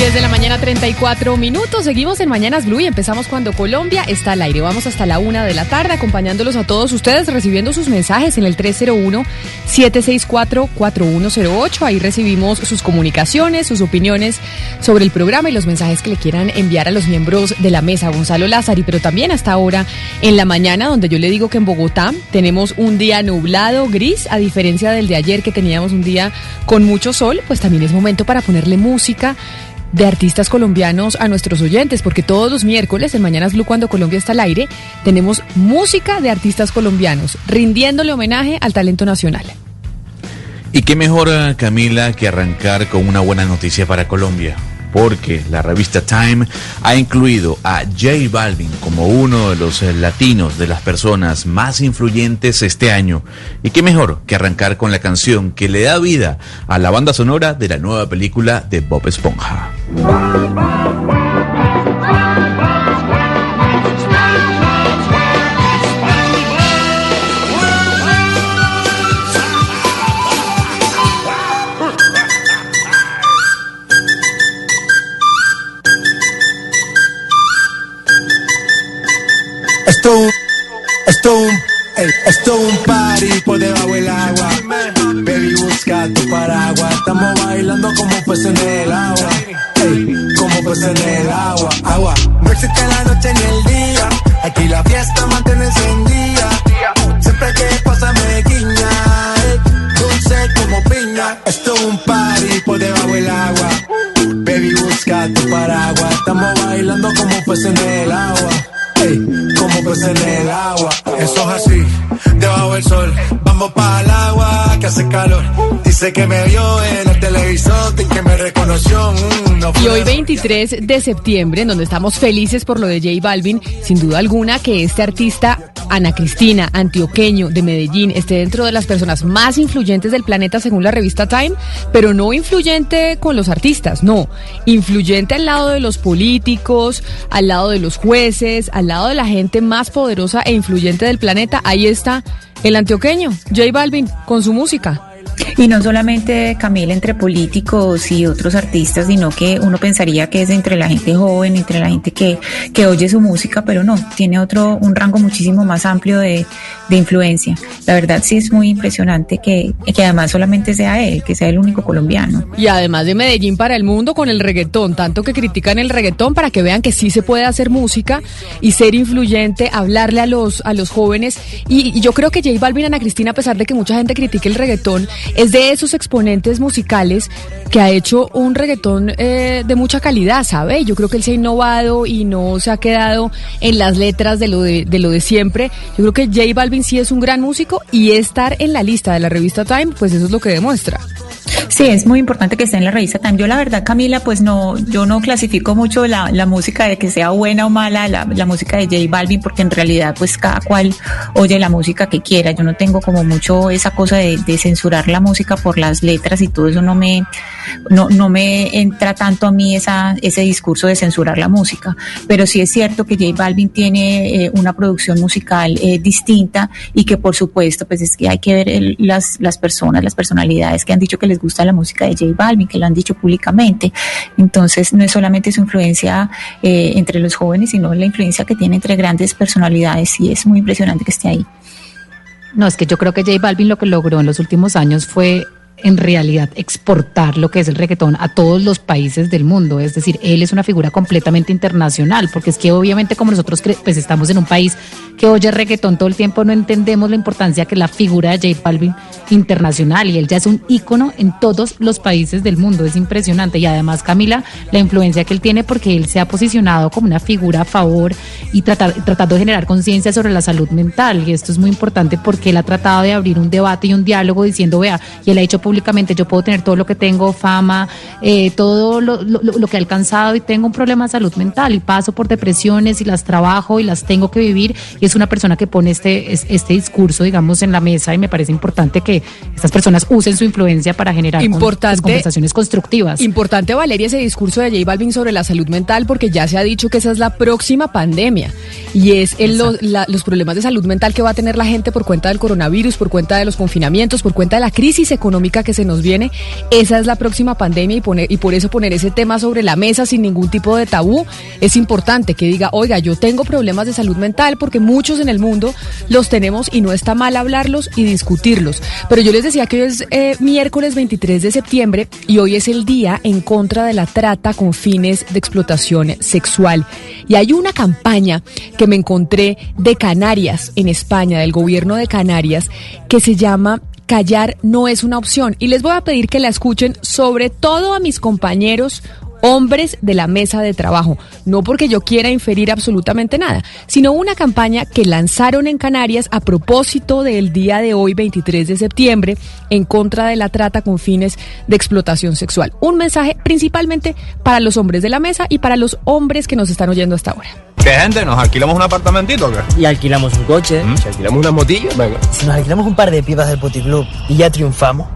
10 de la mañana, 34 minutos. Seguimos en Mañanas Blue y empezamos cuando Colombia está al aire. Vamos hasta la una de la tarde acompañándolos a todos ustedes, recibiendo sus mensajes en el 301-764-4108. Ahí recibimos sus comunicaciones, sus opiniones sobre el programa y los mensajes que le quieran enviar a los miembros de la mesa, Gonzalo Lázari, pero también hasta ahora en la mañana, donde yo le digo que en Bogotá tenemos un día nublado, gris, a diferencia del de ayer que teníamos un día con mucho sol, pues también es momento para ponerle música de artistas colombianos a nuestros oyentes, porque todos los miércoles en Mañanas Blue, cuando Colombia está al aire, tenemos música de artistas colombianos, rindiéndole homenaje al talento nacional. Y qué mejor, eh, Camila, que arrancar con una buena noticia para Colombia porque la revista Time ha incluido a J Balvin como uno de los eh, latinos de las personas más influyentes este año. Y qué mejor que arrancar con la canción que le da vida a la banda sonora de la nueva película de Bob Esponja. Esto un, esto un, esto un party por debajo del agua. Baby, busca tu paraguas. Estamos bailando como pues en el agua. como pues en el agua, agua. No existe la noche ni el día. Aquí la fiesta mantiene encendida. Siempre que pasa me guiña. dulce como piña. Esto es un party por debajo del agua. Baby, busca tu paraguas. Estamos bailando como pues en el agua como pues en el agua. Eso es así, debajo del sol. Vamos para el agua que hace calor. Dice que me vio en el televisor y que me reconoció. Mm, y hoy 23 de septiembre, en donde estamos felices por lo de J Balvin, sin duda alguna que este artista Ana Cristina, antioqueño de Medellín, esté dentro de las personas más influyentes del planeta según la revista Time, pero no influyente con los artistas, no, influyente al lado de los políticos, al lado de los jueces, al lado de la gente más poderosa e influyente del planeta. Ahí está el antioqueño, J Balvin, con su música. Y no solamente, Camila, entre políticos y otros artistas, sino que uno pensaría que es entre la gente joven, entre la gente que, que oye su música, pero no, tiene otro, un rango muchísimo más amplio de, de influencia. La verdad sí es muy impresionante que, que además solamente sea él, que sea el único colombiano. Y además de Medellín para el mundo con el reggaetón, tanto que critican el reggaetón para que vean que sí se puede hacer música y ser influyente, hablarle a los, a los jóvenes. Y, y yo creo que J Balvin, Ana Cristina, a pesar de que mucha gente critique el reggaetón, es de esos exponentes musicales que ha hecho un reggaetón eh, de mucha calidad, ¿sabe? Yo creo que él se ha innovado y no se ha quedado en las letras de lo de, lo de siempre. Yo creo que J Balvin sí es un gran músico y estar en la lista de la revista Time, pues eso es lo que demuestra. Sí, es muy importante que esté en la revista Time. Yo la verdad, Camila, pues no, yo no clasifico mucho la, la música de que sea buena o mala, la, la, música de J Balvin, porque en realidad pues cada cual oye la música que quiera. Yo no tengo como mucho esa cosa de, de censurar la música por las letras y todo eso no me, no, no me entra tanto a mí esa, ese discurso de censurar la música. Pero sí es cierto que J Balvin tiene eh, una producción musical eh, distinta y que por supuesto pues es que hay que ver las, las personas, las personalidades que han dicho que les gusta la música de J Balvin, que lo han dicho públicamente. Entonces, no es solamente su influencia eh, entre los jóvenes, sino la influencia que tiene entre grandes personalidades y es muy impresionante que esté ahí. No, es que yo creo que J Balvin lo que logró en los últimos años fue en realidad exportar lo que es el reggaetón a todos los países del mundo. Es decir, él es una figura completamente internacional, porque es que obviamente como nosotros pues estamos en un país que oye reggaetón todo el tiempo, no entendemos la importancia que la figura de J Balvin internacional y él ya es un ícono en todos los países del mundo. Es impresionante. Y además, Camila, la influencia que él tiene porque él se ha posicionado como una figura a favor y tratar, tratando de generar conciencia sobre la salud mental. Y esto es muy importante porque él ha tratado de abrir un debate y un diálogo diciendo, vea, y él ha hecho públicamente, yo puedo tener todo lo que tengo, fama, eh, todo lo, lo, que he alcanzado y tengo un problema de salud mental y paso por depresiones y las trabajo y las tengo que vivir y es una persona que pone este, este discurso, digamos, en la mesa y me parece importante que estas personas usen su influencia para generar importante, conversaciones constructivas. Importante, Valeria, ese discurso de J Balvin sobre la salud mental porque ya se ha dicho que esa es la próxima pandemia y es el, los problemas de salud mental que va a tener la gente por cuenta del coronavirus, por cuenta de los confinamientos, por cuenta de la crisis económica que se nos viene. Esa es la próxima pandemia y, poner, y por eso poner ese tema sobre la mesa sin ningún tipo de tabú es importante que diga, oiga, yo tengo problemas de salud mental porque muchos en el mundo los tenemos y no está mal hablarlos y discutirlos. Pero yo les decía que hoy es eh, miércoles 23 de septiembre y hoy es el día en contra de la trata con fines de explotación sexual. Y hay una campaña que me encontré de Canarias en España, del gobierno de Canarias, que se llama callar no es una opción. Y les voy a pedir que la escuchen sobre todo a mis compañeros hombres de la mesa de trabajo. No porque yo quiera inferir absolutamente nada, sino una campaña que lanzaron en Canarias a propósito del día de hoy, 23 de septiembre, en contra de la trata con fines de explotación sexual. Un mensaje principalmente para los hombres de la mesa y para los hombres que nos están oyendo hasta ahora. ¿Qué gente? ¿Nos alquilamos un apartamentito o qué? Y alquilamos un coche. ¿Mm? Si alquilamos una motillo, venga. Si nos alquilamos un par de pipas del puticlub y ya triunfamos,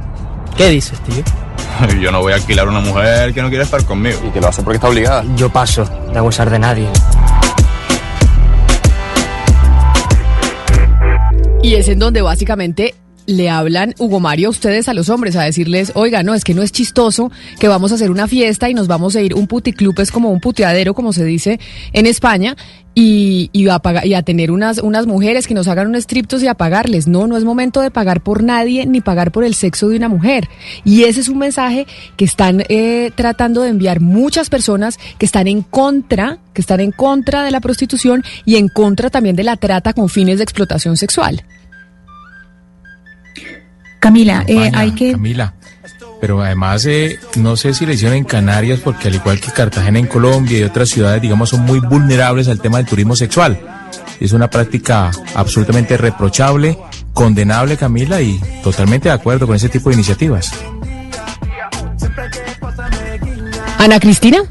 ¿qué dices, tío? Yo no voy a alquilar a una mujer que no quiere estar conmigo. Y que lo hace porque está obligada. Yo paso de abusar de nadie. Y es en donde básicamente le hablan, Hugo Mario, ustedes, a los hombres, a decirles, oiga, no, es que no es chistoso que vamos a hacer una fiesta y nos vamos a ir, un puticlub es como un puteadero, como se dice en España, y, y, a pagar, y a tener unas, unas mujeres que nos hagan un striptos y a pagarles. No, no es momento de pagar por nadie ni pagar por el sexo de una mujer. Y ese es un mensaje que están eh, tratando de enviar muchas personas que están en contra, que están en contra de la prostitución y en contra también de la trata con fines de explotación sexual. Camila, eh, hay que... Camila, pero además eh, no sé si le hicieron en Canarias porque al igual que Cartagena en Colombia y otras ciudades, digamos, son muy vulnerables al tema del turismo sexual. Es una práctica absolutamente reprochable, condenable, Camila, y totalmente de acuerdo con ese tipo de iniciativas. Ana Cristina.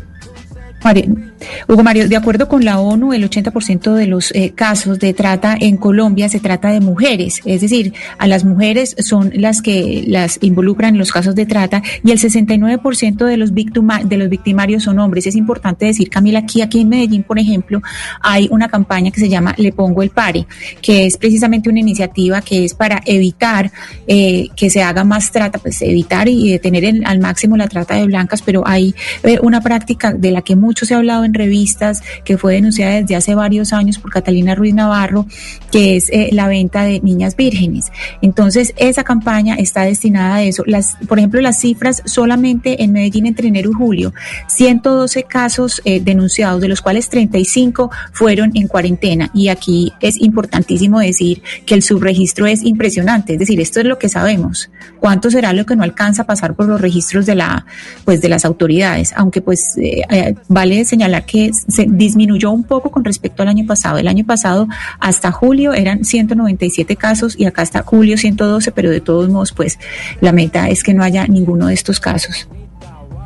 Hugo Mario, de acuerdo con la ONU, el 80% de los eh, casos de trata en Colombia se trata de mujeres, es decir, a las mujeres son las que las involucran en los casos de trata y el 69% de los, de los victimarios son hombres. Es importante decir, Camila, aquí, aquí en Medellín, por ejemplo, hay una campaña que se llama Le Pongo el Pare, que es precisamente una iniciativa que es para evitar eh, que se haga más trata, pues evitar y detener al máximo la trata de blancas, pero hay eh, una práctica de la que mucho se ha hablado en revistas, que fue denunciada desde hace varios años por Catalina Ruiz Navarro, que es eh, la venta de niñas vírgenes. Entonces, esa campaña está destinada a eso. Las, por ejemplo, las cifras solamente en Medellín entre enero y julio, 112 casos eh, denunciados, de los cuales 35 fueron en cuarentena. Y aquí es importantísimo decir que el subregistro es impresionante, es decir, esto es lo que sabemos. ¿Cuánto será lo que no alcanza a pasar por los registros de la, pues, de las autoridades? Aunque pues eh, vale señalar que se disminuyó un poco con respecto al año pasado. El año pasado hasta julio eran 197 casos y acá hasta julio 112, pero de todos modos, pues la meta es que no haya ninguno de estos casos.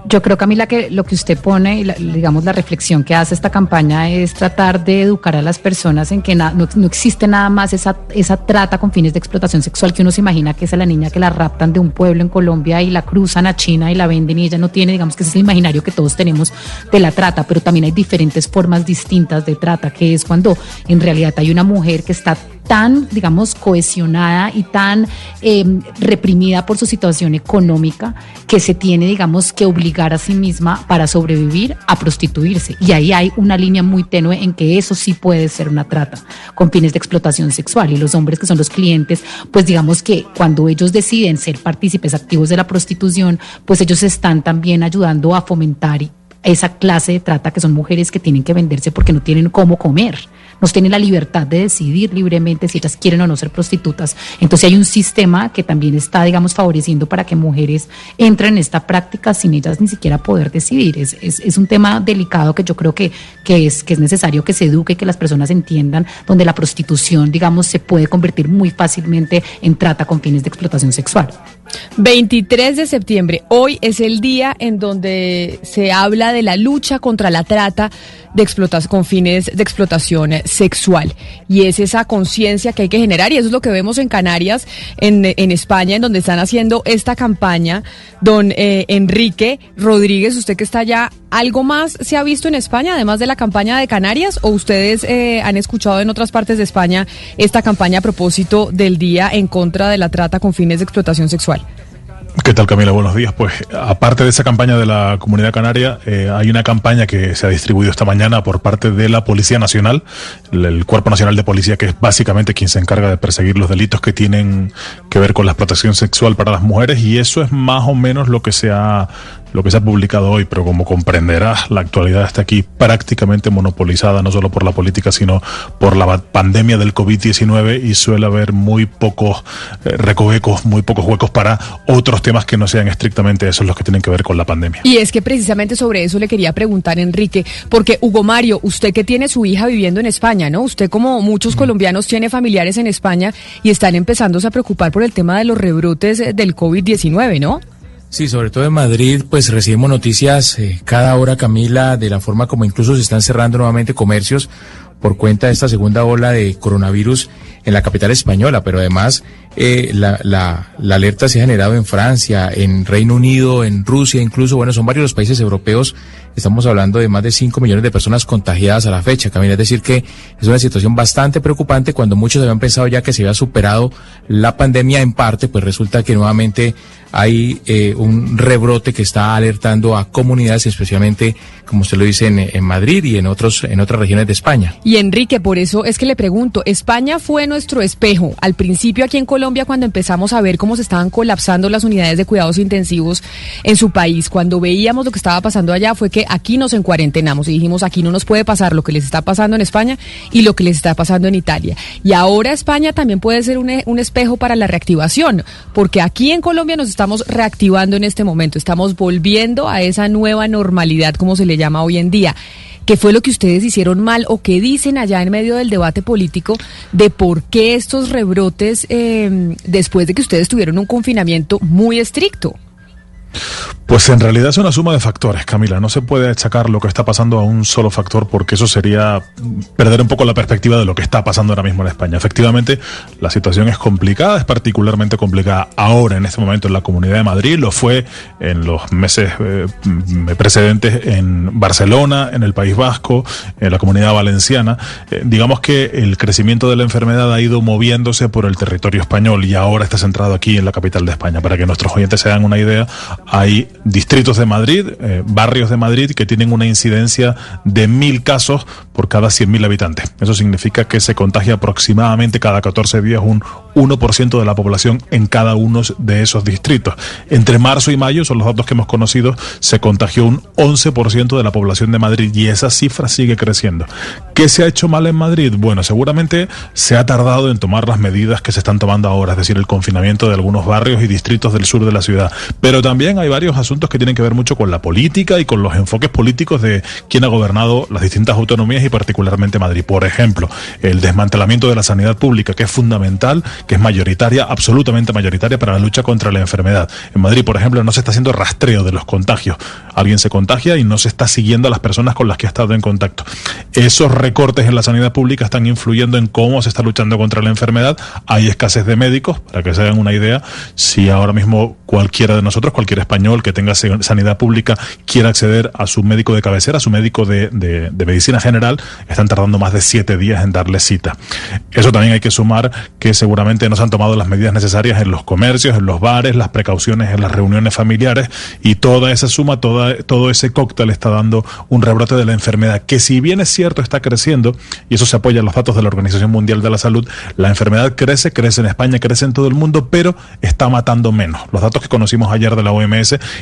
Yo creo, Camila, que lo que usted pone, digamos, la reflexión que hace esta campaña es tratar de educar a las personas en que no, existe nada más esa, esa trata con fines de explotación sexual que uno se imagina que es a la niña que la raptan de un pueblo en Colombia y la cruzan a China y la venden y ella no tiene, digamos, que ese es el imaginario que todos tenemos de la trata, pero también hay diferentes formas distintas de trata, que es cuando en realidad hay una mujer que está tan, digamos, cohesionada y tan em, reprimida por su situación económica que se tiene, digamos, que obligar a sí misma para sobrevivir a prostituirse. Y ahí hay una línea muy tenue en que eso sí puede ser una trata con fines de explotación sexual. Y los hombres que son los clientes, pues digamos que cuando ellos deciden ser partícipes activos de la prostitución, pues ellos están también ayudando a fomentar esa clase de trata que son mujeres que tienen que venderse porque no tienen cómo comer no tienen la libertad de decidir libremente si ellas quieren o no ser prostitutas. Entonces hay un sistema que también está, digamos, favoreciendo para que mujeres entren en esta práctica sin ellas ni siquiera poder decidir. Es, un tema delicado que yo creo que, que, es, que es necesario que se eduque, que las personas entiendan, donde la prostitución, digamos, se puede convertir muy fácilmente en trata con fines de explotación sexual. 23 de septiembre, hoy es el día en donde se habla de la lucha contra la trata de con fines de explotación sexual. Y es esa conciencia que hay que generar y eso es lo que vemos en Canarias, en, en España, en donde están haciendo esta campaña. Don eh, Enrique Rodríguez, usted que está allá, ¿algo más se ha visto en España, además de la campaña de Canarias? ¿O ustedes eh, han escuchado en otras partes de España esta campaña a propósito del día en contra de la trata con fines de explotación sexual? ¿Qué tal Camila? Buenos días. Pues aparte de esa campaña de la Comunidad Canaria, eh, hay una campaña que se ha distribuido esta mañana por parte de la Policía Nacional, el Cuerpo Nacional de Policía, que es básicamente quien se encarga de perseguir los delitos que tienen que ver con la protección sexual para las mujeres y eso es más o menos lo que se ha lo que se ha publicado hoy, pero como comprenderás, la actualidad está aquí prácticamente monopolizada, no solo por la política, sino por la pandemia del COVID-19 y suele haber muy pocos eh, recovecos, muy pocos huecos para otros temas que no sean estrictamente esos los que tienen que ver con la pandemia. Y es que precisamente sobre eso le quería preguntar, Enrique, porque Hugo Mario, usted que tiene su hija viviendo en España, ¿no? Usted como muchos mm. colombianos tiene familiares en España y están empezándose a preocupar por el tema de los rebrotes eh, del COVID-19, ¿no? Sí, sobre todo en Madrid, pues recibimos noticias eh, cada hora, Camila, de la forma como incluso se están cerrando nuevamente comercios por cuenta de esta segunda ola de coronavirus en la capital española, pero además eh, la, la, alerta se ha generado en Francia, en Reino Unido, en Rusia, incluso, bueno, son varios los países europeos. Estamos hablando de más de 5 millones de personas contagiadas a la fecha, Camila. Es decir, que es una situación bastante preocupante cuando muchos habían pensado ya que se había superado la pandemia en parte, pues resulta que nuevamente hay eh, un rebrote que está alertando a comunidades, especialmente, como usted lo dice, en, en, Madrid y en otros en otras regiones de España. Y Enrique, por eso es que le pregunto, España fue nuestro espejo al principio aquí en Colombia cuando empezamos a ver cómo se estaban colapsando las unidades de cuidados intensivos en su país. Cuando veíamos lo que estaba pasando allá fue que aquí nos encuarentenamos y dijimos aquí no nos puede pasar lo que les está pasando en España y lo que les está pasando en Italia. Y ahora España también puede ser un, un espejo para la reactivación, porque aquí en Colombia nos estamos reactivando en este momento, estamos volviendo a esa nueva normalidad, como se le llama hoy en día. ¿Qué fue lo que ustedes hicieron mal o qué dicen allá en medio del debate político de por qué estos rebrotes eh, después de que ustedes tuvieron un confinamiento muy estricto? Pues en realidad es una suma de factores, Camila. No se puede achacar lo que está pasando a un solo factor porque eso sería perder un poco la perspectiva de lo que está pasando ahora mismo en España. Efectivamente, la situación es complicada, es particularmente complicada ahora, en este momento, en la Comunidad de Madrid. Lo fue en los meses eh, precedentes en Barcelona, en el País Vasco, en la Comunidad Valenciana. Eh, digamos que el crecimiento de la enfermedad ha ido moviéndose por el territorio español y ahora está centrado aquí en la capital de España. Para que nuestros oyentes se hagan una idea, hay distritos de Madrid, eh, barrios de Madrid que tienen una incidencia de mil casos por cada 100.000 habitantes. Eso significa que se contagia aproximadamente cada 14 días un 1% de la población en cada uno de esos distritos. Entre marzo y mayo, son los datos que hemos conocido, se contagió un 11% de la población de Madrid y esa cifra sigue creciendo. ¿Qué se ha hecho mal en Madrid? Bueno, seguramente se ha tardado en tomar las medidas que se están tomando ahora, es decir, el confinamiento de algunos barrios y distritos del sur de la ciudad. Pero también hay varios asuntos que tienen que ver mucho con la política y con los enfoques políticos de quien ha gobernado las distintas autonomías y particularmente Madrid. Por ejemplo, el desmantelamiento de la sanidad pública, que es fundamental, que es mayoritaria, absolutamente mayoritaria para la lucha contra la enfermedad. En Madrid, por ejemplo, no se está haciendo rastreo de los contagios. Alguien se contagia y no se está siguiendo a las personas con las que ha estado en contacto. Esos recortes en la sanidad pública están influyendo en cómo se está luchando contra la enfermedad. Hay escasez de médicos, para que se hagan una idea, si ahora mismo cualquiera de nosotros, cualquier español que tenga sanidad pública quiera acceder a su médico de cabecera, a su médico de, medicina general, están tardando más de siete días en darle cita. Eso también hay que sumar que seguramente no se han tomado las medidas necesarias en los comercios, en los bares, las precauciones en las reuniones familiares y toda esa suma, toda, todo ese cóctel está dando un rebrote de la enfermedad que si bien es cierto está creciendo y eso se apoya en los datos de la Organización Mundial de la Salud, la enfermedad crece, crece en España, crece en todo el mundo, pero está matando menos. Los datos que conocimos ayer de la OMS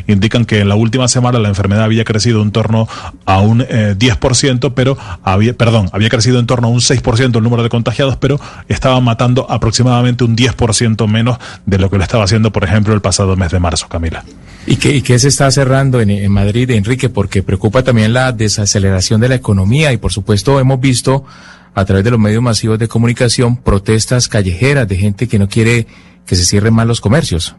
indican que en la última semana la enfermedad había crecido en torno a un 10%, eh, pero había, perdón, había crecido en torno a un 6% el número de contagiados, pero estaba matando aproximadamente un 10% menos de lo que lo estaba haciendo, por ejemplo, el pasado mes de marzo, Camila. ¿Y qué, y qué se está cerrando en, en Madrid, Enrique? Porque preocupa también la desaceleración de la economía y, por supuesto, hemos visto a través de los medios masivos de comunicación protestas callejeras de gente que no quiere que se cierren más los comercios.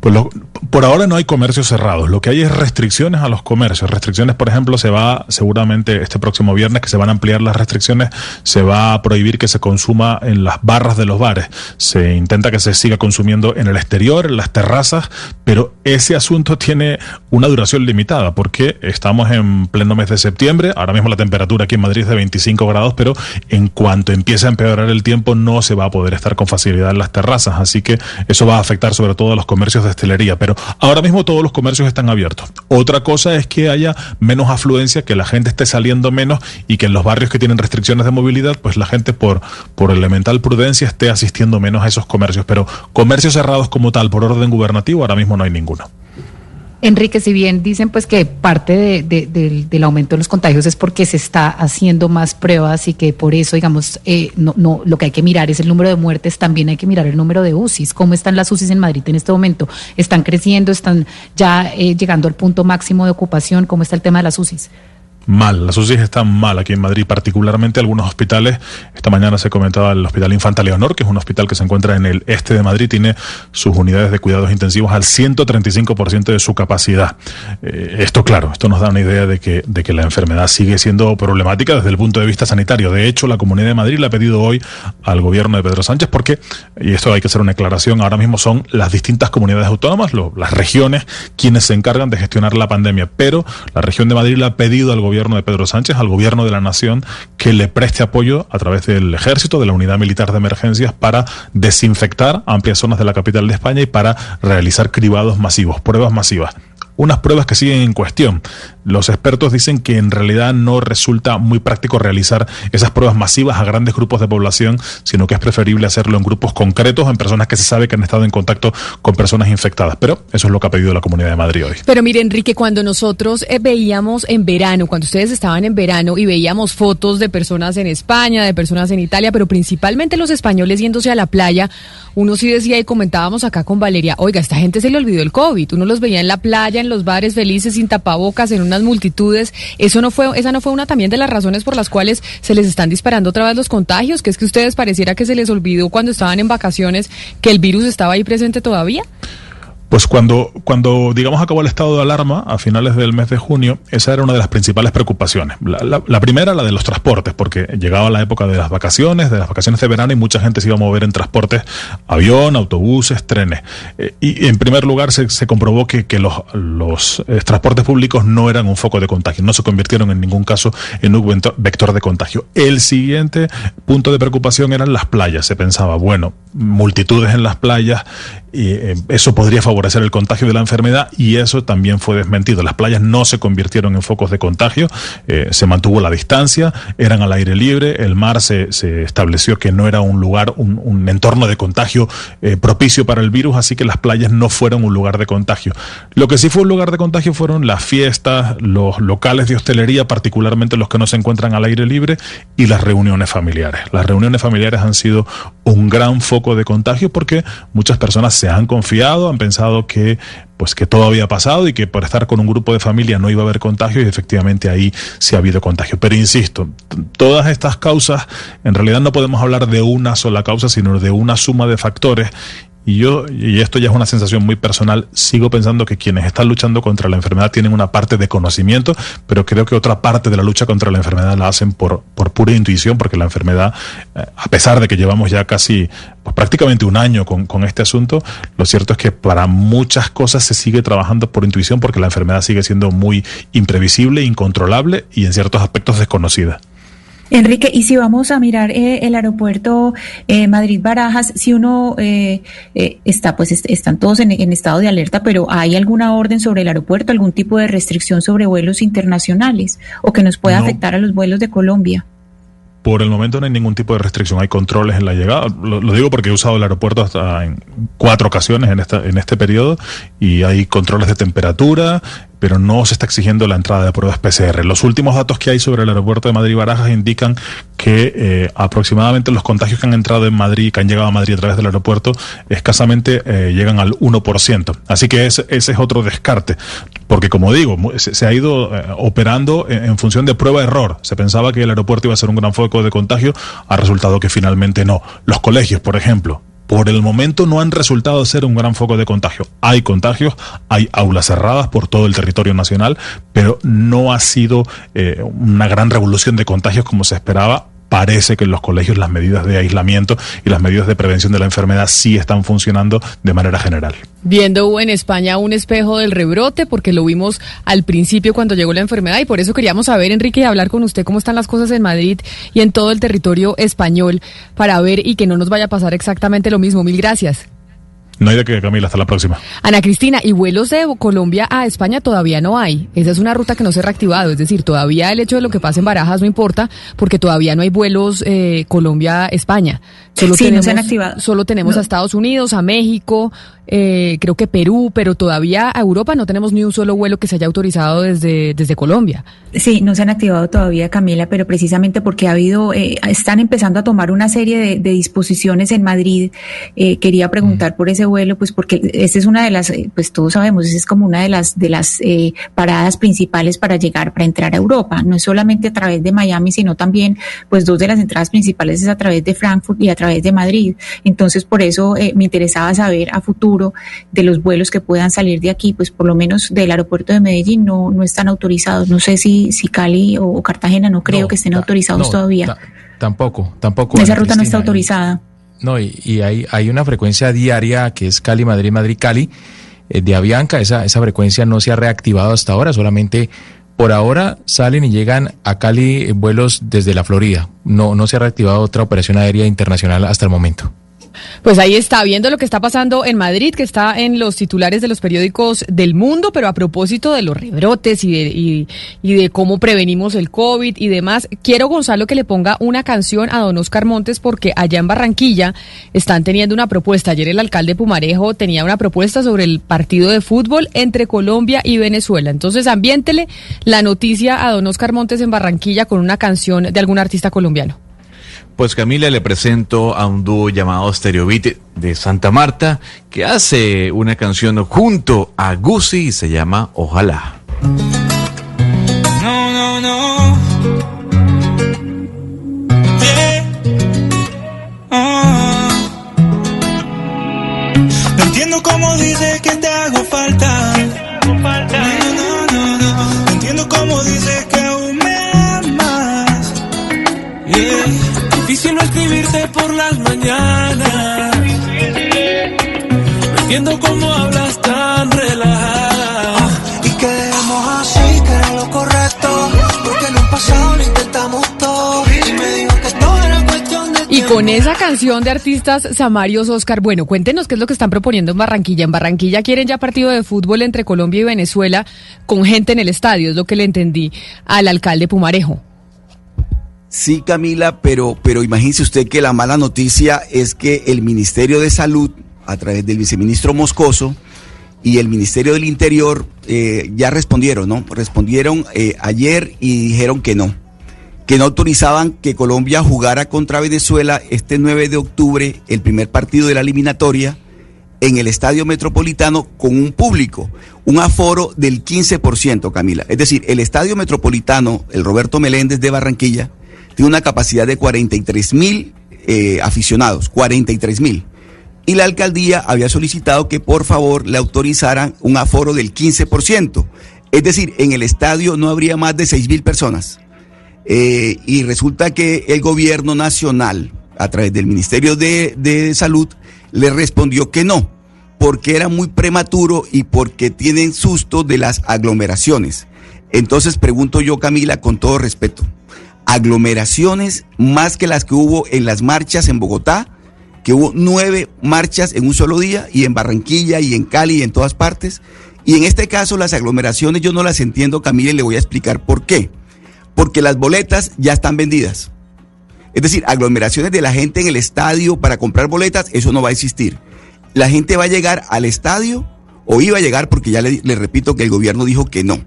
Pues lo, por ahora no hay comercios cerrados. Lo que hay es restricciones a los comercios. Restricciones, por ejemplo, se va seguramente este próximo viernes que se van a ampliar las restricciones. Se va a prohibir que se consuma en las barras de los bares. Se intenta que se siga consumiendo en el exterior, en las terrazas, pero ese asunto tiene una duración limitada porque estamos en pleno mes de septiembre. Ahora mismo la temperatura aquí en Madrid es de 25 grados, pero en cuanto empiece a empeorar el tiempo no se va a poder estar con facilidad en las terrazas. Así que eso va a afectar sobre todo a los comercios de hostelería. Pero ahora mismo todos los comercios están abiertos. Otra cosa es que haya menos afluencia, que la gente esté saliendo menos y que en los barrios que tienen restricciones de movilidad, pues la gente por, por elemental prudencia esté asistiendo menos a esos comercios. Pero comercios cerrados como tal, por orden gubernativo, ahora mismo no hay ninguno. Enrique, si bien dicen pues que parte del, aumento de los contagios es porque se está haciendo más pruebas y que por eso, digamos, eh, no, no, lo que hay que mirar es el número de muertes, también hay que mirar el número de UCIs. ¿Cómo están las UCIs en Madrid en este momento? ¿Están creciendo? ¿Están ya eh, llegando al punto máximo de ocupación? ¿Cómo está el tema de las UCIs? Mal. Las UCI están mal aquí en Madrid, particularmente algunos hospitales. Esta mañana se comentaba el Hospital Infanta Leonor, que es un hospital que se encuentra en el este de Madrid, tiene sus unidades de cuidados intensivos al 135% de su capacidad. Eh, esto, claro, esto nos da una idea de que, de que la enfermedad sigue siendo problemática desde el punto de vista sanitario. De hecho, la Comunidad de Madrid le ha pedido hoy al gobierno de Pedro Sánchez, porque, y esto hay que hacer una aclaración, ahora mismo son las distintas comunidades autónomas, las regiones, quienes se encargan de gestionar la pandemia. Pero la región de Madrid le ha pedido al gobierno gobierno de Pedro Sánchez, al gobierno de la nación, que le preste apoyo a través del ejército, de la unidad militar de emergencias, para desinfectar amplias zonas de la capital de España y para realizar cribados masivos, pruebas masivas unas pruebas que siguen en cuestión. Los expertos dicen que en realidad no resulta muy práctico realizar esas pruebas masivas a grandes grupos de población, sino que es preferible hacerlo en grupos concretos, en personas que se sabe que han estado en contacto con personas infectadas. Pero eso es lo que ha pedido la Comunidad de Madrid hoy. Pero mire, Enrique, cuando nosotros eh, veíamos en verano, cuando ustedes estaban en verano y veíamos fotos de personas en España, de personas en Italia, pero principalmente los españoles yéndose a la playa, uno sí decía y comentábamos acá con Valeria, oiga, esta gente se le olvidó el COVID, uno los veía en la playa, los bares felices sin tapabocas, en multitudes. Eso no fue, esa no fue una también de las razones por las cuales se les están disparando otra vez los contagios, que es que ustedes pareciera que se les olvidó cuando estaban en vacaciones que el virus estaba ahí presente todavía. Pues cuando, cuando, digamos, acabó el estado de alarma a finales del mes de junio, esa era una de las principales preocupaciones. La, primera, la de los transportes, porque llegaba la época de las vacaciones, de las vacaciones de verano, y mucha gente se iba a mover en transportes, avión, autobuses, trenes. Eh, y en primer lugar se, se comprobó que, que los, los eh, transportes públicos no eran un foco de contagio, no se convirtieron en ningún caso en un vector de contagio. El siguiente punto de preocupación eran las playas. Se pensaba, bueno, multitudes en las playas, eh, eso podría favorecer el contagio de la enfermedad y eso también fue desmentido. Las playas no se convirtieron en focos de contagio, eh, se mantuvo la distancia, eran al aire libre, el mar se, se estableció que no era un lugar, un, entorno de contagio eh, propicio para el virus, así que las playas no fueron un lugar de contagio. Lo que sí fue un lugar de contagio fueron las fiestas, los locales de hostelería, particularmente los que no se encuentran al aire libre, y las reuniones familiares. Las reuniones familiares han sido un gran foco de contagio porque muchas personas se han confiado, han pensado que pues que todo había pasado y que por estar con un grupo de familia no iba a haber contagio y efectivamente ahí sí ha habido contagio. Pero insisto, todas estas causas, en realidad no podemos hablar de una sola causa, sino de una suma de factores y yo, y esto ya es una sensación muy personal, sigo pensando que quienes están luchando contra la enfermedad tienen una parte de conocimiento, pero creo que otra parte de la lucha contra la enfermedad la hacen por, por pura intuición, porque la enfermedad, eh, a pesar de que llevamos ya casi pues, prácticamente un año con, con este asunto, lo cierto es que para muchas cosas se sigue trabajando por intuición, porque la enfermedad sigue siendo muy imprevisible, incontrolable y en ciertos aspectos desconocida. Enrique, y si vamos a mirar eh, el aeropuerto eh, Madrid-Barajas, si uno eh, eh está, pues están todos en, en, estado de alerta, pero ¿hay alguna orden sobre el aeropuerto, algún tipo de restricción sobre vuelos internacionales o que nos pueda no. afectar a los vuelos de Colombia? Por el momento no hay ningún tipo de restricción, hay controles en la llegada. Lo, lo, digo porque he usado el aeropuerto hasta en cuatro ocasiones en, esta, en este periodo y hay controles de temperatura, pero no se está exigiendo la entrada de pruebas PCR. Los últimos datos que hay sobre el aeropuerto de Madrid-Barajas indican que eh, aproximadamente los contagios que han entrado en Madrid, que han llegado a Madrid a través del aeropuerto, escasamente eh, llegan al 1%. Así que ese, es otro descarte, porque como digo, se, ha ido eh, operando en, en, función de prueba-error. Se pensaba que el aeropuerto iba a ser un gran foco de contagio, ha resultado que finalmente no. Los colegios, por ejemplo, por el momento no han resultado ser un gran foco de contagio. Hay contagios, hay aulas cerradas por todo el territorio nacional, pero no ha sido eh, una gran revolución de contagios como se esperaba parece que en los colegios las medidas de aislamiento y las medidas de prevención de la enfermedad sí están funcionando de manera general. Viendo en España un espejo del rebrote, porque lo vimos al principio cuando llegó la enfermedad y por eso queríamos saber, Enrique, y hablar con usted cómo están las cosas en Madrid y en todo el territorio español para ver y que no nos vaya a pasar exactamente lo mismo. Mil gracias. No hay de qué, Camila, hasta la próxima. Ana Cristina, y vuelos de Colombia a España todavía no hay. Esa es una ruta que no se ha reactivado. Es decir, todavía el hecho de lo que pasa en Barajas no importa, porque todavía no hay vuelos eh, Colombia-España. Solo sí, tenemos, no se han activado. Solo tenemos No. a Estados Unidos, a México, eh, creo que Perú, pero todavía a Europa no tenemos ni un solo vuelo que se haya autorizado desde, desde Colombia. Sí, no se han activado todavía, Camila, pero precisamente porque ha habido, eh, están empezando a tomar una serie de, de disposiciones en Madrid. Eh, quería preguntar por ese vuelo, pues porque esa es una de las, eh, pues todos sabemos, esa es como una de las de las eh, paradas principales para llegar, para entrar a Europa. No es solamente a través de Miami, sino también, pues dos de las entradas principales es a través de Frankfurt y a través de Madrid. Entonces, por eso eh, me interesaba saber a futuro de los vuelos que puedan salir de aquí, pues por lo menos del aeropuerto de Medellín no, no están autorizados. No sé si, si Cali o Cartagena no creo No, que estén autorizados no, todavía. ta- tampoco, tampoco. Esa ruta no está autorizada. No, y, y hay, hay una frecuencia diaria que es Cali, Madrid, Madrid, Cali, eh, de Avianca. Esa, esa frecuencia no se ha reactivado hasta ahora, solamente por ahora salen y llegan a Cali vuelos desde la Florida. No, no se ha reactivado otra operación aérea internacional hasta el momento. Pues ahí está, viendo lo que está pasando en Madrid, que está en los titulares de los periódicos del mundo, pero a propósito de los rebrotes y de, y, y de cómo prevenimos el COVID y demás, quiero, Gonzalo, que le ponga una canción a don Oscar Montes, porque allá en Barranquilla están teniendo una propuesta. Ayer el alcalde Pumarejo tenía una propuesta sobre el partido de fútbol entre Colombia y Venezuela. Entonces, ambiéntele la noticia a don Oscar Montes en Barranquilla con una canción de algún artista colombiano. Pues Camila le presento a un dúo llamado Stereobit de Santa Marta que hace una canción junto a Gucci y se llama Ojalá. No, no, no. Yeah. Ah. No entiendo cómo dices que te hago falta. No, no, no, no. No entiendo cómo dices que aún me amas. Yeah. Difícil no escribirte por las mañanas. No entiendo cómo hablas tan relajada. Y que dejemos así, que era lo correcto. Porque en un pasado lo intentamos todo. Y me dijo que todo era cuestión de Y con esa canción de artistas Samarios Oscar, bueno, cuéntenos qué es lo que están proponiendo en Barranquilla. En Barranquilla quieren ya partido de fútbol entre Colombia y Venezuela con gente en el estadio, es lo que le entendí al alcalde Pumarejo. Sí, Camila, pero, pero imagínese usted que la mala noticia es que el Ministerio de Salud, a través del viceministro Moscoso y el Ministerio del Interior, eh, ya respondieron, ¿no? Respondieron eh, ayer y dijeron que no, que no autorizaban que Colombia jugara contra Venezuela este 9 de octubre, el primer partido de la eliminatoria, en el Estadio Metropolitano con un público, un aforo del 15%, Camila. Es decir, el Estadio Metropolitano, el Roberto Meléndez de Barranquilla, tiene una capacidad de 43 mil eh, aficionados, 43 mil. Y la alcaldía había solicitado que por favor le autorizaran un aforo del 15%. Es decir, en el estadio no habría más de 6 mil personas. Eh, y resulta que el gobierno nacional, a través del Ministerio de, de Salud, le respondió que no, porque era muy prematuro y porque tienen susto de las aglomeraciones. Entonces pregunto yo, Camila, con todo respeto, aglomeraciones más que las que hubo en las marchas en Bogotá, que hubo nueve marchas en un solo día, y en Barranquilla, y en Cali, y en todas partes. Y en este caso las aglomeraciones yo no las entiendo, Camila, y le voy a explicar por qué. Porque las boletas ya están vendidas. Es decir, aglomeraciones de la gente en el estadio para comprar boletas, eso no va a existir. La gente va a llegar al estadio, o iba a llegar, porque ya le, le repito que el gobierno dijo que no.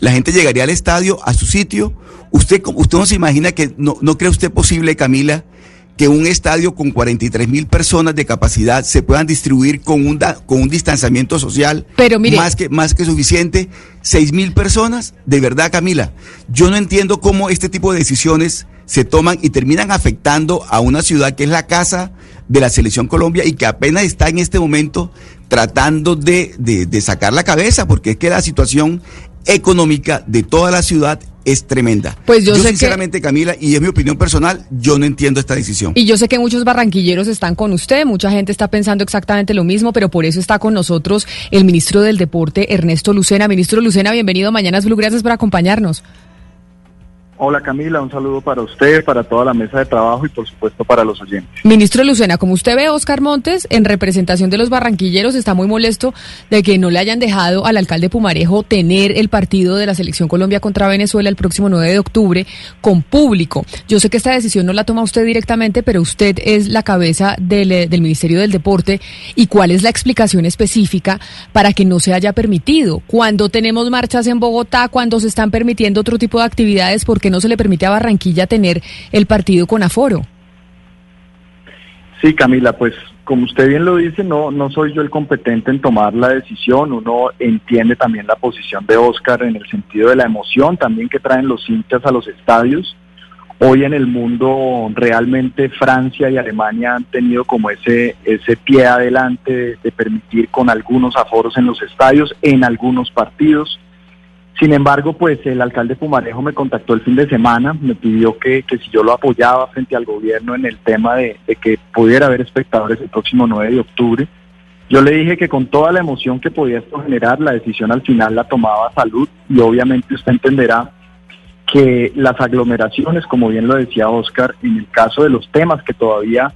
La gente llegaría al estadio, a su sitio. Usted, usted no se imagina que, no, no cree usted posible, Camila, que un estadio con 43 mil personas de capacidad se puedan distribuir con un, da- con un distanciamiento social Pero mire- más, que, más que suficiente. 6 mil personas, de verdad, Camila. Yo no entiendo cómo este tipo de decisiones se toman y terminan afectando a una ciudad que es la casa de la selección Colombia y que apenas está en este momento tratando de, de, de sacar la cabeza, porque es que la situación económica de toda la ciudad es tremenda. Pues yo sé que- sinceramente, Camila, y es mi opinión personal, yo no entiendo esta decisión. Y yo sé que muchos barranquilleros están con usted, mucha gente está pensando exactamente lo mismo, pero por eso está con nosotros el ministro del Deporte, Ernesto Lucena. Ministro Lucena, bienvenido a Mañanas Blue, gracias por acompañarnos. Hola Camila, un saludo para usted, para toda la mesa de trabajo y por supuesto para los oyentes. Ministro Lucena, como usted ve, Oscar Montes, en representación de los barranquilleros, está muy molesto de que no le hayan dejado al alcalde Pumarejo tener el partido de la Selección Colombia contra Venezuela el próximo 9 de octubre con público. Yo sé que esta decisión no la toma usted directamente, pero usted es la cabeza del, eh, del Ministerio del Deporte. ¿Y cuál es la explicación específica para que no se haya permitido? Cuando tenemos marchas en Bogotá, cuando se están permitiendo otro tipo de actividades, ¿por no se le permite a Barranquilla tener el partido con aforo? Sí, Camila, pues como usted bien lo dice, no, no soy yo el competente en tomar la decisión. Uno entiende también la posición de Oscar en el sentido de la emoción también que traen los hinchas a los estadios. Hoy en el mundo realmente Francia y Alemania han tenido como ese, ese pie adelante de, de permitir con algunos aforos en los estadios, en algunos partidos. Sin embargo, pues el alcalde Pumarejo me contactó el fin de semana, me pidió que, que si yo lo apoyaba frente al gobierno en el tema de, de que pudiera haber espectadores el próximo 9 de octubre. Yo le dije que con toda la emoción que podía esto generar, la decisión al final la tomaba salud y obviamente usted entenderá que las aglomeraciones, como bien lo decía Oscar, en el caso de los temas que todavía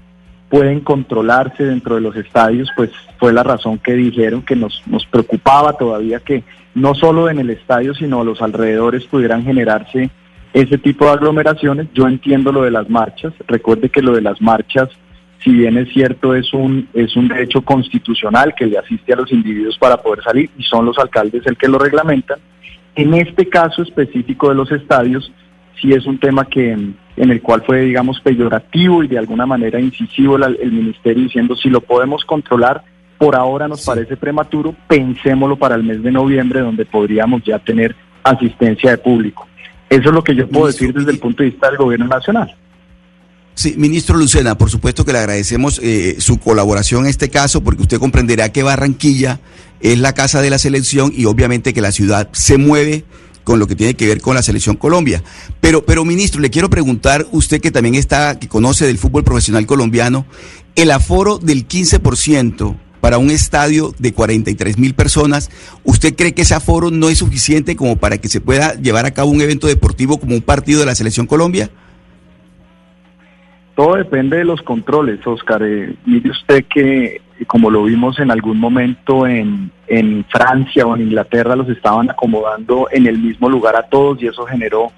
pueden controlarse dentro de los estadios, pues fue la razón que dijeron que nos, nos preocupaba todavía que no solo en el estadio, sino a los alrededores pudieran generarse ese tipo de aglomeraciones. Yo entiendo lo de las marchas, recuerde que lo de las marchas, si bien es cierto, es un, es un derecho constitucional que le asiste a los individuos para poder salir y son los alcaldes el que lo reglamentan. En este caso específico de los estadios, sí es un tema que en el cual fue, digamos, peyorativo y de alguna manera incisivo el, el ministerio diciendo si lo podemos controlar, por ahora nos parece prematuro, pensémoslo para el mes de noviembre donde podríamos ya tener asistencia de público. Eso es lo que yo puedo decir desde el punto de vista del gobierno nacional. Sí, ministro Lucena, por supuesto que le agradecemos eh, su colaboración en este caso, porque usted comprenderá que Barranquilla es la casa de la selección y obviamente que la ciudad se mueve con lo que tiene que ver con la selección Colombia. Pero, pero ministro, le quiero preguntar, usted que también está, que conoce del fútbol profesional colombiano, el aforo del 15% para un estadio de 43 mil personas, ¿usted cree que ese aforo no es suficiente como para que se pueda llevar a cabo un evento deportivo como un partido de la selección Colombia? Todo depende de los controles, Oscar. Eh, mire usted que, como lo vimos en algún momento en, en Francia o en Inglaterra, los estaban acomodando en el mismo lugar a todos y eso generó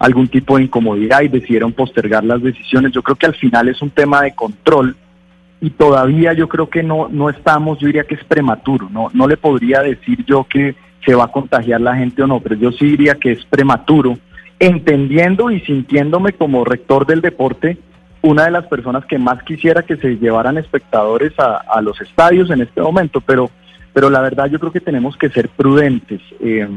algún tipo de incomodidad y decidieron postergar las decisiones. Yo creo que al final es un tema de control y todavía yo creo que no, no estamos, yo diría que es prematuro, no, no le podría decir yo que se va a contagiar la gente o no, pero yo sí diría que es prematuro, entendiendo y sintiéndome como rector del deporte, una de las personas que más quisiera que se llevaran espectadores a, los estadios en este momento, pero, pero la verdad yo creo que tenemos que ser prudentes. Eh,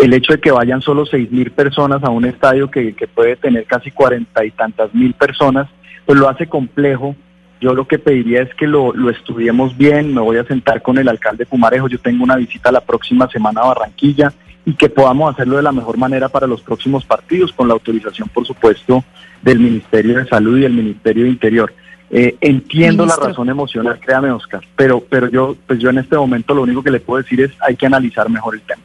el hecho de que vayan solo seis mil personas a un estadio que puede tener casi cuarenta y tantas mil personas, pues lo hace complejo. Yo lo que pediría es que lo, lo estudiemos bien, me voy a sentar con el alcalde Pumarejo, yo tengo una visita la próxima semana a Barranquilla y que podamos hacerlo de la mejor manera para los próximos partidos, con la autorización, por supuesto, del Ministerio de Salud y del Ministerio de Interior. Eh, entiendo Ministro. la razón emocional, créame, Oscar, pero, pero yo, pues yo en este momento lo único que le puedo decir es hay que analizar mejor el tema.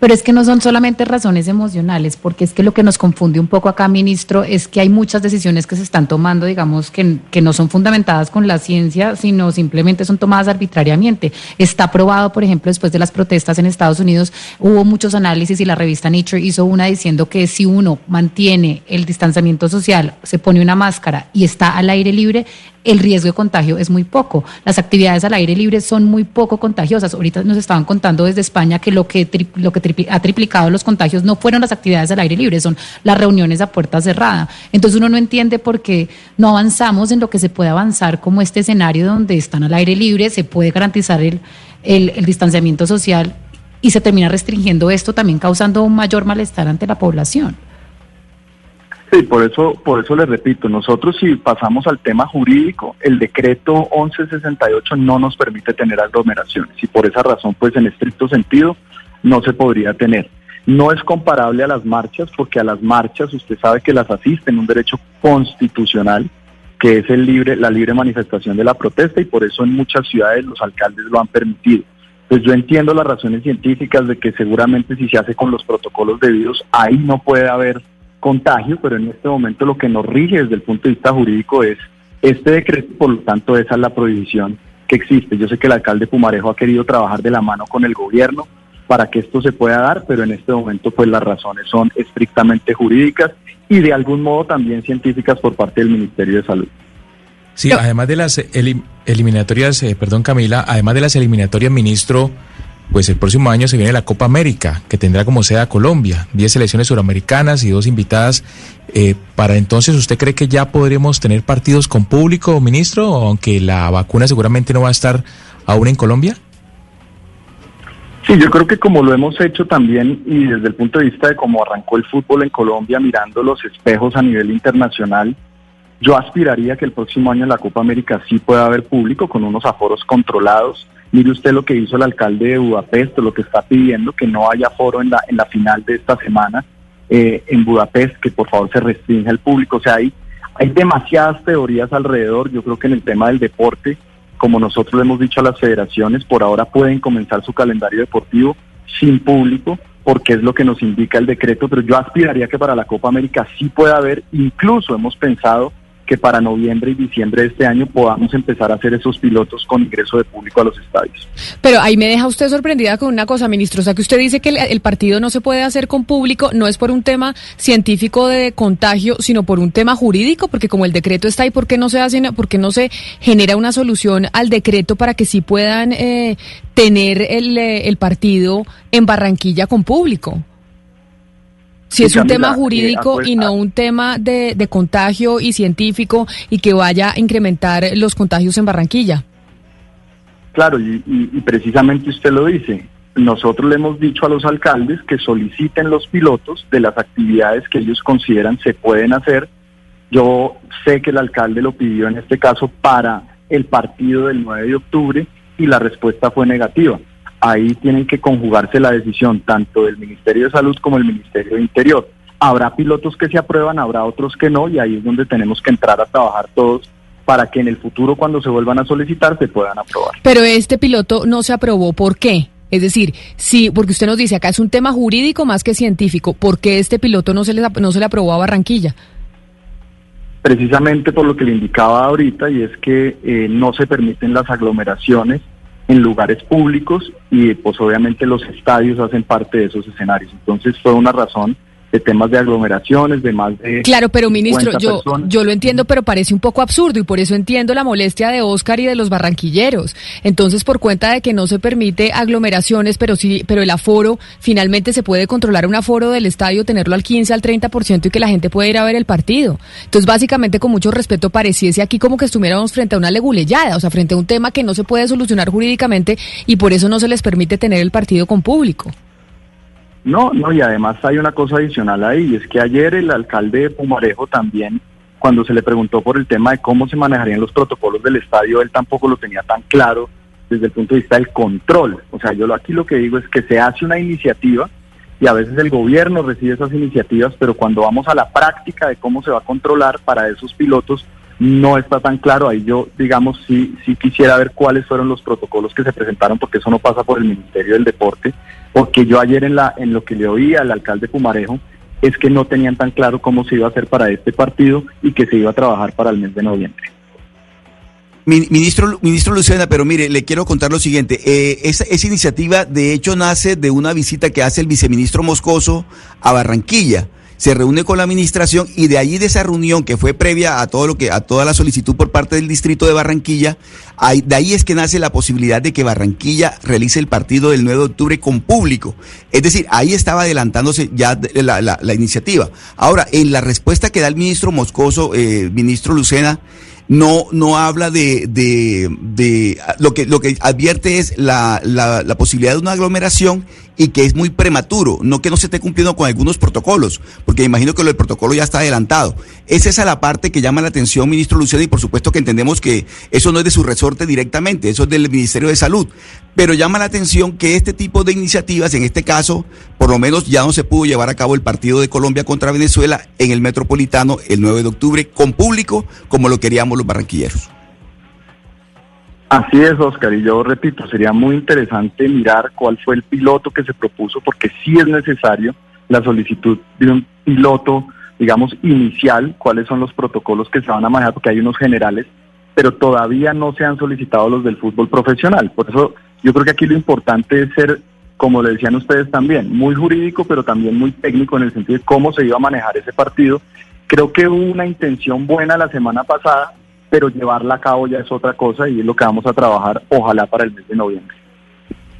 Pero es que no son solamente razones emocionales, porque es que lo que nos confunde un poco acá, ministro, es que hay muchas decisiones que se están tomando, digamos, que, no son fundamentadas con la ciencia, sino simplemente son tomadas arbitrariamente. Está probado, por ejemplo, después de las protestas en Estados Unidos, hubo muchos análisis y la revista Nature hizo una diciendo que si uno mantiene el distanciamiento social, se pone una máscara y está al aire libre, el riesgo de contagio es muy poco. Las actividades al aire libre son muy poco contagiosas. Ahorita nos estaban contando desde España que lo que, lo que ha triplicado los contagios no fueron las actividades al aire libre, son las reuniones a puerta cerrada. Entonces uno no entiende por qué no avanzamos en lo que se puede avanzar como este escenario donde están al aire libre, se puede garantizar el, el, el distanciamiento social y se termina restringiendo esto también causando un mayor malestar ante la población. Sí, por eso, por eso les repito, nosotros si pasamos al tema jurídico, el decreto 1168 no nos permite tener aglomeraciones y por esa razón, pues en estricto sentido, no se podría tener. No es comparable a las marchas, porque a las marchas usted sabe que las asisten un derecho constitucional, que es el libre, la libre manifestación de la protesta, y por eso en muchas ciudades los alcaldes lo han permitido. Pues yo entiendo las razones científicas de que seguramente si se hace con los protocolos debidos, ahí no puede haber contagio, pero en este momento lo que nos rige desde el punto de vista jurídico es este decreto, por lo tanto esa es la prohibición que existe. Yo sé que el alcalde Pumarejo ha querido trabajar de la mano con el gobierno para que esto se pueda dar, pero en este momento pues las razones son estrictamente jurídicas y de algún modo también científicas por parte del Ministerio de Salud. Sí, además de las eliminatorias, eh, perdón Camila, además de las eliminatorias, ministro, pues el próximo año se viene la Copa América, que tendrá como sede a Colombia, 10 selecciones suramericanas y dos invitadas. Eh, para entonces, ¿usted cree que ya podremos tener partidos con público, ministro, aunque la vacuna seguramente no va a estar aún en Colombia? Sí, yo creo que como lo hemos hecho también y desde el punto de vista de cómo arrancó el fútbol en Colombia, mirando los espejos a nivel internacional, yo aspiraría que el próximo año en la Copa América sí pueda haber público con unos aforos controlados Mire usted lo que hizo el alcalde de Budapest, lo que está pidiendo, que no haya foro en la, en la final de esta semana eh, en Budapest, que por favor se restringe al público. O sea, hay, hay demasiadas teorías alrededor. Yo creo que en el tema del deporte, como nosotros le hemos dicho a las federaciones, por ahora pueden comenzar su calendario deportivo sin público, porque es lo que nos indica el decreto, pero yo aspiraría que para la Copa América sí pueda haber, incluso hemos pensado que para noviembre y diciembre de este año podamos empezar a hacer esos pilotos con ingreso de público a los estadios. Pero ahí me deja usted sorprendida con una cosa, ministro. O sea, que usted dice que el, partido no se puede hacer con público, no es por un tema científico de contagio, sino por un tema jurídico, porque como el decreto está ahí, ¿por qué no se hace, por qué no se genera una solución al decreto para que sí puedan eh, tener el, eh, el partido en Barranquilla con público? Si es un tema jurídico y no un tema de, contagio y científico y que vaya a incrementar los contagios en Barranquilla. Claro, y, precisamente usted lo dice. Nosotros le hemos dicho a los alcaldes que soliciten los pilotos de las actividades que ellos consideran se pueden hacer. Yo sé que el alcalde lo pidió en este caso para el partido del 9 de octubre y la respuesta fue negativa ahí tienen que conjugarse la decisión tanto del Ministerio de Salud como el Ministerio de Interior. Habrá pilotos que se aprueban, habrá otros que no, y ahí es donde tenemos que entrar a trabajar todos para que en el futuro cuando se vuelvan a solicitar se puedan aprobar. Pero este piloto no se aprobó, ¿por qué? Es decir, sí, porque usted nos dice acá es un tema jurídico más que científico, ¿por qué este piloto no se le, no se le aprobó a Barranquilla? Precisamente por lo que le indicaba ahorita, y es que eh, no se permiten las aglomeraciones en lugares públicos y pues obviamente los estadios hacen parte de esos escenarios. Entonces fue una razón de temas de aglomeraciones, de más de... Claro, pero ministro, yo, yo lo entiendo, pero parece un poco absurdo y por eso entiendo la molestia de Oscar y de los barranquilleros. Entonces, por cuenta de que no se permite aglomeraciones, pero sí, pero el aforo, finalmente se puede controlar un aforo del estadio, tenerlo al 15, al 30% y que la gente pueda ir a ver el partido. Entonces, básicamente, con mucho respeto, pareciese aquí como que estuviéramos frente a una leguleyada, o sea, frente a un tema que no se puede solucionar jurídicamente y por eso no se les permite tener el partido con público. No, no, y además hay una cosa adicional ahí, y es que ayer el alcalde de Pumarejo también, cuando se le preguntó por el tema de cómo se manejarían los protocolos del estadio, él tampoco lo tenía tan claro desde el punto de vista del control. O sea, yo aquí lo que digo es que se hace una iniciativa y a veces el gobierno recibe esas iniciativas, pero cuando vamos a la práctica de cómo se va a controlar para esos pilotos, no está tan claro. Ahí yo, digamos, sí, sí quisiera ver cuáles fueron los protocolos que se presentaron, porque eso no pasa por el Ministerio del Deporte porque yo ayer en, la, en lo que le oí al alcalde Pumarejo es que no tenían tan claro cómo se iba a hacer para este partido y que se iba a trabajar para el mes de noviembre. Ministro, ministro Lucena, pero mire, le quiero contar lo siguiente. Eh, esa, esa iniciativa, de hecho, nace de una visita que hace el viceministro Moscoso a Barranquilla se reúne con la administración y de allí de esa reunión que fue previa a todo lo que a toda la solicitud por parte del distrito de Barranquilla, de ahí es que nace la posibilidad de que Barranquilla realice el partido del 9 de octubre con público. Es decir, ahí estaba adelantándose ya la, iniciativa. Ahora, en la respuesta que da el ministro Moscoso, eh, ministro Lucena, no, no habla de, de, de lo que lo que advierte es la, la, la posibilidad de una aglomeración y que es muy prematuro, no que no se esté cumpliendo con algunos protocolos, porque imagino que lo del protocolo ya está adelantado. Es esa la parte que llama la atención, ministro Luciano, y por supuesto que entendemos que eso no es de su resorte directamente, eso es del Ministerio de Salud. Pero llama la atención que este tipo de iniciativas, en este caso, por lo menos ya no se pudo llevar a cabo el partido de Colombia contra Venezuela en el Metropolitano el 9 de octubre con público, como lo queríamos los barranquilleros. Así es, Oscar, y yo repito, sería muy interesante mirar cuál fue el piloto que se propuso, porque sí es necesario la solicitud de un piloto, digamos, inicial, cuáles son los protocolos que se van a manejar, porque hay unos generales, pero todavía no se han solicitado los del fútbol profesional. Por eso yo creo que aquí lo importante es ser, como le decían ustedes también, muy jurídico, pero también muy técnico en el sentido de cómo se iba a manejar ese partido. Creo que hubo una intención buena la semana pasada, pero llevarla a cabo ya es otra cosa y es lo que vamos a trabajar, ojalá para el mes de noviembre.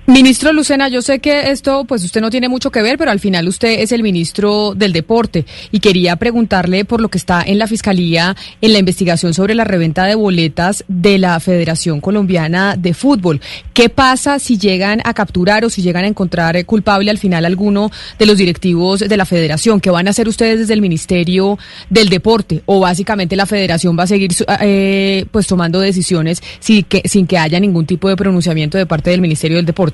Ministro Lucena, yo sé que esto, pues usted no tiene mucho que ver, pero al final usted es el ministro del deporte y quería preguntarle por lo que está en la fiscalía en la investigación sobre la reventa de boletas de la Federación Colombiana de Fútbol. ¿Qué pasa si llegan a capturar o si llegan a encontrar culpable al final alguno de los directivos de la Federación? ¿Qué van a hacer ustedes desde el Ministerio del Deporte? ¿O básicamente la Federación va a seguir eh, pues tomando decisiones sin que, sin que haya ningún tipo de pronunciamiento de parte del Ministerio del Deporte?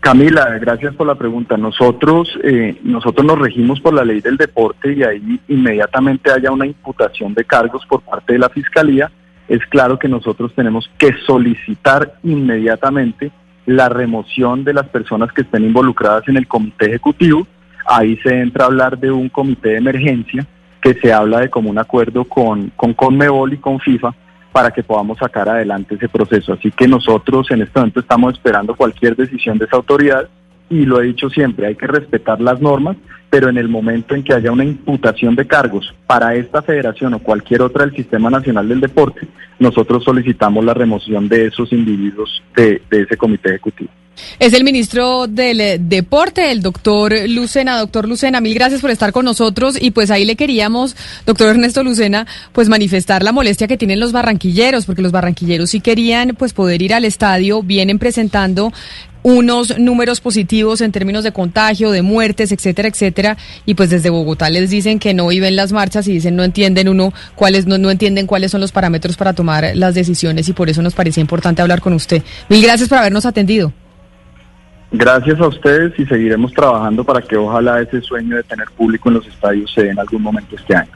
Camila, gracias por la pregunta. Nosotros, eh, nosotros nos regimos por la ley del deporte y ahí inmediatamente haya una imputación de cargos por parte de la Fiscalía, es claro que nosotros tenemos que solicitar inmediatamente la remoción de las personas que estén involucradas en el comité ejecutivo. Ahí se entra a hablar de un comité de emergencia que se habla de como un acuerdo con, con Conmebol y con FIFA para que podamos sacar adelante ese proceso. Así que nosotros en este momento estamos esperando cualquier decisión de esa autoridad y lo he dicho siempre, hay que respetar las normas, pero en el momento en que haya una imputación de cargos para esta federación o cualquier otra del Sistema Nacional del Deporte, nosotros solicitamos la remoción de esos individuos de, de ese comité ejecutivo. Es el ministro del eh, Deporte, el doctor Lucena. Doctor Lucena, mil gracias por estar con nosotros y pues ahí le queríamos, doctor Ernesto Lucena, pues manifestar la molestia que tienen los barranquilleros, porque los barranquilleros sí querían pues poder ir al estadio, vienen presentando unos números positivos en términos de contagio, de muertes, etcétera, etcétera, y pues desde Bogotá les dicen que no viven las marchas y dicen no entienden uno cuáles no, no entienden cuáles son los parámetros para tomar las decisiones y por eso nos parecía importante hablar con usted. Mil gracias por habernos atendido. Gracias a ustedes y seguiremos trabajando para que ojalá ese sueño de tener público en los estadios se dé en algún momento este año.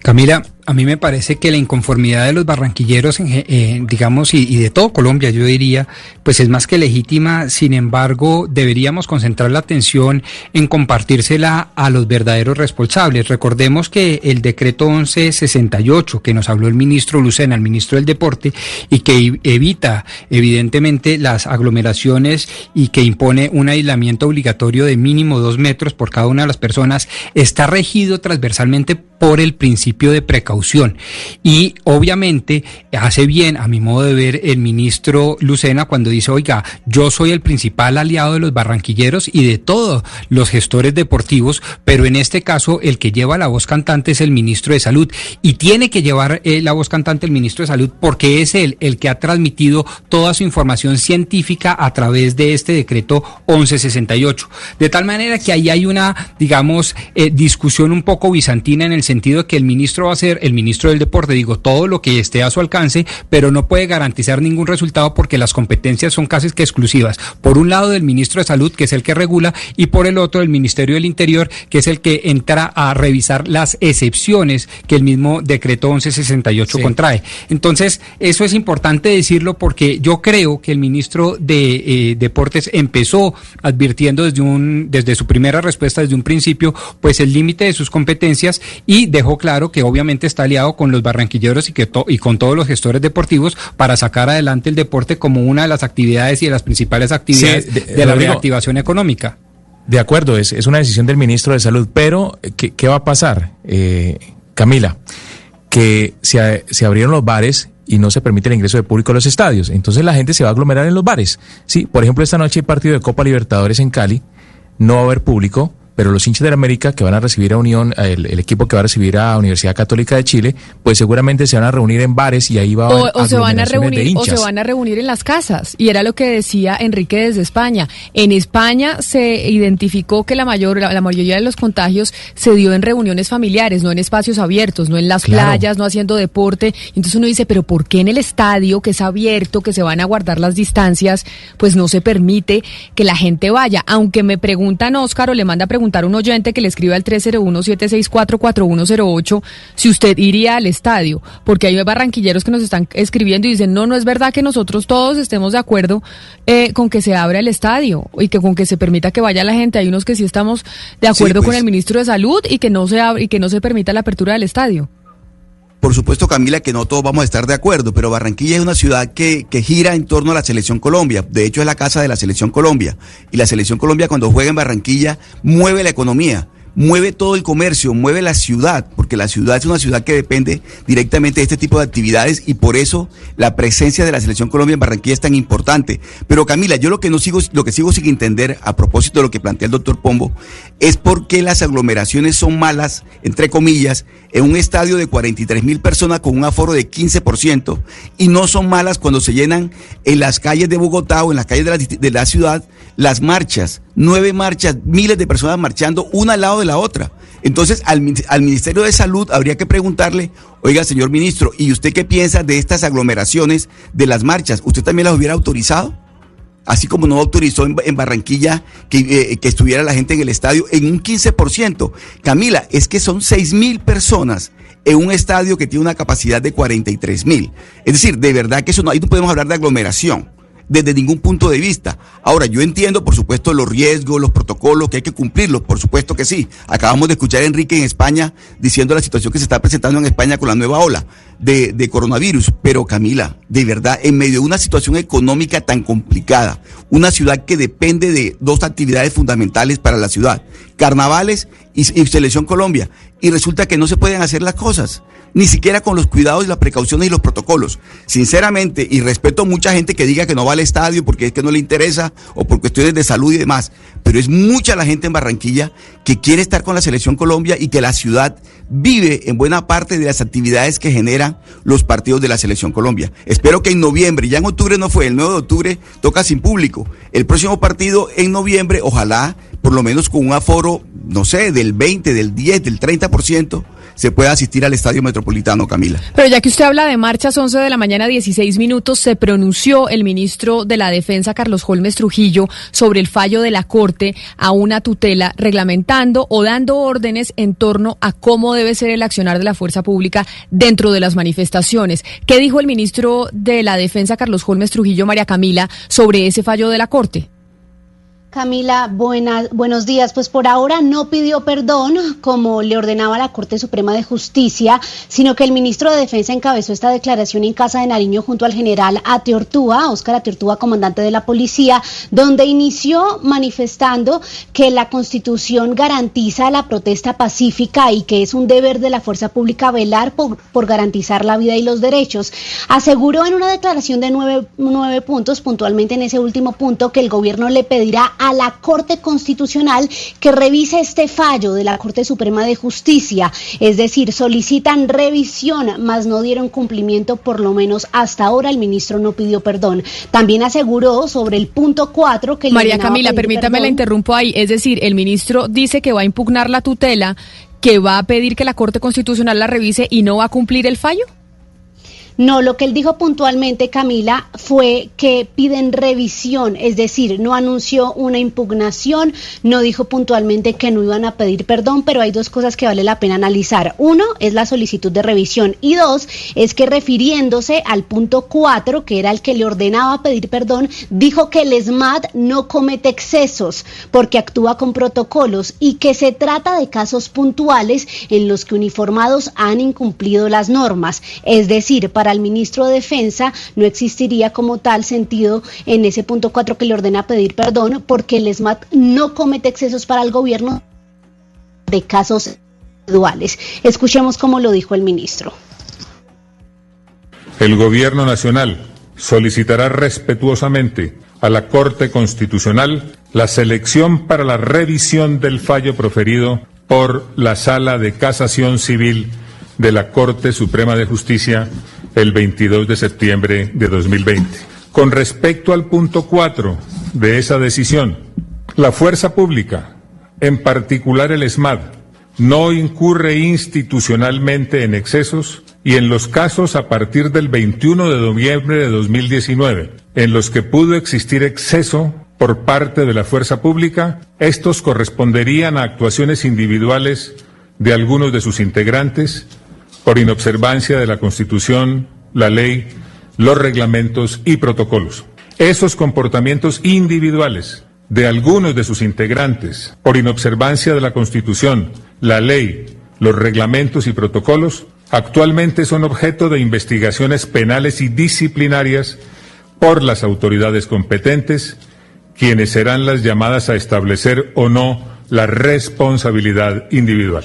Camila, a mí me parece que la inconformidad de los barranquilleros, eh, digamos, y, de todo Colombia, yo diría, pues es más que legítima. Sin embargo, deberíamos concentrar la atención en compartírsela a los verdaderos responsables. Recordemos que el decreto 1168 que nos habló el ministro Lucena, el ministro del Deporte, y que evita, evidentemente, las aglomeraciones y que impone un aislamiento obligatorio de mínimo dos metros por cada una de las personas, está regido transversalmente por el principio de precaución y obviamente hace bien, a mi modo de ver, el ministro Lucena cuando dice, oiga, yo soy el principal aliado de los barranquilleros y de todos los gestores deportivos, pero en este caso el que lleva la voz cantante es el ministro de Salud y tiene que llevar eh, la voz cantante el ministro de Salud porque es él el que ha transmitido toda su información científica a través de este decreto 1168. De tal manera que ahí hay una, digamos, eh, discusión un poco bizantina en el sentido de que el ministro va a ser el ministro del Deporte, digo, todo lo que esté a su alcance, pero no puede garantizar ningún resultado porque las competencias son casi que exclusivas. Por un lado del ministro de Salud, que es el que regula, y por el otro del Ministerio del Interior, que es el que entra a revisar las excepciones que el mismo decreto 1168 contrae. Entonces, eso es importante decirlo porque yo creo que el ministro de eh, Deportes empezó advirtiendo desde un desde su primera respuesta desde un principio pues el límite de sus competencias y dejó claro que obviamente está aliado con los barranquilleros y, que y con todos los gestores deportivos para sacar adelante el deporte como una de las actividades y de las principales actividades de, la reactivación económica. De acuerdo, es, es, una decisión del ministro de Salud, pero ¿qué, qué va a pasar, eh, Camila? Que se, se abrieron los bares y no se permite el ingreso de público a los estadios. Entonces la gente se va a aglomerar en los bares. Sí, por ejemplo, esta noche hay partido de Copa Libertadores en Cali, no va a haber público, pero los hinchas de la América que van a recibir a Unión, el, el equipo que va a recibir a Universidad Católica de Chile, pues seguramente se van a reunir en bares y ahí va O, o se van a reunir o se van a reunir en las casas y era lo que decía Enrique desde España. En España se identificó que la mayor la, la mayoría de los contagios se dio en reuniones familiares, no en espacios abiertos, no en las Claro. playas, no haciendo deporte. Entonces uno dice, pero ¿por qué en el estadio que es abierto, que se van a guardar las distancias, pues no se permite que la gente vaya? Aunque me preguntan Óscar o le manda a preguntar un oyente que le escribe al 301-764-4108 si usted iría al estadio, porque hay barranquilleros que nos están escribiendo y dicen, no, no es verdad que nosotros todos estemos de acuerdo eh, con que se abra el estadio y que con que se permita que vaya la gente. Hay unos que sí estamos de acuerdo pues. con el ministro de Salud y que no se ab- y que no se permita la apertura del estadio. Por supuesto, Camila, que no todos vamos a estar de acuerdo, pero Barranquilla es una ciudad que, que gira en torno a la Selección Colombia. De hecho, es la casa de la Selección Colombia. Y la Selección Colombia, cuando juega en Barranquilla, mueve la economía, mueve todo el comercio, mueve la ciudad, porque la ciudad es una ciudad que depende directamente de este tipo de actividades y por eso la presencia de la Selección Colombia en Barranquilla es tan importante. Pero Camila, yo lo que no sigo, lo que sigo sin entender, a propósito de lo que plantea el doctor Pombo, es por qué las aglomeraciones son malas, entre comillas, en un estadio de 43 mil personas con un aforo de 15% y no son malas cuando se llenan en las calles de Bogotá o en las calles de la, de la ciudad las marchas, nueve marchas, miles de personas marchando una al lado de la otra. Entonces al, al Ministerio de Salud habría que preguntarle, oiga señor ministro, ¿y usted qué piensa de estas aglomeraciones de las marchas? ¿Usted también las hubiera autorizado? así como no autorizó en, en Barranquilla que, eh, que estuviera la gente en el estadio en un 15%. Camila, es que son 6 mil personas en un estadio que tiene una capacidad de 43 mil. Es decir, de verdad que eso no, ahí no podemos hablar de aglomeración desde ningún punto de vista. Ahora, yo entiendo, por supuesto, los riesgos, los protocolos, que hay que cumplirlos, por supuesto que sí. Acabamos de escuchar a Enrique en España diciendo la situación que se está presentando en España con la nueva ola de, coronavirus. Pero Camila, de verdad, en medio de una situación económica tan complicada, una ciudad que depende de dos actividades fundamentales para la ciudad, carnavales y, y Selección Colombia, y resulta que no se pueden hacer las cosas ni siquiera con los cuidados y las precauciones y los protocolos. Sinceramente, y respeto a mucha gente que diga que no va al estadio porque es que no le interesa o por cuestiones de salud y demás, pero es mucha la gente en Barranquilla que quiere estar con la selección Colombia y que la ciudad vive en buena parte de las actividades que generan los partidos de la selección Colombia. Espero que en noviembre, ya en octubre no fue, el 9 de octubre toca sin público. El próximo partido en noviembre, ojalá por lo menos con un aforo, no sé, del 20, del 10, del 30%, se pueda asistir al Estadio Metropolitano, Camila. Pero ya que usted habla de marchas, 11 de la mañana, 16 minutos, se pronunció el ministro de la Defensa, Carlos Holmes Trujillo, sobre el fallo de la Corte a una tutela reglamentando o dando órdenes en torno a cómo debe ser el accionar de la fuerza pública dentro de las manifestaciones. ¿Qué dijo el ministro de la Defensa, Carlos Holmes Trujillo, María Camila, sobre ese fallo de la Corte? Camila, buenas, buenos días. Pues por ahora no pidió perdón, como le ordenaba la Corte Suprema de Justicia, sino que el ministro de Defensa encabezó esta declaración en Casa de Nariño junto al general Ateortúa, Óscar Ateortúa, comandante de la policía, donde inició manifestando que la Constitución garantiza la protesta pacífica y que es un deber de la fuerza pública velar por, por garantizar la vida y los derechos. Aseguró en una declaración de nueve, nueve puntos, puntualmente en ese último punto, que el gobierno le pedirá a la Corte Constitucional que revise este fallo de la Corte Suprema de Justicia. Es decir, solicitan revisión, mas no dieron cumplimiento, por lo menos hasta ahora el ministro no pidió perdón. También aseguró sobre el punto 4 que... María Camila, permítame la interrumpo ahí. Es decir, el ministro dice que va a impugnar la tutela, que va a pedir que la Corte Constitucional la revise y no va a cumplir el fallo. No, lo que él dijo puntualmente, Camila, fue que piden revisión, es decir, no anunció una impugnación, no dijo puntualmente que no iban a pedir perdón, pero hay dos cosas que vale la pena analizar. Uno es la solicitud de revisión y dos es que refiriéndose al punto cuatro, que era el que le ordenaba pedir perdón, dijo que el SMAT no comete excesos porque actúa con protocolos y que se trata de casos puntuales en los que uniformados han incumplido las normas. Es decir, para el ministro de Defensa no existiría como tal sentido en ese punto 4 que le ordena pedir perdón porque el SMAT no comete excesos para el gobierno de casos individuales. Escuchemos cómo lo dijo el ministro. El Gobierno Nacional solicitará respetuosamente a la Corte Constitucional la selección para la revisión del fallo proferido por la Sala de Casación Civil de la Corte Suprema de Justicia el 22 de septiembre de 2020. Con respecto al punto 4 de esa decisión, la fuerza pública, en particular el ESMAD, no incurre institucionalmente en excesos y en los casos a partir del 21 de noviembre de 2019, en los que pudo existir exceso por parte de la fuerza pública, estos corresponderían a actuaciones individuales de algunos de sus integrantes por inobservancia de la Constitución, la ley, los reglamentos y protocolos. Esos comportamientos individuales de algunos de sus integrantes por inobservancia de la Constitución, la ley, los reglamentos y protocolos, actualmente son objeto de investigaciones penales y disciplinarias por las autoridades competentes, quienes serán las llamadas a establecer o no la responsabilidad individual.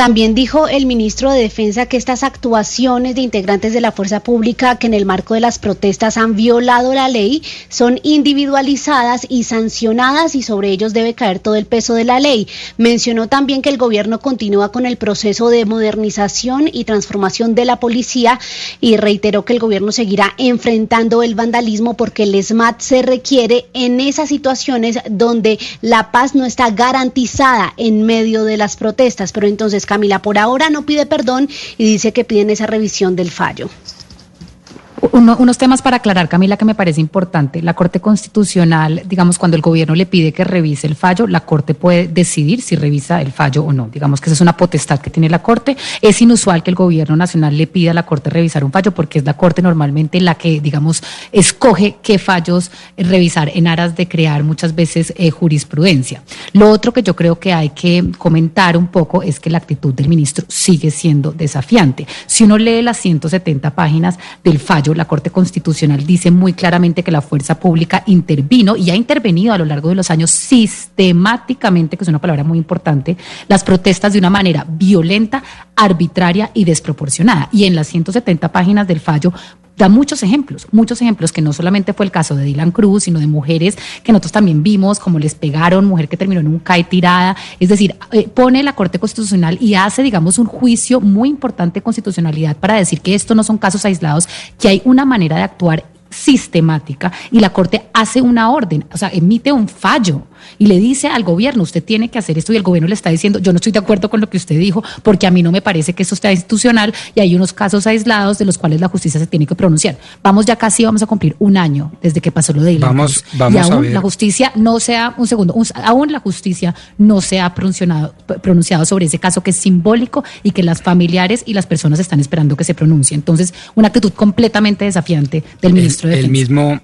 También dijo el ministro de Defensa que estas actuaciones de integrantes de la fuerza pública que en el marco de las protestas han violado la ley son individualizadas y sancionadas y sobre ellos debe caer todo el peso de la ley. Mencionó también que el gobierno continúa con el proceso de modernización y transformación de la policía y reiteró que el gobierno seguirá enfrentando el vandalismo porque el SMAT se requiere en esas situaciones donde la paz no está garantizada en medio de las protestas. Pero entonces Camila. Por ahora no pide perdón y dice que piden esa revisión del fallo unos temas para aclarar, Camila, que me parece importante. La Corte Constitucional, digamos, cuando el gobierno le pide que revise el fallo, la Corte puede decidir si revisa el fallo o no. Digamos que esa es una potestad que tiene la Corte. Es inusual que el gobierno nacional le pida a la Corte revisar un fallo porque es la Corte normalmente la que, digamos, escoge qué fallos revisar en aras de crear muchas veces eh, jurisprudencia. Lo otro que yo creo que hay que comentar un poco es que la actitud del ministro sigue siendo desafiante. Si uno lee las 170 páginas del fallo, la Corte Constitucional dice muy claramente que la fuerza pública intervino y ha intervenido a lo largo de los años sistemáticamente, que es una palabra muy importante, las protestas de una manera violenta, arbitraria y desproporcionada. Y en las 170 páginas del fallo da muchos ejemplos, muchos ejemplos que no solamente fue el caso de Dylan Cruz, sino de mujeres que nosotros también vimos, como les pegaron, mujer que terminó en un CAE tirada. Es decir, eh, pone la Corte Constitucional y hace, digamos, un juicio muy importante de constitucionalidad para decir que esto no son casos aislados, que hay una manera de actuar sistemática y la Corte hace una orden, o sea, emite un fallo y le dice al gobierno, usted tiene que hacer esto y el gobierno le está diciendo, yo no estoy de acuerdo con lo que usted dijo porque a mí no me parece que eso esté institucional y hay unos casos aislados de los cuales la justicia se tiene que pronunciar. Vamos ya casi, vamos a cumplir un año desde que pasó lo de Vamos, vamos y aún a ver. la justicia no se ha, un segundo, aún la justicia no se ha pronunciado, pronunciado sobre ese caso que es simbólico y que las familiares y las personas están esperando que se pronuncie. Entonces, una actitud completamente desafiante del ministro de el, el mismo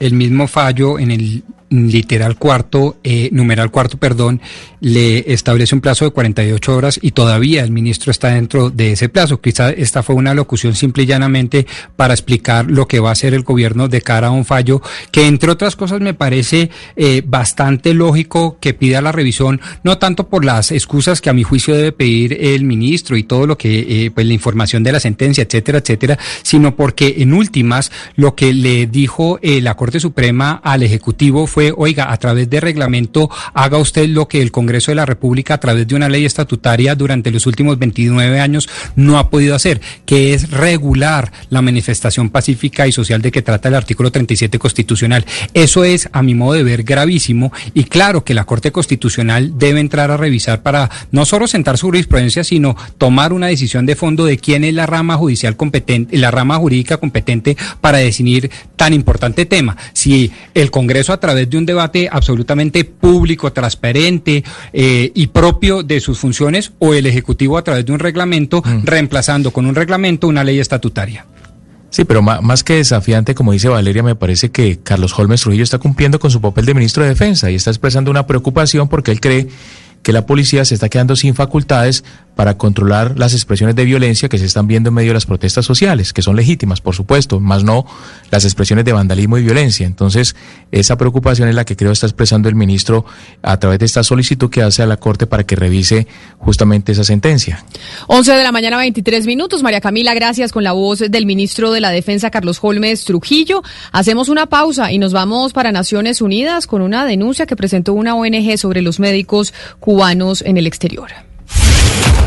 el mismo fallo en el literal cuarto, eh, numeral cuarto, perdón, le establece un plazo de 48 horas y todavía el ministro está dentro de ese plazo. Quizá esta fue una locución simple y llanamente para explicar lo que va a hacer el gobierno de cara a un fallo que, entre otras cosas, me parece eh, bastante lógico que pida la revisión, no tanto por las excusas que a mi juicio debe pedir el ministro y todo lo que, eh, pues la información de la sentencia, etcétera, etcétera, sino porque en últimas lo que le dijo eh, la Corte Suprema al Ejecutivo fue fue, oiga, a través de reglamento haga usted lo que el Congreso de la República a través de una ley estatutaria durante los últimos 29 años no ha podido hacer, que es regular la manifestación pacífica y social de que trata el artículo 37 constitucional. Eso es, a mi modo de ver, gravísimo y claro que la Corte Constitucional debe entrar a revisar para no solo sentar su jurisprudencia, sino tomar una decisión de fondo de quién es la rama judicial competente, la rama jurídica competente para definir tan importante tema. Si el Congreso a través de un debate absolutamente público, transparente eh, y propio de sus funciones o el Ejecutivo a través de un reglamento, reemplazando con un reglamento una ley estatutaria. Sí, pero más que desafiante, como dice Valeria, me parece que Carlos Holmes Trujillo está cumpliendo con su papel de ministro de Defensa y está expresando una preocupación porque él cree que la policía se está quedando sin facultades para controlar las expresiones de violencia que se están viendo en medio de las protestas sociales, que son legítimas, por supuesto, más no las expresiones de vandalismo y violencia. Entonces, esa preocupación es la que creo está expresando el ministro a través de esta solicitud que hace a la Corte para que revise justamente esa sentencia. 11 de la mañana, 23 minutos. María Camila, gracias con la voz del ministro de la Defensa, Carlos Holmes Trujillo. Hacemos una pausa y nos vamos para Naciones Unidas con una denuncia que presentó una ONG sobre los médicos cubanos en el exterior.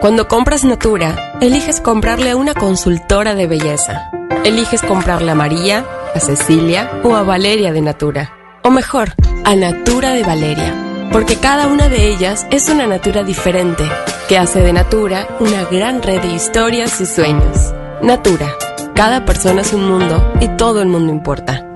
Cuando compras Natura, eliges comprarle a una consultora de belleza. Eliges comprarle a María, a Cecilia o a Valeria de Natura. O mejor, a Natura de Valeria. Porque cada una de ellas es una Natura diferente, que hace de Natura una gran red de historias y sueños. Natura. Cada persona es un mundo y todo el mundo importa.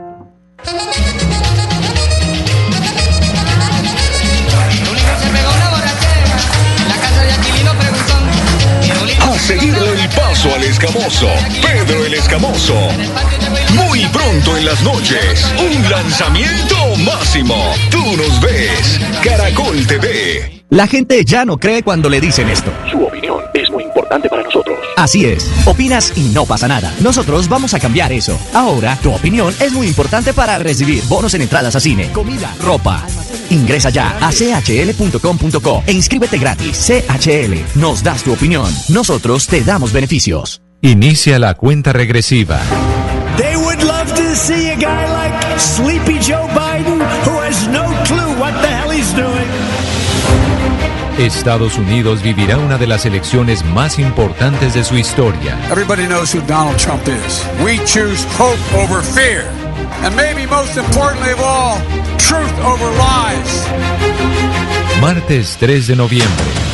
Seguirle el paso al escamoso, Pedro el Escamoso. Muy pronto en las noches, un lanzamiento máximo. Tú nos ves, Caracol TV. La gente ya no cree cuando le dicen esto. Su opinión importante para nosotros. Así es, opinas y no pasa nada. Nosotros vamos a cambiar eso. Ahora, tu opinión es muy importante para recibir bonos en entradas a cine, comida, ropa. Ingresa ya a chl.com.co e inscríbete gratis. CHL, nos das tu opinión. Nosotros te damos beneficios. Inicia la cuenta regresiva. They would love to see a guy like Sleepy Estados Unidos vivirá una de las elecciones más importantes de su historia. Everybody knows who Donald Trump is. We choose hope over fear. And maybe most importantly of all, truth over lies. Martes 3 de noviembre.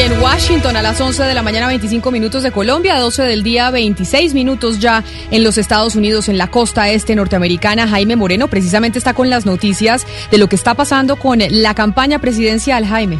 En Washington a las 11 de la mañana 25 minutos de Colombia, 12 del día 26 minutos ya en los Estados Unidos, en la costa este norteamericana. Jaime Moreno precisamente está con las noticias de lo que está pasando con la campaña presidencial, Jaime.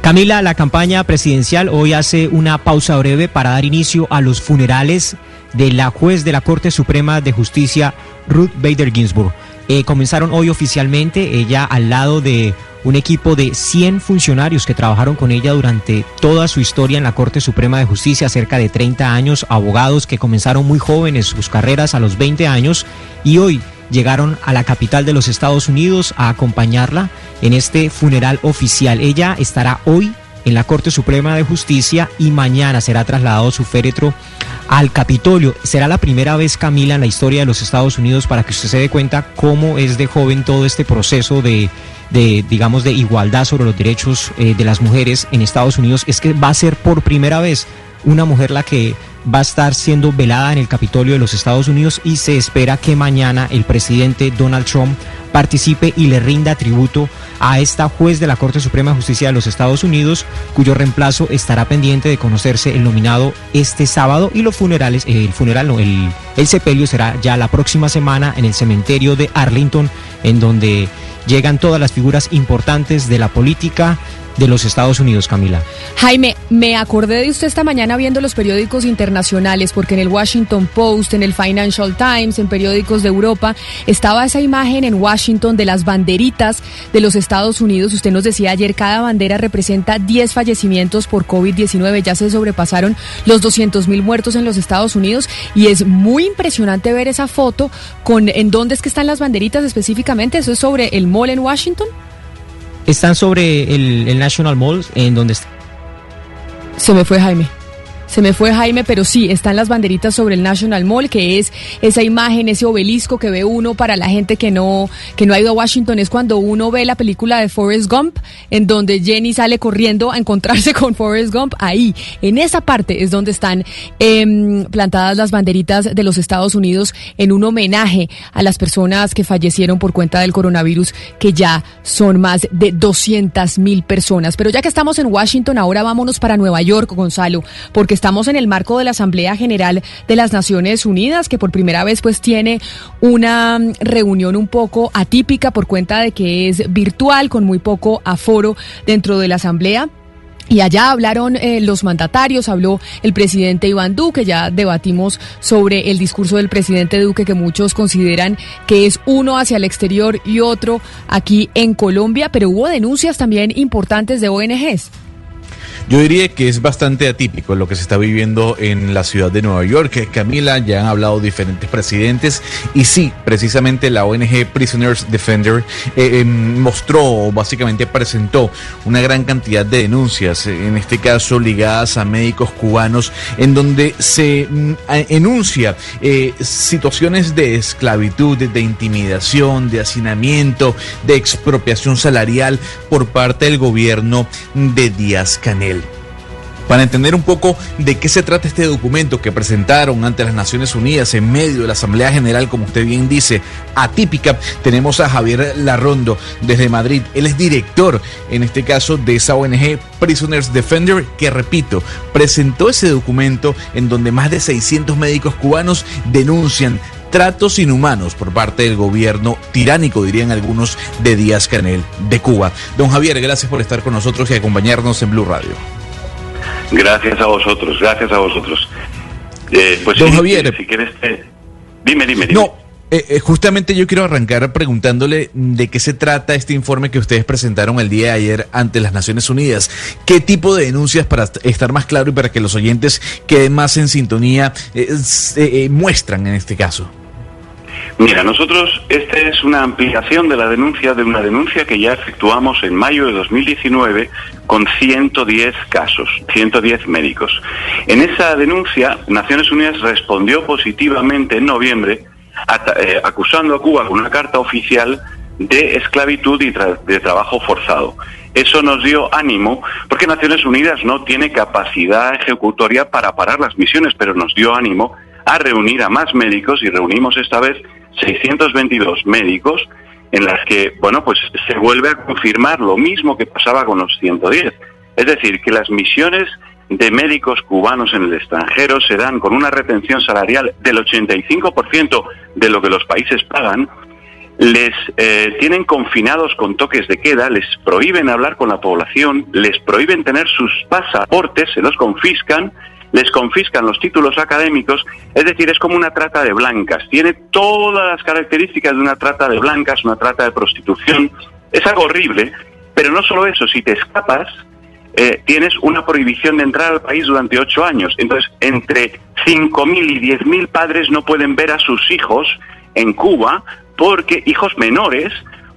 Camila, la campaña presidencial hoy hace una pausa breve para dar inicio a los funerales de la juez de la Corte Suprema de Justicia, Ruth Bader Ginsburg. Eh, comenzaron hoy oficialmente, ella al lado de un equipo de 100 funcionarios que trabajaron con ella durante toda su historia en la Corte Suprema de Justicia, cerca de 30 años, abogados que comenzaron muy jóvenes sus carreras a los 20 años y hoy llegaron a la capital de los Estados Unidos a acompañarla en este funeral oficial. Ella estará hoy en la Corte Suprema de Justicia y mañana será trasladado su féretro al Capitolio. Será la primera vez, Camila, en la historia de los Estados Unidos para que usted se dé cuenta cómo es de joven todo este proceso de, de digamos, de igualdad sobre los derechos eh, de las mujeres en Estados Unidos. Es que va a ser por primera vez una mujer la que va a estar siendo velada en el Capitolio de los Estados Unidos y se espera que mañana el presidente Donald Trump participe y le rinda tributo a esta juez de la Corte Suprema de Justicia de los Estados Unidos, cuyo reemplazo estará pendiente de conocerse el nominado este sábado y los funerales, eh, el funeral el, el sepelio será ya la próxima semana en el cementerio de Arlington, en donde llegan todas las figuras importantes de la política de los Estados Unidos, Camila. Jaime, me acordé de usted esta mañana viendo los periódicos internacionales, porque en el Washington Post, en el Financial Times, en periódicos de Europa, estaba esa imagen en Washington de las banderitas de los Estados Unidos. Usted nos decía ayer, cada bandera representa 10 fallecimientos por COVID-19. Ya se sobrepasaron los 200 mil muertos en los Estados Unidos y es muy impresionante ver esa foto con en dónde es que están las banderitas específicamente. ¿Eso es sobre el mall en Washington? Están sobre el, National Mall, en donde está. Se me fue Jaime. Se me fue Jaime, pero sí, están las banderitas sobre el National Mall, que es esa imagen, ese obelisco que ve uno para la gente que no, que no ha ido a Washington, es cuando uno ve la película de Forrest Gump, en donde Jenny sale corriendo a encontrarse con Forrest Gump. Ahí, en esa parte es donde están em, plantadas las banderitas de los Estados Unidos en un homenaje a las personas que fallecieron por cuenta del coronavirus, que ya son más de 200 mil personas. Pero ya que estamos en Washington, ahora vámonos para Nueva York, Gonzalo, porque estamos en el marco de la Asamblea General de las Naciones Unidas, que por primera vez pues tiene una mm, reunión un poco atípica por cuenta de que es virtual, con muy poco aforo dentro de la Asamblea. Y allá hablaron eh, los mandatarios, habló el presidente Iván Duque, ya debatimos sobre el discurso del presidente Duque que muchos consideran que es uno hacia el exterior y otro aquí en Colombia, pero hubo denuncias también importantes de ONGs. Yo diría que es bastante atípico lo que se está viviendo en la ciudad de Nueva York. Camila, ya han hablado diferentes presidentes y sí, precisamente la ONG Prisoners Defender eh, em, mostró, básicamente presentó una gran cantidad de denuncias, en este caso ligadas a médicos cubanos, en donde se mm, enuncia eh, situaciones de esclavitud, de, de intimidación, de hacinamiento, de expropiación salarial por parte del gobierno de Díaz Canel. Para entender un poco de qué se trata este documento que presentaron ante las Naciones Unidas en medio de la Asamblea General, como usted bien dice, atípica, tenemos a Javier Larrondo desde Madrid. Él es director, en este caso, de esa ONG Prisoners Defender, que repito, presentó ese documento en donde más de 600 médicos cubanos denuncian tratos inhumanos por parte del gobierno tiránico, dirían algunos, de Díaz Canel de Cuba. Don Javier, gracias por estar con nosotros y acompañarnos en Blue Radio. Gracias a vosotros, gracias a vosotros. Eh, pues Don si, Javier. si quieres, eh, dime, dime, dime. No, eh, eh, justamente yo quiero arrancar preguntándole de qué se trata este informe que ustedes presentaron el día de ayer ante las Naciones Unidas. ¿Qué tipo de denuncias, para est- estar más claro y para que los oyentes queden más en sintonía, eh, muestran en este caso? Mira, nosotros, esta es una ampliación de la denuncia, de una denuncia que ya efectuamos en mayo de 2019 con 110 casos, 110 médicos. En esa denuncia, Naciones Unidas respondió positivamente en noviembre, eh, acusando a Cuba con una carta oficial de esclavitud y tra- de trabajo forzado. Eso nos dio ánimo, porque Naciones Unidas no tiene capacidad ejecutoria para parar las misiones, pero nos dio ánimo a reunir a más médicos y reunimos esta vez 622 médicos en las que, bueno, pues se vuelve a confirmar lo mismo que pasaba con los 110. Es decir, que las misiones de médicos cubanos en el extranjero se dan con una retención salarial del 85% de lo que los países pagan, les eh, tienen confinados con toques de queda, les prohíben hablar con la población, les prohíben tener sus pasaportes, se los confiscan, les confiscan los títulos académicos, es decir, es como una trata de blancas, tiene todas las características de una trata de blancas, una trata de prostitución, es algo horrible, pero no solo eso, si te escapas, eh, tienes una prohibición de entrar al país durante ocho años. Entonces, entre 5.000 y 10.000 padres no pueden ver a sus hijos en Cuba porque hijos menores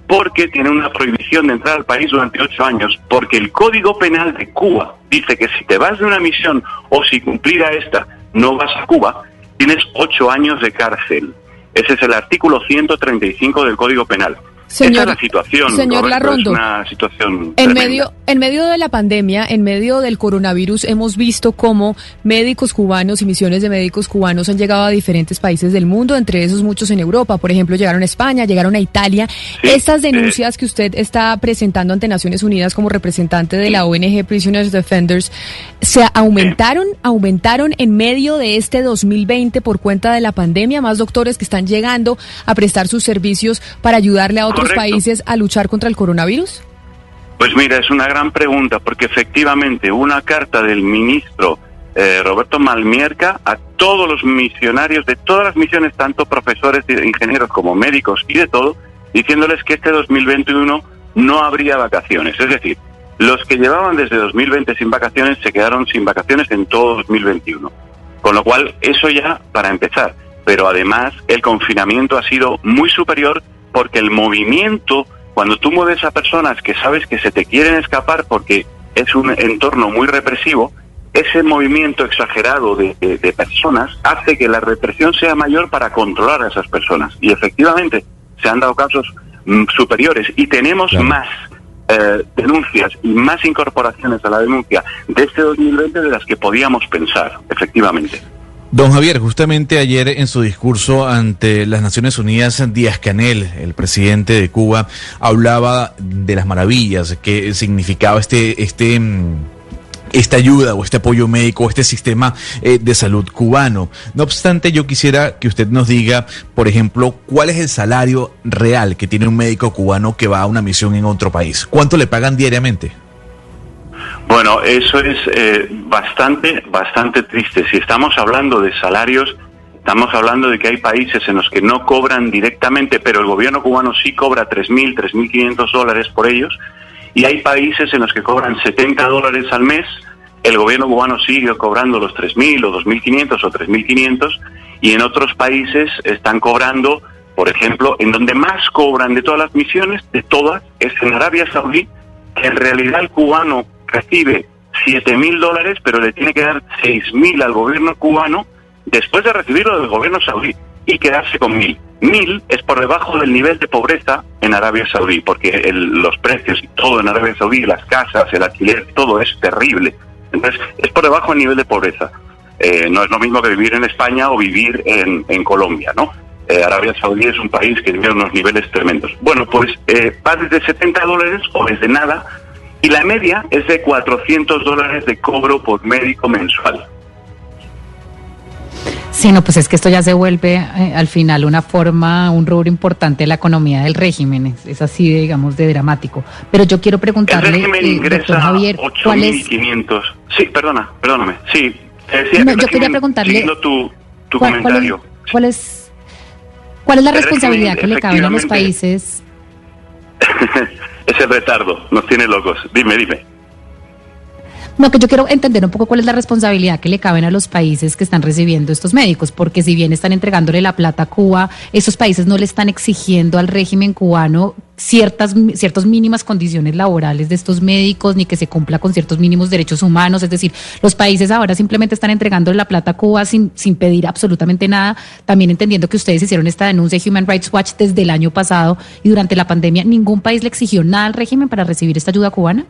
porque tienen una prohibición de entrar al país durante ocho años, porque el Código Penal de Cuba dice que si te vas de una misión o si cumplida esta no vas a Cuba, tienes ocho años de cárcel. Ese es el artículo 135 del Código Penal. Señor- es la situación. señor Roberto, Larrondo. Es una situación. En medio, en medio de la pandemia, en medio del coronavirus, hemos visto cómo médicos cubanos y misiones de médicos cubanos han llegado a diferentes países del mundo, entre esos muchos en Europa. Por ejemplo, llegaron a España, llegaron a Italia. Estas denuncias que usted está presentando ante Naciones Unidas como representante de la ONG Prisoners Defenders, ¿se aumentaron, aumentaron en medio de este 2020 por cuenta de la pandemia? Más doctores que están llegando a prestar sus servicios para ayudarle a otros Correcto. países a luchar contra el coronavirus? Pues mira, es una gran pregunta, porque efectivamente una carta del ministro eh, Roberto Malmierca a todos los misionarios de todas las misiones, tanto profesores, ingenieros como médicos y de todo, diciéndoles que este 2021 no habría vacaciones. Es decir, los que llevaban desde 2020 sin vacaciones se quedaron sin vacaciones en todo 2021. Con lo cual, eso ya para empezar. Pero además, el confinamiento ha sido muy superior porque el movimiento, cuando tú mueves a personas que sabes que se te quieren escapar porque es un entorno muy represivo, ese movimiento exagerado de, de- de personas hace que la represión sea mayor para controlar a esas personas. Y efectivamente se han dado casos mm, superiores y tenemos más eh, denuncias y más incorporaciones a la denuncia de este 2020 de las que podíamos pensar, efectivamente. Don Javier, justamente ayer en su discurso ante las Naciones Unidas, Díaz Canel, el presidente de Cuba, hablaba de las maravillas que significaba este, este, mm, esta ayuda o este apoyo médico, este sistema eh, de salud cubano. No obstante, yo quisiera que usted nos diga, por ejemplo, cuál es el salario real que tiene un médico cubano que va a una misión en otro país. ¿Cuánto le pagan diariamente? Bueno, eso es eh, bastante, bastante triste. Si estamos hablando de salarios, estamos hablando de que hay países en los que no cobran directamente, pero el gobierno cubano sí cobra 3.000, 3.500 dólares por ellos, y hay países en los que cobran 70 dólares al mes, el gobierno cubano sigue cobrando los 3.000 o 2.500 o 3.500, y en otros países están cobrando, por ejemplo, en donde más cobran de todas las misiones, de todas, es en Arabia Saudí, que en realidad el cubano recibe 7 mil dólares, pero le tiene que dar 6 mil al gobierno cubano después de recibirlo del gobierno saudí y quedarse con mil. Mil es por debajo del nivel de pobreza en Arabia Saudí, porque el- los precios y todo en Arabia Saudí, las casas, el alquiler, todo es terrible. Entonces, es por debajo del nivel de pobreza. Eh, no es lo mismo que vivir en España o vivir en, Colombia, ¿no? Eh, Arabia Saudí es un país que tiene unos niveles tremendos. Bueno, pues eh, va desde 70 dólares o desde nada y la media es de 400 dólares de cobro por médico mensual. Sí, no, pues es que esto ya se vuelve eh, al final una forma, un rubro importante de la economía del régimen. Es, es así, de, digamos, de dramático. Pero yo quiero El preguntarle, régimen eh, ingresa Javier, ¿cuál es, 8.500. Sí, perdona, perdóname. Sí, decía No, el yo quería preguntarle tu, tu cuál, cuál es, comentario. cuál es- cuál es la El responsabilidad que le cabe a los países? es el retardo, nos tiene locos. Dime, dime. No, que yo quiero entender un poco cuál es la responsabilidad que le caben a los países que están recibiendo estos médicos, porque si bien están entregándole la plata a Cuba, esos países no le están exigiendo al régimen cubano ciertas ciertas mínimas condiciones laborales de estos médicos, ni que se cumpla con ciertos mínimos derechos humanos, es decir, los países ahora simplemente están entregando la plata a Cuba sin, sin pedir absolutamente nada, también entendiendo que ustedes hicieron esta denuncia de Human Rights Watch desde el año pasado y durante la pandemia ningún país le exigió nada al régimen para recibir esta ayuda cubana.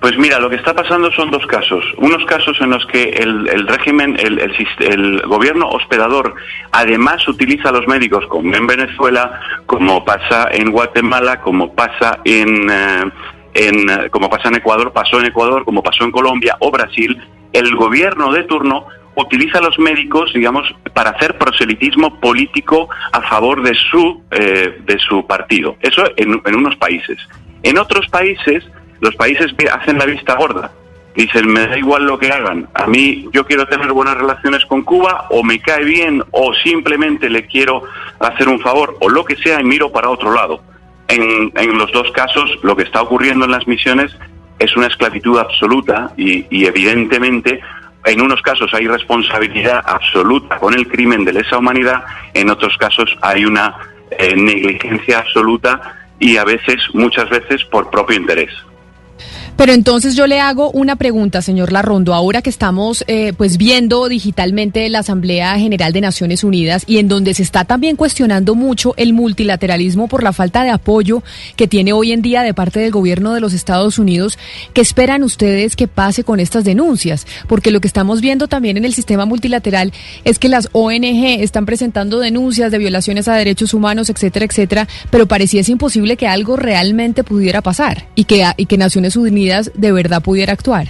Pues mira, lo que está pasando son dos casos. Unos casos en los que el, régimen, el, el el gobierno hospedador, además utiliza a los médicos, como en Venezuela, como pasa en Guatemala, como pasa en, eh, en, eh, como pasa en Ecuador, pasó en Ecuador, como pasó en Colombia o Brasil. El gobierno de turno utiliza a los médicos, digamos, para hacer proselitismo político a favor de su, eh, de su partido. Eso en unos países. En otros países, los países hacen la vista gorda. Dicen, me da igual lo que hagan. A mí yo quiero tener buenas relaciones con Cuba, o me cae bien, o simplemente le quiero hacer un favor, o lo que sea, y miro para otro lado. En, en los dos casos, lo que está ocurriendo en las misiones es una esclavitud absoluta y, y evidentemente en unos casos hay responsabilidad absoluta con el crimen de lesa humanidad, en otros casos hay una eh, negligencia absoluta y a veces, muchas veces, por propio interés. Pero entonces yo le hago una pregunta, señor Larrondo, ahora que estamos eh, pues viendo digitalmente la Asamblea General de Naciones Unidas y en donde se está también cuestionando mucho el multilateralismo por la falta de apoyo que tiene hoy en día de parte del gobierno de los Estados Unidos, ¿qué esperan ustedes que pase con estas denuncias? Porque lo que estamos viendo también en el sistema multilateral es que las ONG están presentando denuncias de violaciones a derechos humanos, etcétera, etcétera, pero pareciese imposible que algo realmente pudiera pasar y que, y que Naciones De verdad pudiera actuar.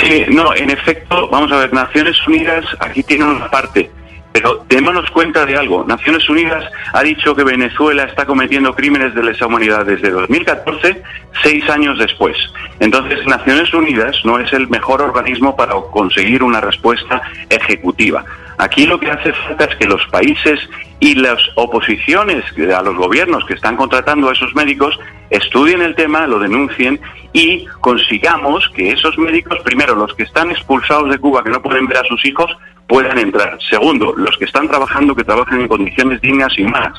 Sí, no, en efecto, vamos a ver, Naciones Unidas aquí tiene una parte, pero démonos cuenta de algo. Naciones Unidas ha dicho que Venezuela está cometiendo crímenes de lesa humanidad desde 2014, seis años después. Entonces, Naciones Unidas no es el mejor organismo para conseguir una respuesta ejecutiva. Aquí lo que hace falta es que los países y las oposiciones a los gobiernos que están contratando a esos médicos estudien el tema, lo denuncien y consigamos que esos médicos, primero, los que están expulsados de Cuba, que no pueden ver a sus hijos, puedan entrar. Segundo, los que están trabajando, que trabajen en condiciones dignas y más.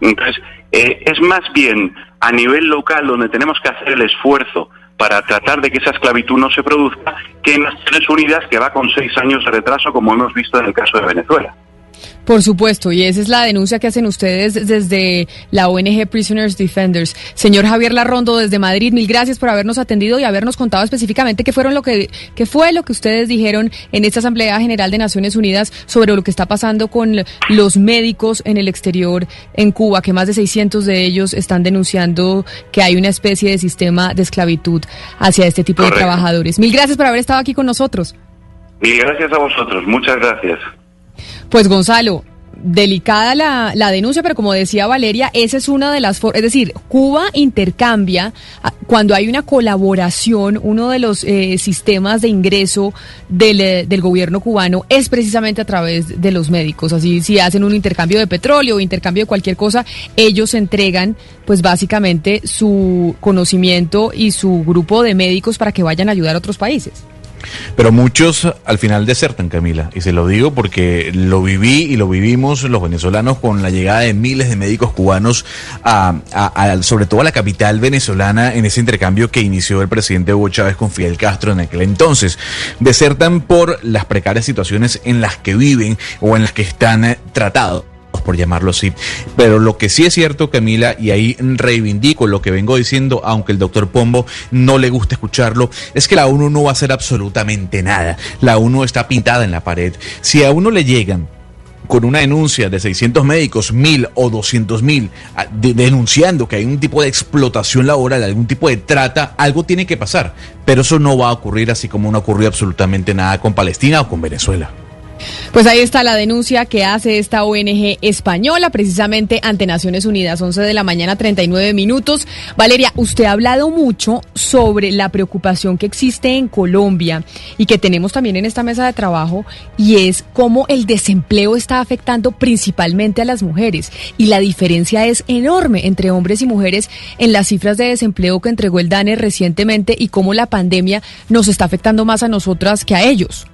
Entonces, eh, es más bien a nivel local donde tenemos que hacer el esfuerzo para tratar de que esa esclavitud no se produzca que en Naciones Unidas, que va con seis años de retraso, como hemos visto en el caso de Venezuela. Por supuesto, y esa es la denuncia que hacen ustedes desde la ONG Prisoners Defenders. Señor Javier Larrondo, desde Madrid, mil gracias por habernos atendido y habernos contado específicamente qué fueron lo que qué fue lo que ustedes dijeron en esta Asamblea General de Naciones Unidas sobre lo que está pasando con los médicos en el exterior en Cuba, que más de 600 de ellos están denunciando que hay una especie de sistema de esclavitud hacia este tipo de trabajadores. Mil gracias por haber estado aquí con nosotros. Mil gracias a vosotros, muchas gracias. Pues Gonzalo, delicada la, la, denuncia, pero como decía Valeria, esa es una de las formas, es decir, Cuba intercambia ah, cuando hay una colaboración, uno de los eh, sistemas de ingreso del, eh, del, gobierno cubano es precisamente a través de los médicos. Así, si hacen un intercambio de petróleo o intercambio de cualquier cosa, ellos entregan, pues básicamente, su conocimiento y su grupo de médicos para que vayan a ayudar a otros países. Pero muchos al final desertan, Camila, y se lo digo porque lo viví y lo vivimos los venezolanos con la llegada de miles de médicos cubanos a, sobre todo a la capital venezolana en ese intercambio que inició el presidente Hugo Chávez con Fidel Castro en aquel entonces. Desertan por las precarias situaciones en las que viven o en las que están eh, tratados por llamarlo así. Pero lo que sí es cierto, Camila, y ahí reivindico lo que vengo diciendo, aunque el doctor Pombo no le guste escucharlo, es que la ONU no va a hacer absolutamente nada. La ONU está pintada en la pared. Si a uno le llegan con una denuncia de 600 médicos, 1000 o 200 mil, denunciando que hay un tipo de explotación laboral, algún tipo de trata, algo tiene que pasar. Pero eso no va a ocurrir así como no ocurrió absolutamente nada con Palestina o con Venezuela. Pues ahí está la denuncia que hace esta ONG española precisamente ante Naciones Unidas, 11 de la mañana, 39 minutos. Valeria, usted ha hablado mucho sobre la preocupación que existe en Colombia y que tenemos también en esta mesa de trabajo y es cómo el desempleo está afectando principalmente a las mujeres y la diferencia es enorme entre hombres y mujeres en las cifras de desempleo que entregó el DANE recientemente y cómo la pandemia nos está afectando más a nosotras que a ellos.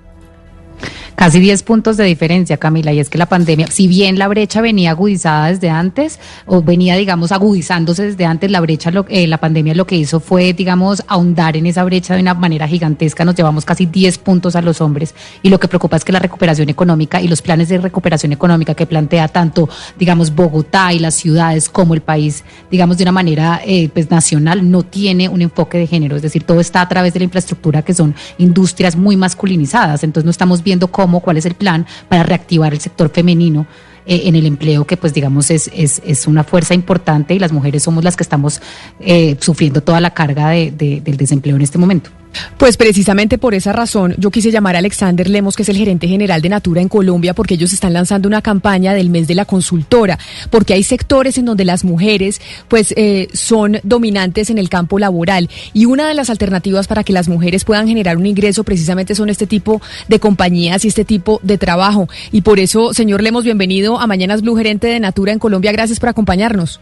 Casi 10 puntos de diferencia, Camila, y es que la pandemia, si bien la brecha venía agudizada desde antes, o venía, digamos, agudizándose desde antes, la brecha, eh, la pandemia lo que hizo fue, digamos, ahondar en esa brecha de una manera gigantesca. Nos llevamos casi 10 puntos a los hombres, y lo que preocupa es que la recuperación económica y los planes de recuperación económica que plantea tanto, digamos, Bogotá y las ciudades como el país, digamos, de una manera eh, pues, nacional, no tiene un enfoque de género. Es decir, todo está a través de la infraestructura que son industrias muy masculinizadas. Entonces, no estamos viendo cómo cuál es el plan para reactivar el sector femenino eh, en el empleo, que pues digamos es, es, es, una fuerza importante y las mujeres somos las que estamos eh, sufriendo toda la carga de, del desempleo en este momento. Pues precisamente por esa razón yo quise llamar a Alexander Lemos, que es el gerente general de Natura en Colombia, porque ellos están lanzando una campaña del mes de la consultora, porque hay sectores en donde las mujeres pues eh, son dominantes en el campo laboral y una de las alternativas para que las mujeres puedan generar un ingreso precisamente son este tipo de compañías y este tipo de trabajo. Y por eso, señor Lemos, bienvenido a Mañanas Blue, gerente de Natura en Colombia. Gracias por acompañarnos.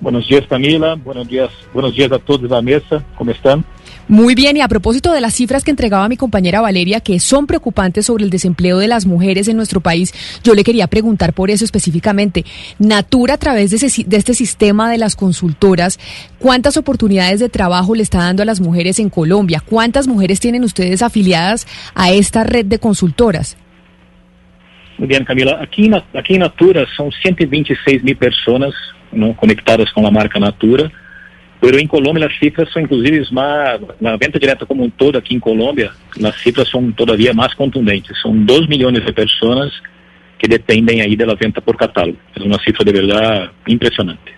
Buenos días, Camila. Buenos días, buenos días a todos de la mesa. ¿Cómo están? Muy bien, y a propósito de las cifras que entregaba mi compañera Valeria, que son preocupantes sobre el desempleo de las mujeres en nuestro país, yo le quería preguntar por eso específicamente. Natura, a través de, de este sistema de las consultoras, ¿cuántas oportunidades de trabajo le está dando a las mujeres en Colombia? ¿Cuántas mujeres tienen ustedes afiliadas a esta red de consultoras? Muy bien, Camila. Aquí, aquí en Natura son 126 mil personas conectadas con la marca Natura. Pero em Colômbia as cifras são inclusive mais, na venda direta como um todo aqui em Colômbia, as cifras são todavia mais contundentes. São 2 milhões de pessoas que dependem aí da venda por catálogo. É uma cifra de verdade impressionante.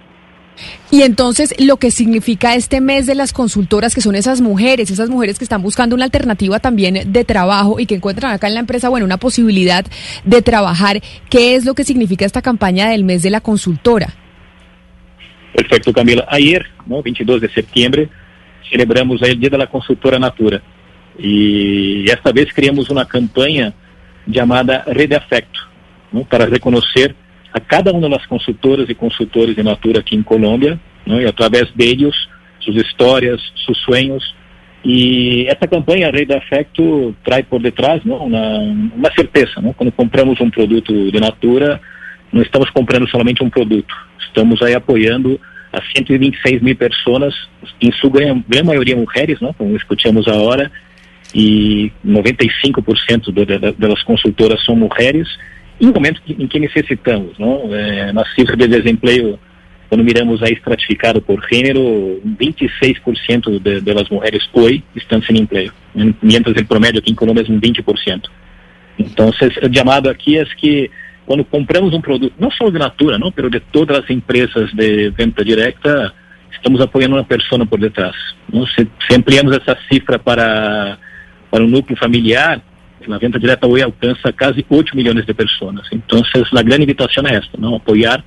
Y entonces lo que significa este mes de las consultoras, que son esas mujeres, esas mujeres que están buscando una alternativa también de trabajo y que encuentran acá en la empresa, bueno, una posibilidad de trabajar, ¿qué es lo que significa esta campaña del mes de la consultora? Perfeito, Camila. Ayer, no, 22 de setembro, celebramos o Dia da Consultora Natura. E esta vez criamos uma campanha chamada Rede Afecto, não, para reconhecer a cada uma das consultoras e consultores de Natura aqui em Colômbia, não, e através deles, suas histórias, seus sonhos. E essa campanha Rede Afecto traz por detrás não, uma, uma certeza. Não? Quando compramos um produto de Natura, não estamos comprando somente um produto, estamos aí apoiando a 126 mil personas, em sua gran, gran maioria mulheres, né, como escutamos agora, e 95% de, de, das consultoras são mulheres, em momento em que necessitamos. Não? É, na cifra de desemprego, quando miramos aí estratificado por gênero, 26% de, das mulheres hoje estão sem emprego, mientras o promédio aqui em Colômbia é um 20%. Então, o chamado aqui é que quando compramos um produto, não só de Natura, não, mas de todas as empresas de venda direta, estamos apoiando uma pessoa por detrás. Não? Se, se ampliamos essa cifra para, para o núcleo familiar, a venda direta hoje alcança quase 8 milhões de pessoas. Então, a grande invitação é esta, não apoiar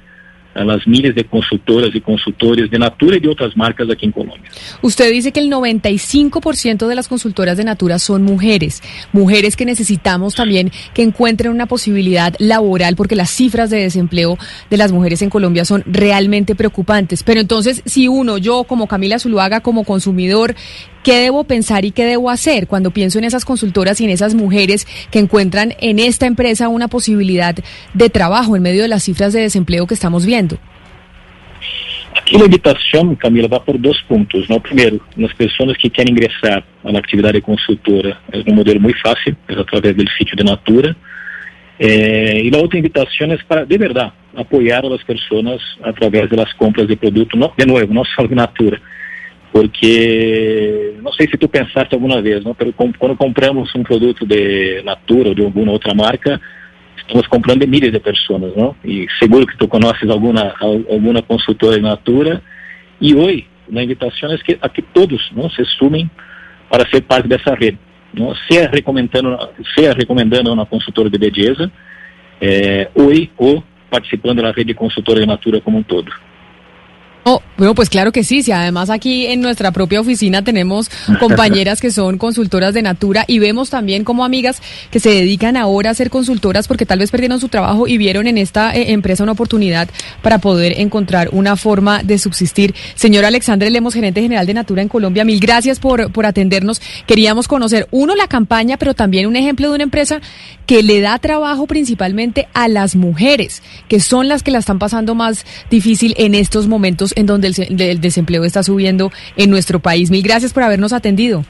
las miles de consultoras y consultores de Natura y de otras marcas aquí en Colombia. Usted dice que el 95% de las consultoras de Natura son mujeres, mujeres que necesitamos también que encuentren una posibilidad laboral porque las cifras de desempleo de las mujeres en Colombia son realmente preocupantes. Pero entonces, si uno, yo como Camila Zuluaga, como consumidor, ¿Qué debo pensar y qué debo hacer cuando pienso en esas consultoras y en esas mujeres que encuentran en esta empresa una posibilidad de trabajo en medio de las cifras de desempleo que estamos viendo? Aqui a invitação, Camila, vai por dois pontos. No? Primeiro, nas pessoas que querem ingressar na atividade consultora, é um modelo muito fácil, é através do sítio de Natura. É, e a outra invitação é para, de verdade, apoiar as pessoas através das compras de produto, não, de novo, não só de Natura, porque não sei se tu pensaste alguma vez, não? Pero quando compramos um produto de Natura ou de alguma outra marca, estamos comprando de milhares de pessoas, não? E seguro que tu conheces alguma alguma consultora de Natura. E hoje, a invitação é que, a que todos não se sumem para ser parte dessa rede, não? Seja recomendando, seja recomendando uma consultora de beleza, é, ou participando da rede de consultora de Natura como um todo. Oh, bueno, pues claro que sí. Si además aquí en nuestra propia oficina tenemos compañeras que son consultoras de Natura y vemos también como amigas que se dedican ahora a ser consultoras porque tal vez perdieron su trabajo y vieron en esta eh, empresa una oportunidad para poder encontrar una forma de subsistir. Señor Alexandre Lemos, gerente general de Natura en Colombia, mil gracias por, por atendernos. Queríamos conocer, uno, la campaña, pero también un ejemplo de una empresa que le da trabajo principalmente a las mujeres, que son las que la están pasando más difícil en estos momentos en donde el, desempleo está subiendo en nuestro país. Mil gracias por habernos atendido.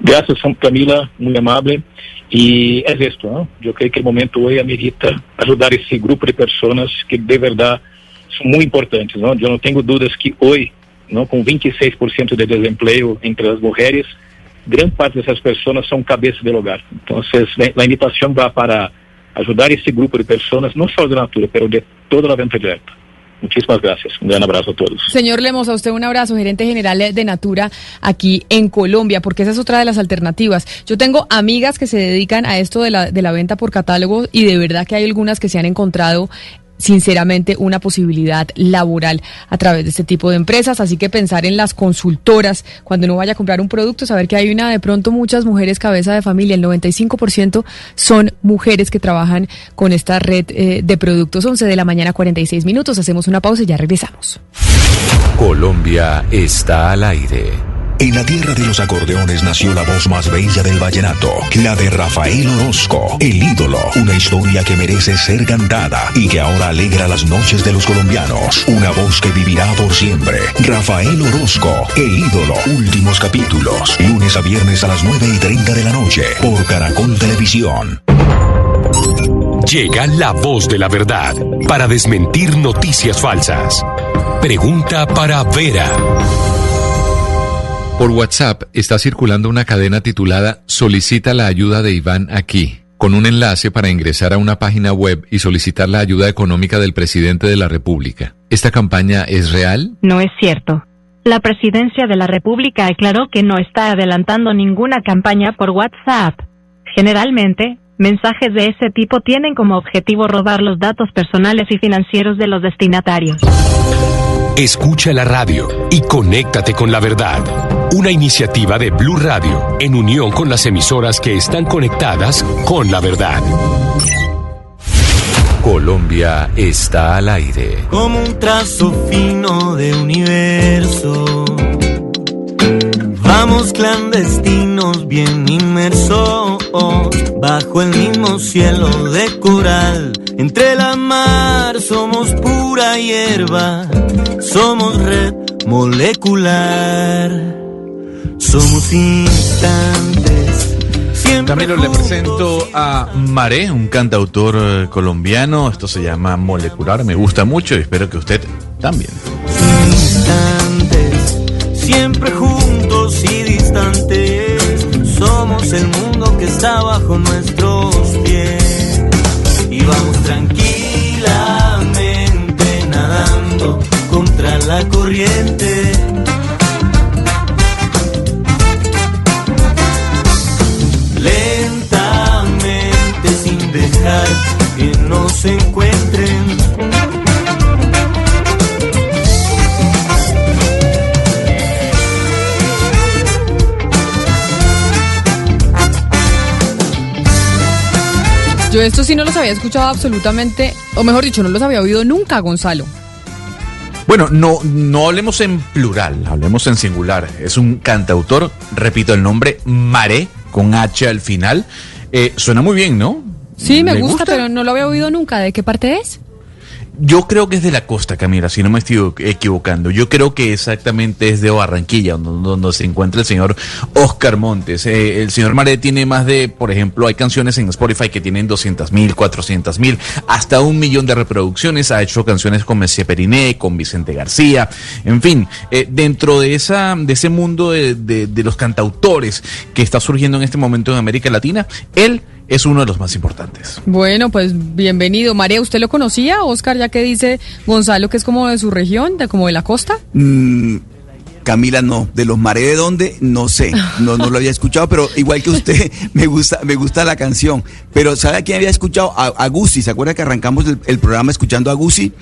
Gracias, Camila, muy amable. Y es esto, ¿no? Yo creo que el momento hoy amerita ayudar a ese grupo de personas que de verdad son muy importantes, ¿no? Yo no tengo dudas que hoy, ¿no? Con 26% de desempleo entre las mujeres, gran parte dessas pessoas são cabeças do hogar. Então, a invitação vai para ajudar esse grupo de pessoas, não só de Natura, mas de toda a venta direta. Muchísimas gracias. Un gran abrazo a todos. Señor Lemos, a usted un abrazo, gerente general de Natura aquí en Colombia, porque esa es otra de las alternativas. Yo tengo amigas que se dedican a esto de la, de la venta por catálogo y de verdad que hay algunas que se han encontrado sinceramente una posibilidad laboral a través de este tipo de empresas. Así que pensar en las consultoras cuando uno vaya a comprar un producto, saber que hay una de pronto muchas mujeres cabeza de familia, el 95% son mujeres que trabajan con esta red eh, de productos. 11 de la mañana, 46 minutos. Hacemos una pausa y ya regresamos. Colombia está al aire. En la tierra de los acordeones nació la voz más bella del vallenato, la de Rafael Orozco, el ídolo, una historia que merece ser cantada y que ahora alegra las noches de los colombianos, una voz que vivirá por siempre. Rafael Orozco, el ídolo, últimos capítulos, lunes a viernes a las 9 y 30 de la noche, por Caracol Televisión. Llega la voz de la verdad para desmentir noticias falsas. Pregunta para Vera. Por WhatsApp está circulando una cadena titulada Solicita la ayuda de Iván aquí, con un enlace para ingresar a una página web y solicitar la ayuda económica del presidente de la República. ¿Esta campaña es real? No es cierto. La presidencia de la República aclaró que no está adelantando ninguna campaña por WhatsApp. Generalmente, mensajes de ese tipo tienen como objetivo robar los datos personales y financieros de los destinatarios. Escucha la radio y conéctate con la verdad. Una iniciativa de Blue Radio en unión con las emisoras que están conectadas con la verdad. Colombia está al aire. Como un trazo fino de universo. Vamos clandestinos, bien inmersos, bajo el mismo cielo de coral Entre la mar somos pura hierba, somos red molecular, somos instantes. Siempre Camilo, le presento a Maré, un cantautor eh, colombiano. Esto se llama Molecular. Me gusta mucho y espero que usted también. instantes, siempre juntos y distantes. Somos el mundo que está bajo nuestros pies. Y vamos tranquilamente nadando contra la corriente. Dejar que nos encuentren. Yo esto sí no los había escuchado absolutamente, o mejor dicho, no los había oído nunca, Gonzalo. Bueno, no, no hablemos en plural, hablemos en singular. Es un cantautor, repito el nombre, Maré, con H al final. Eh, suena muy bien, ¿no? Sí, me ¿Le gusta, gusta? pero no lo había oído nunca. ¿De qué parte es? Yo creo que es de la costa, Camila, si no me estoy equivocando. Yo creo que exactamente es de Barranquilla, donde, donde se encuentra el señor Oscar Montes. Eh, el señor Maré tiene más de, por ejemplo, hay canciones en Spotify que tienen 200 mil, 400 mil, hasta un millón de reproducciones. Ha hecho canciones con Messi Periné, con Vicente García. En fin, eh, dentro de, esa, de ese mundo de, de- de los cantautores que está surgiendo en este momento en América Latina, él es uno de los más importantes. Bueno, pues bienvenido. María, ¿usted lo conocía, Oscar, ya que dice Gonzalo que es como de su región, de como de la costa? Mm, Camila, no. De los mares de dónde, no sé. No, no lo había escuchado, pero igual que usted, me gusta, me gusta la canción. Pero ¿sabe a quién había escuchado? A, a Gusi. ¿Se acuerda que arrancamos el, el programa escuchando a Gusi?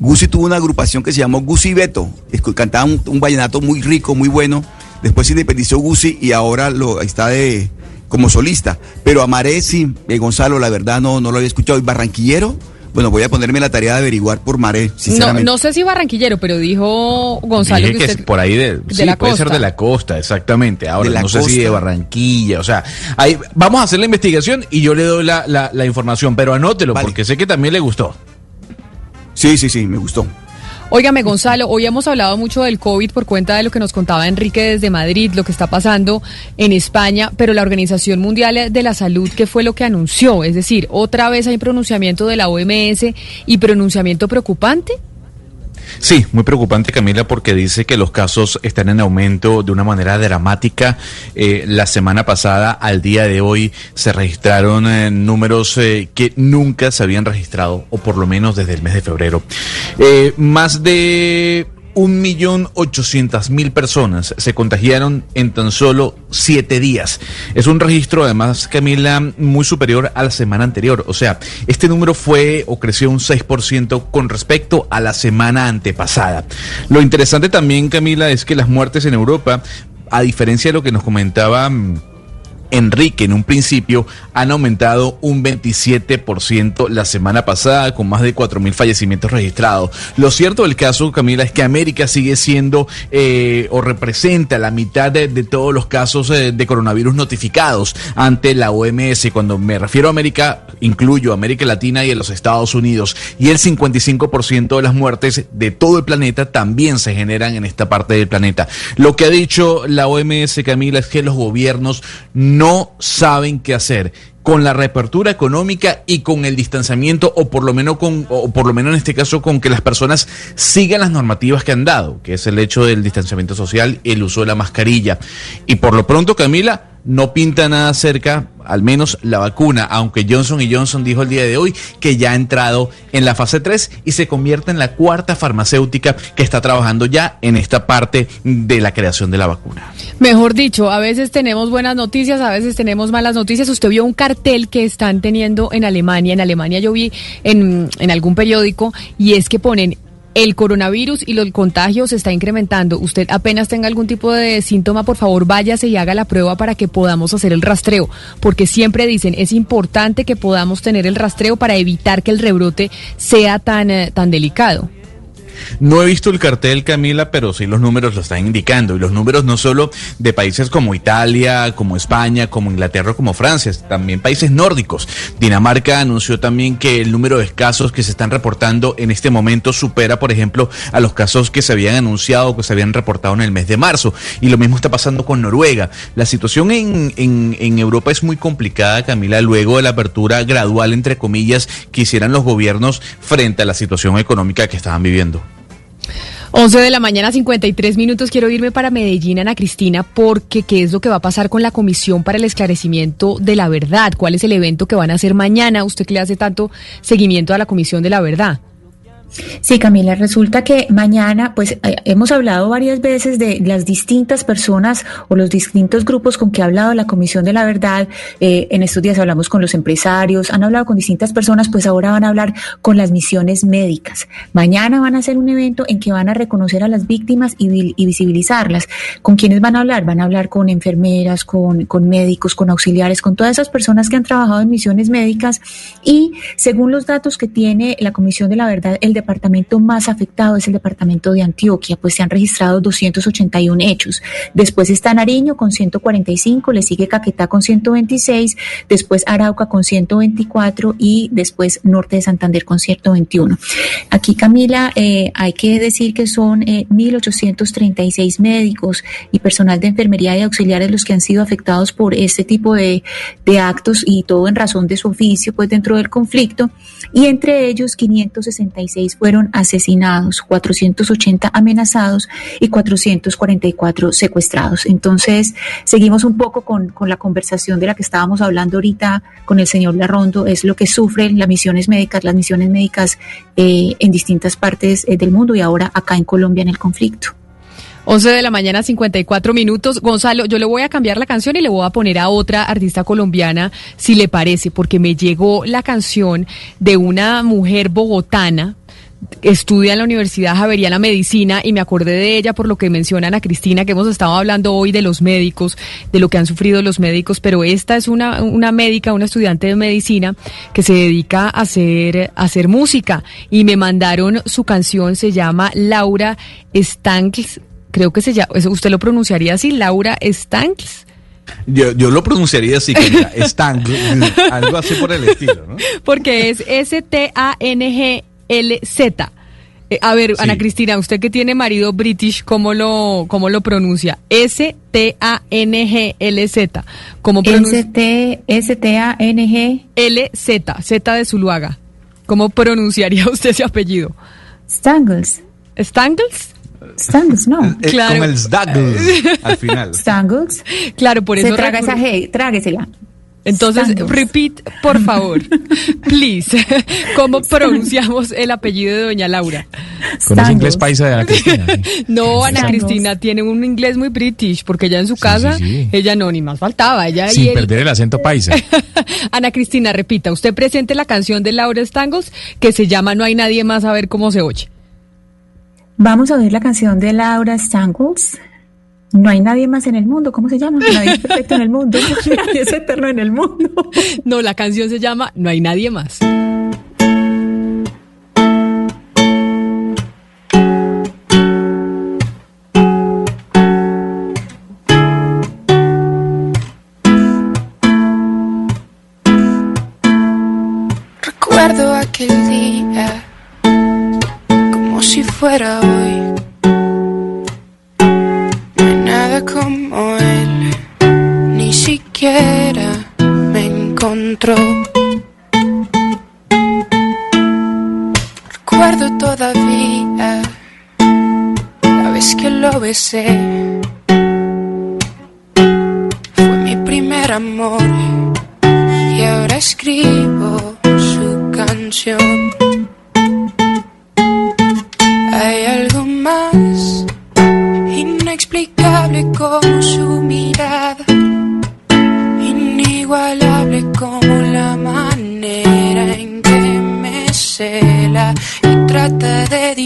Gusi tuvo una agrupación que se llamó Gusi Beto. Cantaba un, un vallenato muy rico, muy bueno. Después se independizó Gusi y ahora lo está de como solista. Pero a Maré sí, eh, Gonzalo, la verdad no, no lo había escuchado. ¿Y Barranquillero? Bueno, voy a ponerme la tarea de averiguar por Maré, No, sinceramente. no sé si barranquillero, pero dijo Gonzalo Dije que que usted... es por ahí de, de sí, la puede ser costa. de la costa, exactamente. Ahora, no sé si de. Barranquilla, o sea, ahí vamos a hacer la investigación y yo le doy la, la- la información, pero anótelo porque sé que también le gustó. Sí, sí, sí, me gustó. Óigame, Gonzalo, hoy hemos hablado mucho del COVID por cuenta de lo que nos contaba Enrique desde Madrid, lo que está pasando en España, pero la Organización Mundial de la Salud, ¿qué fue lo que anunció? Es decir, otra vez hay pronunciamiento de la OMS y pronunciamiento preocupante. Sí, muy preocupante Camila porque dice que los casos están en aumento de una manera dramática. Eh, la semana pasada al día de hoy se registraron eh, números eh, que nunca se habían registrado, o por lo menos desde el mes de febrero. Más de un millón ochocientas mil personas se contagiaron en tan solo siete días. Es un registro, además, Camila, muy superior a la semana anterior. O sea, este número fue o creció un 6% con respecto a la semana antepasada. Lo interesante también, Camila, es que las muertes en Europa, a diferencia de lo que nos comentaba... Enrique, en un principio, han aumentado un 27% la semana pasada, con más de 4.000 fallecimientos registrados. Lo cierto del caso, Camila, es que América sigue siendo eh, o representa la mitad de, de todos los casos eh, de coronavirus notificados ante la OMS. Cuando me refiero a América, incluyo América Latina y a los Estados Unidos. Y el 55% de las muertes de todo el planeta también se generan en esta parte del planeta. Lo que ha dicho la OMS, Camila, es que los gobiernos no saben qué hacer con la reapertura económica y con el distanciamiento o por lo menos con o por lo menos en este caso con que las personas sigan las normativas que han dado, que es el hecho del distanciamiento social y el uso de la mascarilla. Y por lo pronto, Camila, no pinta nada cerca, al menos la vacuna, aunque Johnson Johnson dijo el día de hoy que ya ha entrado en la fase 3 y se convierte en la cuarta farmacéutica que está trabajando ya en esta parte de la creación de la vacuna. Mejor dicho, a veces tenemos buenas noticias, a veces tenemos malas noticias. Usted vio un cartel que están teniendo en Alemania. En Alemania yo vi en algún periódico y es que ponen el coronavirus y los contagios se está incrementando. Usted apenas tenga algún tipo de síntoma, por favor váyase y haga la prueba para que podamos hacer el rastreo, porque siempre dicen es importante que podamos tener el rastreo para evitar que el rebrote sea tan, eh, tan delicado. No he visto el cartel, Camila, pero sí los números lo están indicando. Y los números no solo de países como Italia, como España, como Inglaterra, como Francia, también países nórdicos. Dinamarca anunció también que el número de casos que se están reportando en este momento supera, por ejemplo, a los casos que se habían anunciado, que se habían reportado en el mes de marzo. Y lo mismo está pasando con Noruega. La situación en, en, Europa es muy complicada, Camila, luego de la apertura gradual, entre comillas, que hicieran los gobiernos frente a la situación económica que estaban viviendo. 11 de la mañana, 53 minutos. Quiero irme para Medellín, Ana Cristina, porque ¿qué es lo que va a pasar con la Comisión para el Esclarecimiento de la Verdad? ¿Cuál es el evento que van a hacer mañana? Usted que le hace tanto seguimiento a la Comisión de la Verdad. Sí, Camila, resulta que mañana, pues eh, hemos hablado varias veces de las distintas personas o los distintos grupos con que ha hablado la Comisión de la Verdad. Eh, en estos días hablamos con los empresarios, han hablado con distintas personas, pues ahora van a hablar con las misiones médicas. Mañana van a hacer un evento en que van a reconocer a las víctimas y, visibilizarlas. ¿Con quiénes van a hablar? Van a hablar con enfermeras, con, con médicos, con auxiliares, con todas esas personas que han trabajado en misiones médicas y según los datos que tiene la Comisión de la Verdad, el departamento más afectado es el departamento de Antioquia, pues se han registrado 281 hechos. Después está Nariño con 145, le sigue Caquetá con 126, después Arauca con 124 y después Norte de Santander con 121. Aquí, Camila, eh, hay que decir que son eh, 1.836 médicos y personal de enfermería y auxiliares los que han sido afectados por este tipo de, de actos y todo en razón de su oficio, pues dentro del conflicto, y entre ellos 566 fueron asesinados, 480 amenazados y 444 secuestrados. Entonces, seguimos un poco con, con, la conversación de la que estábamos hablando ahorita con el señor Larrondo, es lo que sufren las misiones médicas, las misiones médicas eh, en distintas partes eh, del mundo y ahora acá en Colombia en el conflicto. 11 de la mañana, 54 minutos. Gonzalo, yo le voy a cambiar la canción y le voy a poner a otra artista colombiana, si le parece, porque me llegó la canción de una mujer bogotana estudia en la Universidad Javeriana Medicina y me acordé de ella por lo que menciona Ana Cristina, que hemos estado hablando hoy de los médicos, de lo que han sufrido los médicos, pero esta es una, una médica, una estudiante de medicina que se dedica a hacer, a hacer música y me mandaron su canción, se llama Laura Stankls, creo que se llama, usted lo pronunciaría así, Laura Stankls. Yo, yo lo pronunciaría así, Stankls, algo así por el estilo, ¿no? Porque es S-T-A-N-G LZ. Eh, a ver, sí. Ana Cristina, usted que tiene marido british, ¿cómo lo, cómo lo pronuncia? S-T-A-N-G-L-Z. ¿Cómo pronuncia? S-T-A-N-G. L-Z, Z de Zuluaga. ¿Cómo pronunciaría usted ese apellido? Stangles. ¿Stangles? Stangles, no. claro. Como el Stangles al final. Stangles. Claro, por eso. Se traga esa G, tráguesela. Entonces, repeat, por favor, please, ¿cómo pronunciamos el apellido de doña Laura? Con ese inglés paisa de Ana Cristina. Sí. no, Ana. Cristina tiene un inglés muy british, porque ella en su sí, casa, sí, ella no, ni más faltaba. Ella Sin perder el acento paisa. Ana Cristina, repita, usted presente la canción de Laura Stangles que se llama No hay nadie más a ver cómo se oye. Vamos a oír la canción de Laura Stangles. No hay nadie más en el mundo. ¿Cómo se llama? Nadie es perfecto en el mundo. Nadie es eterno en el mundo. No, la canción se llama No hay nadie más. Recuerdo aquel día como si fuera hoy. Ni siquiera me encontró. Recuerdo todavía la vez que lo besé. Fue mi primer amor y ahora escribo su canción. Hay algo más inexplicable como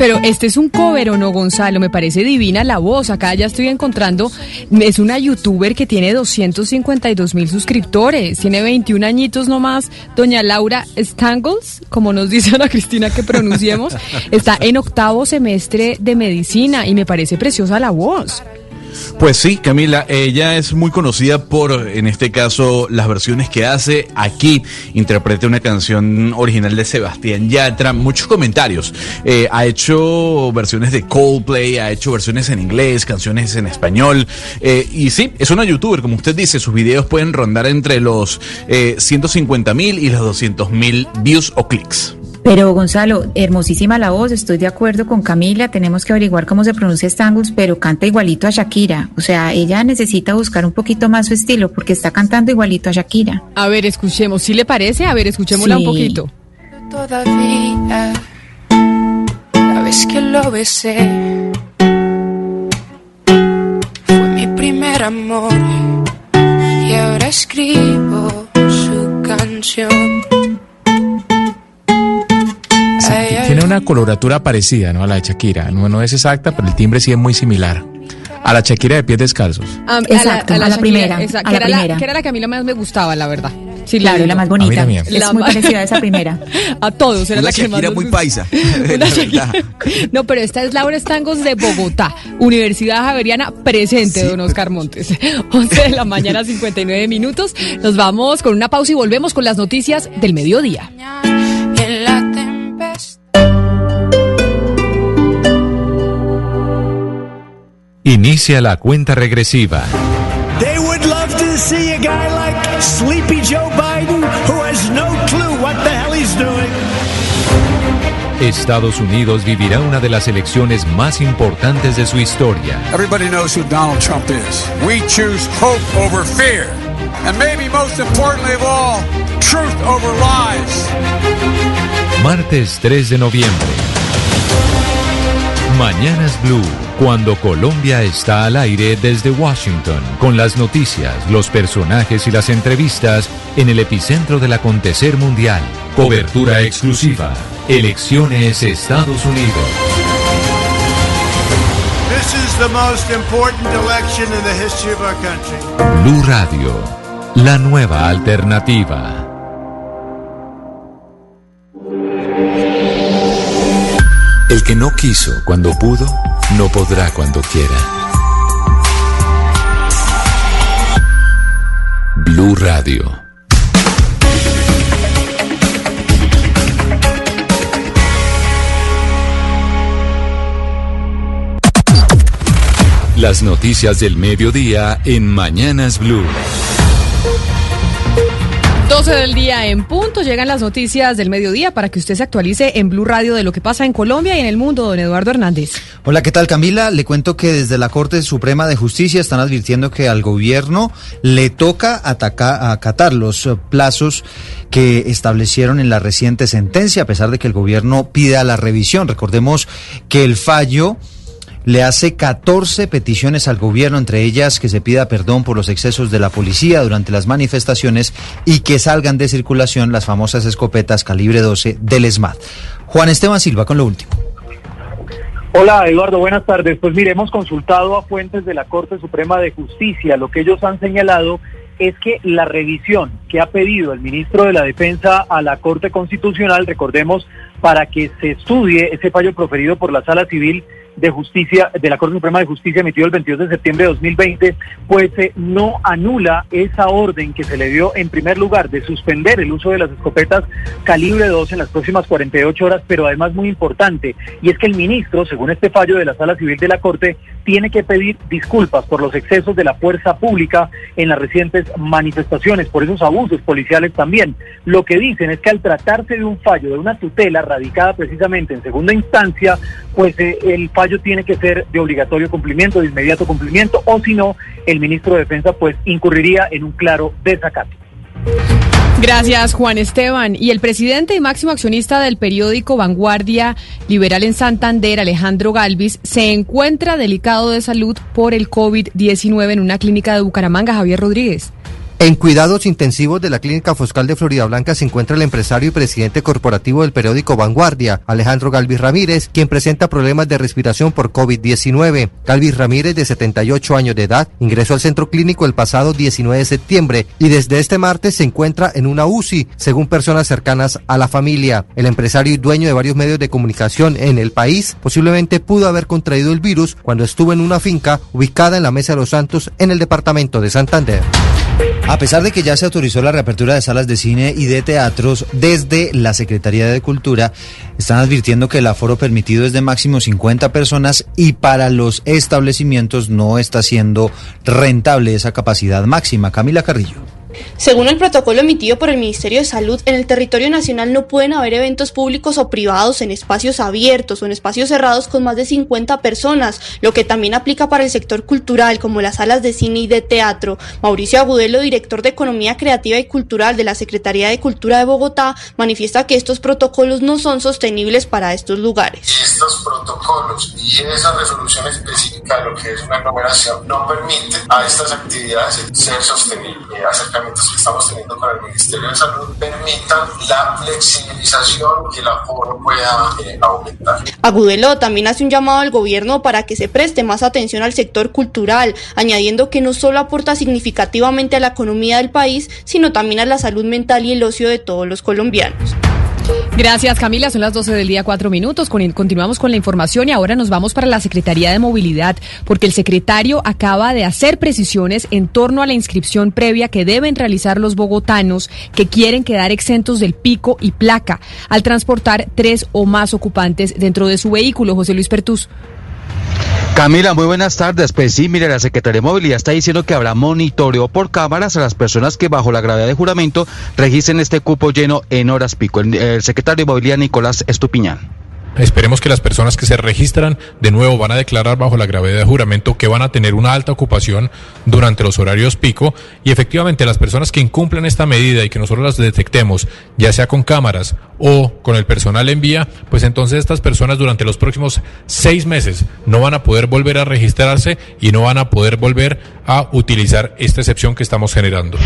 Pero este es un cover o no, Gonzalo, me parece divina la voz. Acá ya estoy encontrando, es una youtuber que tiene 252 mil suscriptores, tiene 21 añitos nomás. Doña Laura Stangles, como nos dice Ana Cristina que pronunciemos, está en octavo semestre de medicina y me parece preciosa la voz. Pues sí, Camila, ella es muy conocida por, en este caso, las versiones que hace. Aquí interpreta una canción original de Sebastián Yatra, muchos comentarios. Eh, ha hecho versiones de Coldplay, ha hecho versiones en inglés, canciones en español. Eh, y sí, es una youtuber, como usted dice, sus videos pueden rondar entre los eh, 150 mil y los 200 mil views o clics. Pero Gonzalo, hermosísima la voz, estoy de acuerdo con Camila, tenemos que averiguar cómo se pronuncia Stangus, pero canta igualito a Shakira. O sea, ella necesita buscar un poquito más su estilo porque está cantando igualito a Shakira. A ver, escuchemos, ¿sí le parece? A ver, escuchémosla Sí. un poquito. Todavía, la vez que lo besé, fue mi primer amor. Y ahora escribo su canción. Tiene una coloratura parecida, ¿no? A la de Shakira. No, no es exacta, pero el timbre sí es muy similar. A la Shakira de pies descalzos. Ah, Exacto, a la Shakira, primera, exacto, a que la era la- primera. que era la que a mí la más me gustaba, la verdad. Sí, claro, la más A bonita. Es La muy parecida a esa primera. A todos, era Una la que más Shakira nos muy gustaba. paisa, Una la Shakira-. No, pero esta es Laura Stangos de Bogotá, Universidad Javeriana presente, don Oscar Montes. 11 de la mañana, 59 minutos. Nos vamos con una pausa y volvemos con las noticias del mediodía. Inicia la cuenta regresiva. They would love to see a guy like Sleepy Joe Biden who has no clue what the hell he's doing. Estados Unidos vivirá una de las elecciones más importantes de su historia. Everybody knows who Donald Trump is. We choose hope over fear. And maybe most importantly of all, truth over lies. Martes 3 de noviembre. Mañanas Blue, cuando Colombia está al aire desde Washington, con las noticias, los personajes y las entrevistas en el epicentro del acontecer mundial. Cobertura exclusiva. Elecciones Estados Unidos. This is the most important election in the history of our country. Blue Radio, la nueva alternativa. Que no quiso cuando pudo, no podrá cuando quiera. Blue Radio. Las noticias del mediodía en Mañanas Blue. 12 del día en punto, llegan las noticias del mediodía para que usted se actualice en Blue Radio de lo que pasa en Colombia y en el mundo, don Eduardo Hernández. Hola, ¿qué tal Camila? Le cuento que desde la Corte Suprema de Justicia están advirtiendo que al gobierno le toca acatar los plazos que establecieron en la reciente sentencia, a pesar de que el gobierno pida la revisión. Recordemos que el fallo le hace 14 peticiones al gobierno, entre ellas que se pida perdón por los excesos de la policía durante las manifestaciones y que salgan de circulación las famosas escopetas calibre 12 del SMAT. Juan Esteban Silva con lo último. Hola Eduardo, buenas tardes. Pues mire, hemos consultado a fuentes de la Corte Suprema de Justicia. Lo que ellos han señalado es que la revisión que ha pedido el ministro de la Defensa a la Corte Constitucional, recordemos, para que se estudie ese fallo proferido por la Sala Civil de Justicia, de la Corte Suprema de Justicia emitido el 22 de septiembre de 2020, pues eh, no anula esa orden que se le dio en primer lugar de suspender el uso de las escopetas calibre 2 en las próximas 48 horas, pero además muy importante, y es que el ministro, según este fallo de la Sala Civil de la Corte, tiene que pedir disculpas por los excesos de la fuerza pública en las recientes manifestaciones, por esos abusos policiales también. Lo que dicen es que al tratarse de un fallo, de una tutela radicada precisamente en segunda instancia, pues eh, el fallo tiene que ser de obligatorio cumplimiento, de inmediato cumplimiento, o si no, el ministro de Defensa pues incurriría en un claro desacato. Gracias, Juan Esteban. Y el presidente y máximo accionista del periódico Vanguardia Liberal en Santander, Alejandro Galvis, se encuentra delicado de salud por el COVID-19 en una clínica de Bucaramanga, Javier Rodríguez. En cuidados intensivos de la Clínica Foscal de Florida Blanca se encuentra el empresario y presidente corporativo del periódico Vanguardia, Alejandro Galvis Ramírez, quien presenta problemas de respiración por COVID-19. Galvis Ramírez, de 78 años de edad, ingresó al centro clínico el pasado 19 de septiembre y desde este martes se encuentra en una UCI, según personas cercanas a la familia. El empresario y dueño de varios medios de comunicación en el país posiblemente pudo haber contraído el virus cuando estuvo en una finca ubicada en la Mesa de los Santos en el departamento de Santander. A pesar de que ya se autorizó la reapertura de salas de cine y de teatros desde la Secretaría de Cultura, están advirtiendo que el aforo permitido es de máximo 50 personas y para los establecimientos no está siendo rentable esa capacidad máxima. Camila Carrillo. Según el protocolo emitido por el Ministerio de Salud, en el territorio nacional no pueden haber eventos públicos o privados en espacios abiertos o en espacios cerrados con más de 50 personas, lo que también aplica para el sector cultural, como las salas de cine y de teatro. Mauricio Agudelo, director de Economía Creativa y Cultural de la Secretaría de Cultura de Bogotá, manifiesta que estos protocolos no son sostenibles para estos lugares. Estos protocolos y esa resolución específica de lo que es una aglomeración no permite a estas actividades ser sostenibles. Acercamientos que estamos teniendo con el Ministerio de Salud permitan la flexibilización y el aforo pueda eh, aumentar. Agudelo también hace un llamado al gobierno para que se preste más atención al sector cultural, añadiendo que no solo aporta significativamente a la economía del país, sino también a la salud mental y el ocio de todos los colombianos. Gracias Camila, son las 12 del día, cuatro minutos. Con- continuamos con la información y ahora nos vamos para la Secretaría de Movilidad, porque el secretario acaba de hacer precisiones en torno a la inscripción previa que deben realizar los bogotanos que quieren quedar exentos del pico y placa al transportar tres o más ocupantes dentro de su vehículo. José Luis Pertus. Camila, muy buenas tardes. Pues sí, mire, la Secretaría de Movilidad está diciendo que habrá monitoreo por cámaras a las personas que bajo la gravedad de juramento registren este cupo lleno en horas pico. El, el secretario de Movilidad, Nicolás Estupiñán. Esperemos que las personas que se registran de nuevo van a declarar bajo la gravedad de juramento que van a tener una alta ocupación durante los horarios pico y efectivamente las personas que incumplen esta medida y que nosotros las detectemos, ya sea con cámaras o con el personal en vía, pues entonces estas personas durante los próximos seis meses no van a poder volver a registrarse y no van a poder volver a utilizar esta excepción que estamos generando.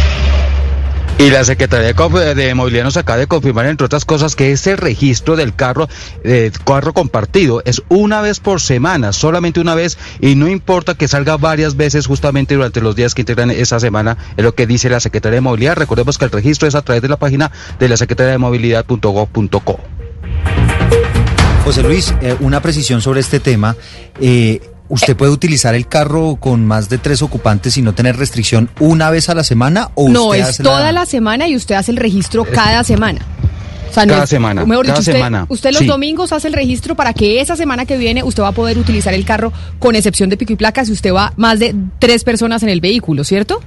Y la Secretaría de, Movilidad nos acaba de confirmar, entre otras cosas, que ese registro del carro, eh, carro compartido es una vez por semana, solamente una vez, y no importa que salga varias veces justamente durante los días que integran esa semana, es lo que dice la Secretaría de Movilidad. Recordemos que el registro es a través de la página de la Secretaría de Movilidad.gov.co. José Luis, eh, una precisión sobre este tema. Eh, ¿Usted puede utilizar el carro con más de tres ocupantes y no tener restricción una vez a la semana o No, usted es hace toda la semana y usted hace el registro cada semana. O sea, no Cada es- semana, Mejor cada dicho, usted, semana, usted los sí. domingos hace el registro para que esa semana que viene usted va a poder utilizar el carro con excepción de pico y placa si usted va más de tres personas en el vehículo, ¿cierto?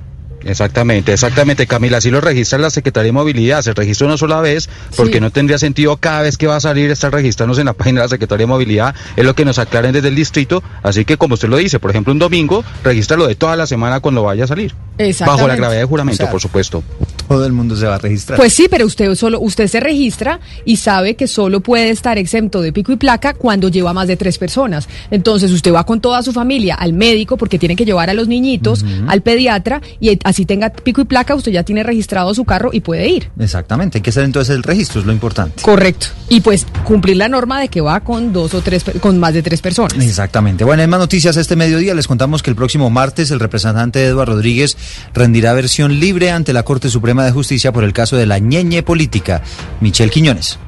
Exactamente, exactamente, Camila. Así lo registra la Secretaría de Movilidad. Se registra una sola vez porque Sí. no tendría sentido cada vez que va a salir estar registrándose en la página de la Secretaría de Movilidad. Es lo que nos aclaren desde el distrito. Así que, como usted lo dice, por ejemplo, un domingo, regístralo de toda la semana cuando vaya a salir. Exactamente. Bajo la gravedad de juramento, O sea, por supuesto. Todo el mundo se va a registrar. Pues sí, pero usted solo usted se registra y sabe que solo puede estar exento de pico y placa cuando lleva más de tres personas. Entonces usted va con toda su familia al médico porque tiene que llevar a los niñitos, al pediatra y así tenga pico y placa, usted ya tiene registrado su carro y puede ir. Exactamente, hay que hacer entonces el registro, es lo importante. Correcto. Y pues cumplir la norma de que va con dos o tres, con más de tres personas. Exactamente. Bueno, en más noticias este mediodía les contamos que el próximo martes el representante Eduardo Rodríguez rendirá versión libre ante la Corte Suprema de Justicia por el caso de la ñeñe política. Michelle Quiñones.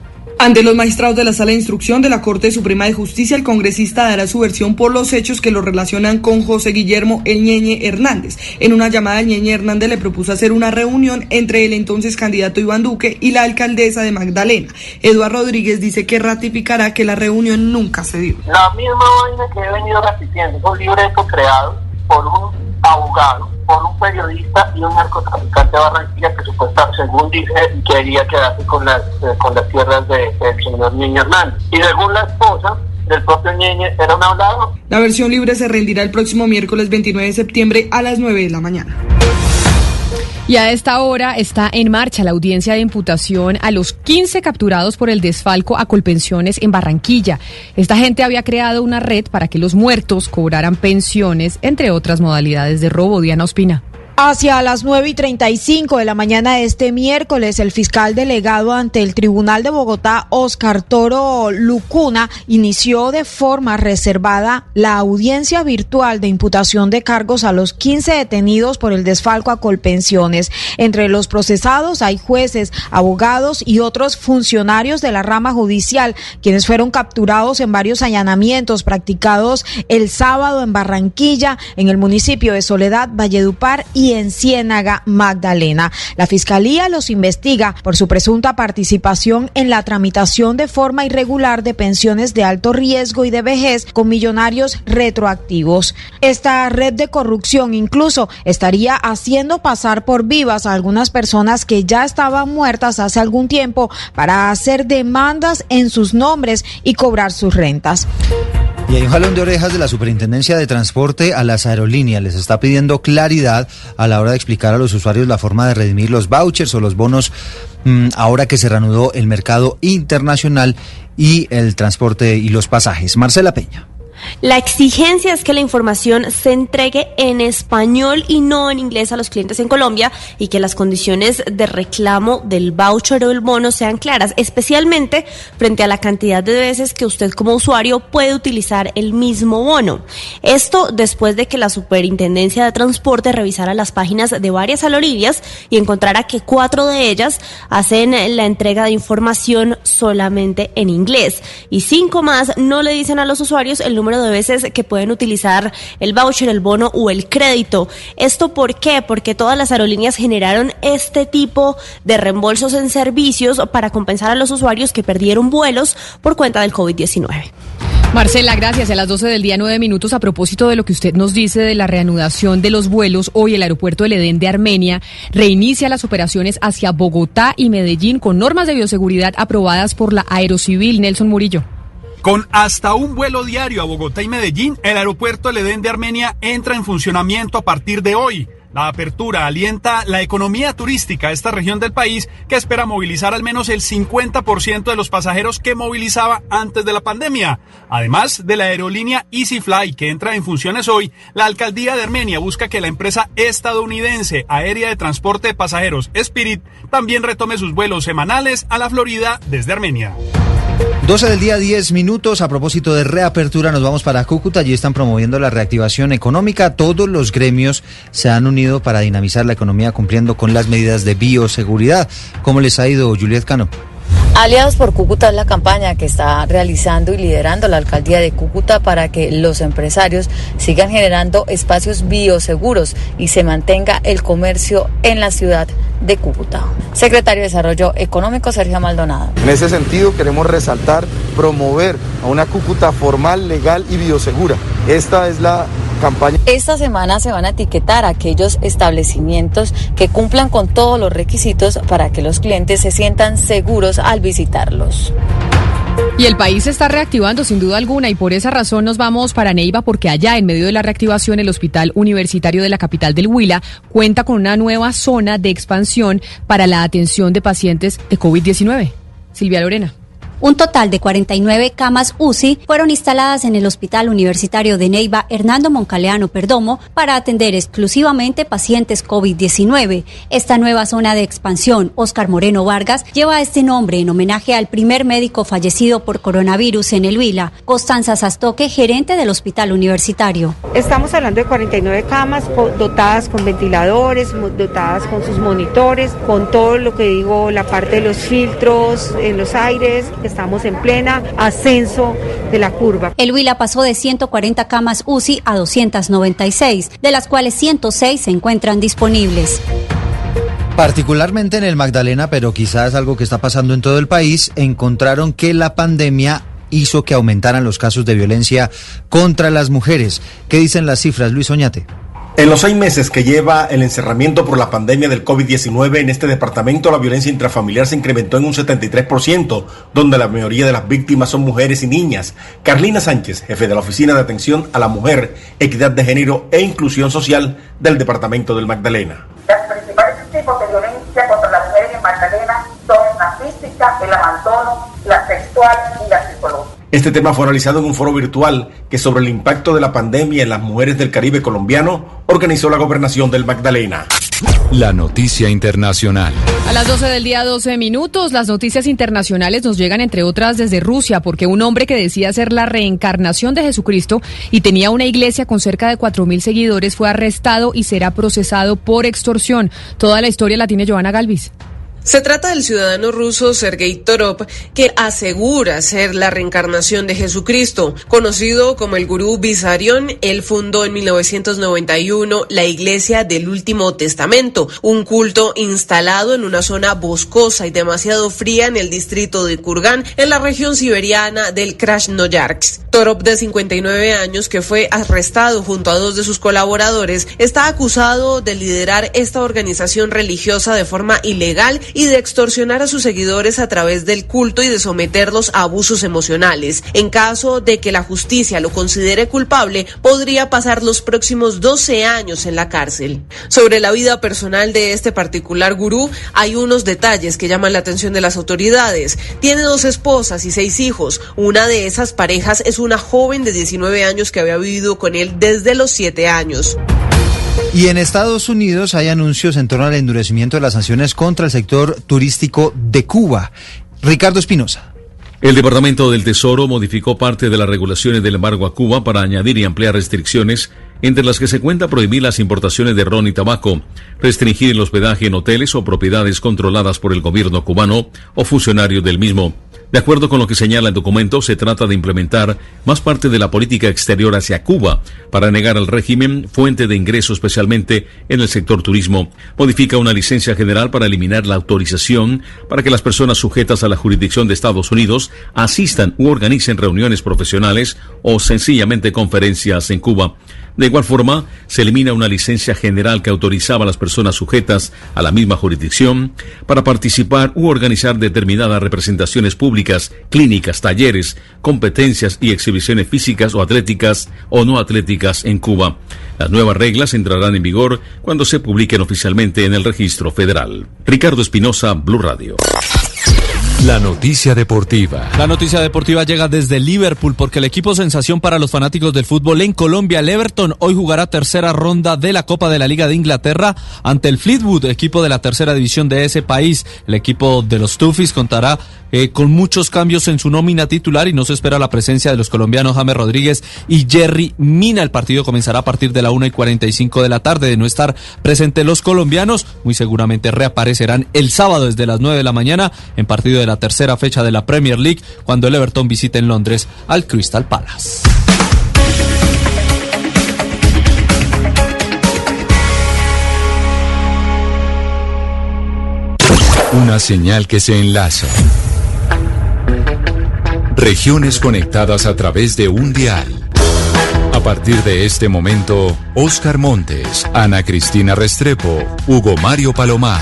Ante los magistrados de la Sala de Instrucción de la Corte Suprema de Justicia, el congresista dará su versión por los hechos que lo relacionan con José Guillermo El Ñeñe Hernández. En una llamada, El Ñeñe Hernández le propuso hacer una reunión entre el entonces candidato Iván Duque y la alcaldesa de Magdalena. Eduardo Rodríguez dice que ratificará que la reunión nunca se dio. La misma que he venido repitiendo, es un libreto creado por un abogado, por un periodista y un narcotraficante de Barranquilla que supuestamente, según dice, quería quedarse con las, eh, con las tierras de- del señor Niño Hernández. Y según la esposa del propio Ñeñe, era un hablado. La versión libre se rendirá el próximo miércoles 29 de septiembre a las 9 de la mañana. Y a esta hora está en marcha la audiencia de imputación a los 15 capturados por el desfalco a Colpensiones en Barranquilla. Esta gente había creado una red para que los muertos cobraran pensiones, entre otras modalidades de robo. Diana Ospina. Hacia las 9 y 35 de la mañana de este miércoles, el fiscal delegado ante el Tribunal de Bogotá, Oscar Toro Lucuna, inició de forma reservada la audiencia virtual de imputación de cargos a los 15 detenidos por el desfalco a Colpensiones. Entre los procesados hay jueces, abogados y otros funcionarios de la rama judicial, quienes fueron capturados en varios allanamientos practicados el sábado en Barranquilla, en el municipio de Soledad, Valledupar y en Ciénaga, Magdalena. La Fiscalía los investiga por su presunta participación en la tramitación de forma irregular de pensiones de alto riesgo y de vejez con millonarios retroactivos. Esta red de corrupción incluso estaría haciendo pasar por vivas a algunas personas que ya estaban muertas hace algún tiempo para hacer demandas en sus nombres y cobrar sus rentas. Y hay un jalón de orejas de la Superintendencia de Transporte a las aerolíneas. Les está pidiendo claridad a la hora de explicar a los usuarios la forma de redimir los vouchers o los bonos mmm, ahora que se reanudó el mercado internacional y el transporte y los pasajes. Marcela Peña. La exigencia es que la información se entregue en español y no en inglés a los clientes en Colombia y que las condiciones de reclamo del voucher o el bono sean claras, especialmente frente a la cantidad de veces que usted como usuario puede utilizar el mismo bono. Esto después de que la Superintendencia de Transporte revisara las páginas de varias aerolíneas y encontrara que cuatro de ellas hacen la entrega de información solamente en inglés y cinco más no le dicen a los usuarios el número de veces que pueden utilizar el voucher, el bono o el crédito. ¿Esto por qué? Porque todas las aerolíneas generaron este tipo de reembolsos en servicios para compensar a los usuarios que perdieron vuelos por cuenta del COVID-19. Marcela, gracias. A las 12 del día, nueve minutos, a propósito de lo que usted nos dice de la reanudación de los vuelos, hoy el aeropuerto del Edén de Armenia reinicia las operaciones hacia Bogotá y Medellín con normas de bioseguridad aprobadas por la Aerocivil. Nelson Murillo. Con hasta un vuelo diario a Bogotá y Medellín, el aeropuerto El Edén de Armenia entra en funcionamiento a partir de hoy. La apertura alienta la economía turística de esta región del país que espera movilizar al menos el 50% de los pasajeros que movilizaba antes de la pandemia. Además de la aerolínea EasyFly que entra en funciones hoy, la alcaldía de Armenia busca que la empresa estadounidense aérea de transporte de pasajeros Spirit también retome sus vuelos semanales a la Florida desde Armenia. 12 del día, 10 minutos. A propósito de reapertura, nos vamos para Cúcuta. Allí están promoviendo la reactivación económica. Todos los gremios se han unido para dinamizar la economía cumpliendo con las medidas de bioseguridad. ¿Cómo les ha ido, Juliet Cano? Aliados por Cúcuta es la campaña que está realizando y liderando la alcaldía de Cúcuta para que los empresarios sigan generando espacios bioseguros y se mantenga el comercio en la ciudad de Cúcuta. Secretario de Desarrollo Económico Sergio Maldonado. En ese sentido queremos resaltar, promover a una Cúcuta formal, legal y biosegura. Esta es la campaña. Esta semana se van a etiquetar aquellos establecimientos que cumplan con todos los requisitos para que los clientes se sientan seguros al visitarlos. Y el país se está reactivando sin duda alguna y por esa razón nos vamos para Neiva porque allá en medio de la reactivación el Hospital Universitario de la capital del Huila cuenta con una nueva zona de expansión para la atención de pacientes de COVID-19. Silvia Lorena. Un total de 49 camas UCI fueron instaladas en el Hospital Universitario de Neiva Hernando Moncaleano Perdomo para atender exclusivamente pacientes COVID-19. Esta nueva zona de expansión, Oscar Moreno Vargas, lleva este nombre en homenaje al primer médico fallecido por coronavirus en el Huila, Constanza Sastoque, gerente del Hospital Universitario. Estamos hablando de 49 camas dotadas con ventiladores, dotadas con sus monitores, con todo lo que digo, la parte de los filtros en los aires estamos en plena ascenso de la curva. El Huila pasó de 140 camas UCI a 296, de las cuales 106 se encuentran disponibles. Particularmente en el Magdalena, pero quizás algo que está pasando en todo el país, encontraron que la pandemia hizo que aumentaran los casos de violencia contra las mujeres. ¿Qué dicen las cifras, Luis Oñate? En los seis meses que lleva el encerramiento por la pandemia del COVID-19 en este departamento, la violencia intrafamiliar se incrementó en un 73%, donde la mayoría de las víctimas son mujeres y niñas. Carlina Sánchez, jefe de la Oficina de Atención a la Mujer, Equidad de Género e Inclusión Social del Departamento del Magdalena. Los principales tipos de violencia contra las mujeres en Magdalena son la física, el abandono, la sexual y la psicológica. Este tema fue realizado en un foro virtual que sobre el impacto de la pandemia en las mujeres del Caribe colombiano organizó la gobernación del Magdalena. La noticia internacional. A las 12 del día, 12 minutos, las noticias internacionales nos llegan entre otras desde Rusia, porque un hombre que decía ser la reencarnación de Jesucristo y tenía una iglesia con cerca de 4.000 seguidores fue arrestado y será procesado por extorsión. Toda la historia la tiene Joana Galvis. Se trata del ciudadano ruso Sergei Torop, que asegura ser la reencarnación de Jesucristo. Conocido como el gurú Bizarion, él fundó en 1991 la Iglesia del Último Testamento, un culto instalado en una zona boscosa y demasiado fría en el distrito de Kurgan, en la región siberiana del Krasnoyarsk. Torop, de 59 años, que fue arrestado junto a dos de sus colaboradores, está acusado de liderar esta organización religiosa de forma ilegal y de extorsionar a sus seguidores a través del culto y de someterlos a abusos emocionales. En caso de que la justicia lo considere culpable, podría pasar los próximos 12 años en la cárcel. Sobre la vida personal de este particular gurú, hay unos detalles que llaman la atención de las autoridades. Tiene dos esposas y seis hijos. Una de esas parejas es una joven de 19 años que había vivido con él desde los 7 años. Y en Estados Unidos hay anuncios en torno al endurecimiento de las sanciones contra el sector turístico de Cuba. Ricardo Espinosa. El Departamento del Tesoro modificó parte de las regulaciones del embargo a Cuba para añadir y ampliar restricciones, entre las que se cuenta prohibir las importaciones de ron y tabaco, restringir el hospedaje en hoteles o propiedades controladas por el gobierno cubano o funcionarios del mismo. De acuerdo con lo que señala el documento, se trata de implementar más parte de la política exterior hacia Cuba para negar al régimen fuente de ingreso especialmente en el sector turismo. Modifica una licencia general para eliminar la autorización para que las personas sujetas a la jurisdicción de Estados Unidos asistan u organicen reuniones profesionales o sencillamente conferencias en Cuba. De igual forma, se elimina una licencia general que autorizaba a las personas sujetas a la misma jurisdicción para participar u organizar determinadas representaciones públicas, clínicas, talleres, competencias y exhibiciones físicas o atléticas o no atléticas en Cuba. Las nuevas reglas entrarán en vigor cuando se publiquen oficialmente en el registro federal. Ricardo Espinosa, Blue Radio. La noticia deportiva. La noticia deportiva llega desde Liverpool porque el equipo sensación para los fanáticos del fútbol en Colombia, el Everton, hoy jugará tercera ronda de la Copa de la Liga de Inglaterra ante el Fleetwood, equipo de la tercera división de ese país. El equipo de los Tuffis contará eh, con muchos cambios en su nómina titular y no se espera la presencia de los colombianos James Rodríguez y Jerry Mina. El partido comenzará a partir de la 1 y 45 de la tarde. De no estar presentes los colombianos, muy seguramente reaparecerán el sábado desde las 9 de la mañana en partido de la tercera fecha de la Premier League cuando el Everton visite en Londres al Crystal Palace. Una señal que se enlaza. Regiones conectadas a través de un dial. A partir de este momento, Oscar Montes, Ana Cristina Restrepo, Hugo Mario Palomar,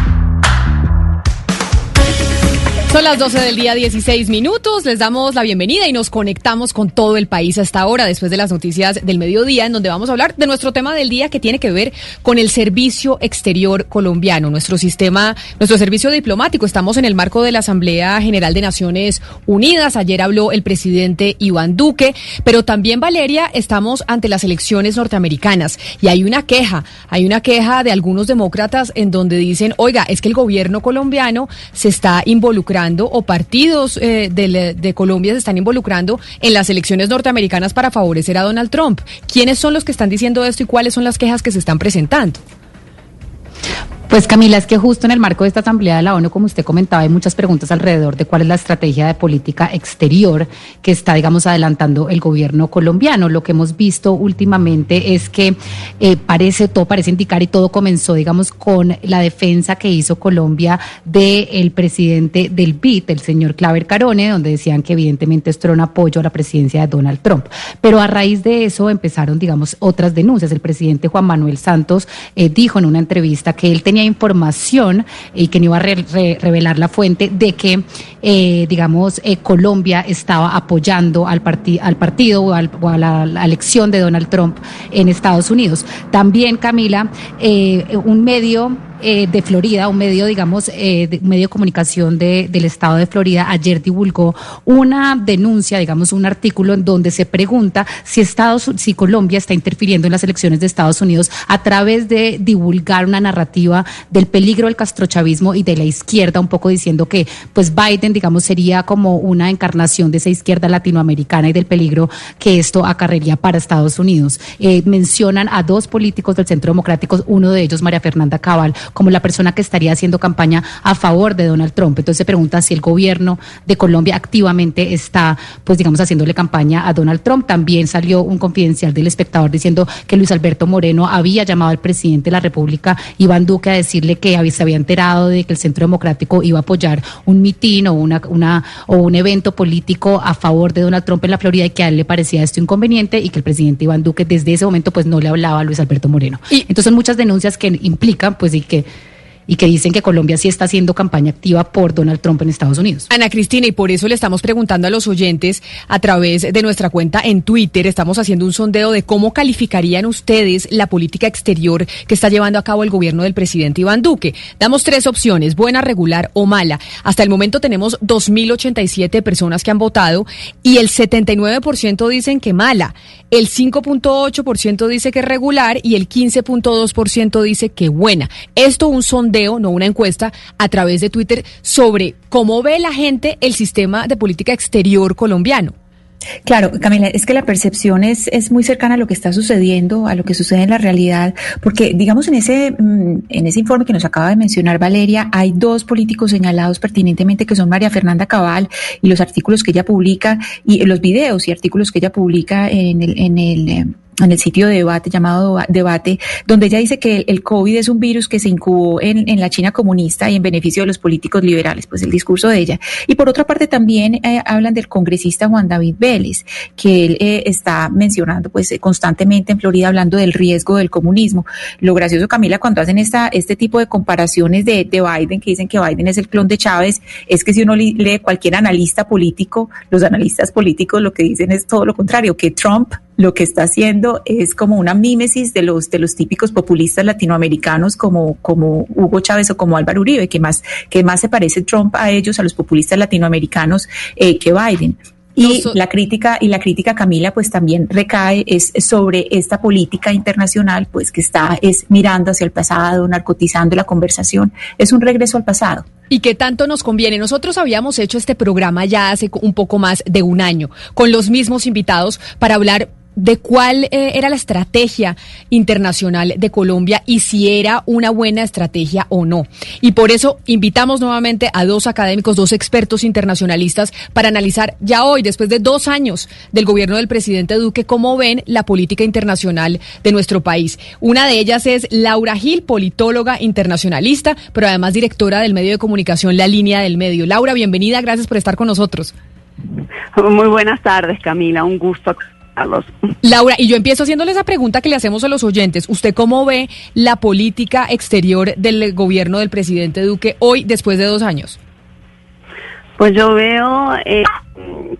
Son las 12 del día 16 minutos, les damos la bienvenida y nos conectamos con todo el país hasta ahora después de las noticias del mediodía en donde vamos a hablar de nuestro tema del día que tiene que ver con el servicio exterior colombiano, nuestro sistema, nuestro servicio diplomático. Estamos en el marco de la Asamblea General de Naciones Unidas, ayer habló el presidente Iván Duque, pero también Valeria, estamos ante las elecciones norteamericanas. Y hay una queja, hay una queja de algunos demócratas en donde dicen, oiga, es que el gobierno colombiano se está involucrando o partidos eh, de, de, Colombia se están involucrando en las elecciones norteamericanas para favorecer a Donald Trump. ¿Quiénes son los que están diciendo esto y cuáles son las quejas que se están presentando? Pues Camila, es que justo en el marco de esta Asamblea de la ONU, como usted comentaba, hay muchas preguntas alrededor de cuál es la estrategia de política exterior que está, digamos, adelantando el gobierno colombiano. Lo que hemos visto últimamente es que eh, parece, todo parece indicar y todo comenzó, digamos, con la defensa que hizo Colombia del presidente del BID, el señor Claver Carone, donde decían que evidentemente esto era un apoyo a la presidencia de Donald Trump. Pero a raíz de eso empezaron, digamos, otras denuncias. El presidente Juan Manuel Santos eh, dijo en una entrevista que él tenía información y que no iba a revelar la fuente de que, eh, digamos, eh, Colombia estaba apoyando al, al partido o, a la, elección de Donald Trump en Estados Unidos. También, Camila, eh, un medio eh, de Florida, un medio, digamos, de, medio de comunicación del estado de Florida, ayer divulgó una denuncia, digamos, un artículo en donde se pregunta si Estados, si Colombia está interfiriendo en las elecciones de Estados Unidos a través de divulgar una narrativa del peligro del castrochavismo y de la izquierda, un poco diciendo que, pues, Biden, digamos, sería como una encarnación de esa izquierda latinoamericana y del peligro que esto acarrería para Estados Unidos. Eh, mencionan a dos políticos del Centro Democrático, uno de ellos, María Fernanda Cabal, como la persona que estaría haciendo campaña a favor de Donald Trump. Entonces se pregunta si el gobierno de Colombia activamente está, pues digamos, haciéndole campaña a Donald Trump. También salió un confidencial del espectador diciendo que Luis Alberto Moreno había llamado al presidente de la República, Iván Duque, a decirle que se había enterado de que el Centro Democrático iba a apoyar un mitin o, una, una, o un evento político a favor de Donald Trump en la Florida y que a él le parecía esto inconveniente y que el presidente Iván Duque desde ese momento pues no le hablaba a Luis Alberto Moreno. Y, Entonces son muchas denuncias que implican pues y que y que dicen que Colombia sí está haciendo campaña activa por Donald Trump en Estados Unidos. Ana Cristina, y por eso le estamos preguntando a los oyentes a través de nuestra cuenta en Twitter, estamos haciendo un sondeo de cómo calificarían ustedes la política exterior que está llevando a cabo el gobierno del presidente Iván Duque. Damos tres opciones, buena, regular o mala. Hasta el momento tenemos 2.087 personas que han votado y el 79% dicen que mala, el 5.8% dice que regular y el 15.2% dice que buena. Esto un sondeo no una encuesta, a través de Twitter sobre cómo ve la gente el sistema de política exterior colombiano. Claro, Camila, es que la percepción es, es muy cercana a lo que está sucediendo, a lo que sucede en la realidad, porque digamos en ese, mm, en ese informe que nos acaba de mencionar Valeria, hay dos políticos señalados pertinentemente que son María Fernanda Cabal y los artículos que ella publica y los videos y artículos que ella publica en el, en el eh, en el sitio de debate llamado Debate, donde ella dice que el COVID es un virus que se incubó en, en la China comunista y en beneficio de los políticos liberales, pues el discurso de ella. Y por otra parte también eh, hablan del congresista Juan David Vélez, que él eh, está mencionando pues constantemente en Florida hablando del riesgo del comunismo. Lo gracioso, Camila, cuando hacen esta, este tipo de comparaciones de, de Biden, que dicen que Biden es el clon de Chávez, es que si uno lee cualquier analista político, los analistas políticos lo que dicen es todo lo contrario, que Trump lo que está haciendo es como una mímesis de los, de los típicos populistas latinoamericanos como, como Hugo Chávez o como Álvaro Uribe, que más, que más se parece Trump a ellos, a los populistas latinoamericanos, eh, que Biden. Y la crítica, y la crítica, Camila, pues también recae es sobre esta política internacional, pues que está es mirando hacia el pasado, narcotizando la conversación. Es un regreso al pasado. ¿Y qué tanto nos conviene? Nosotros habíamos hecho este programa ya hace un poco más de un año, con los mismos invitados, para hablar de cuál eh, era la estrategia internacional de Colombia y si era una buena estrategia o no. Y por eso invitamos nuevamente a dos académicos, dos expertos internacionalistas para analizar ya hoy, después de dos años del gobierno del presidente Duque, cómo ven la política internacional de nuestro país. Una de ellas es Laura Gil, politóloga internacionalista, pero además directora del medio de comunicación La Línea del Medio. Laura, bienvenida, gracias por estar con nosotros. Muy buenas tardes, Camila, un gusto Laura, y yo empiezo haciéndole esa pregunta que le hacemos a los oyentes. ¿Usted cómo ve la política exterior del gobierno del presidente Duque hoy, después de dos años? Pues yo veo eh,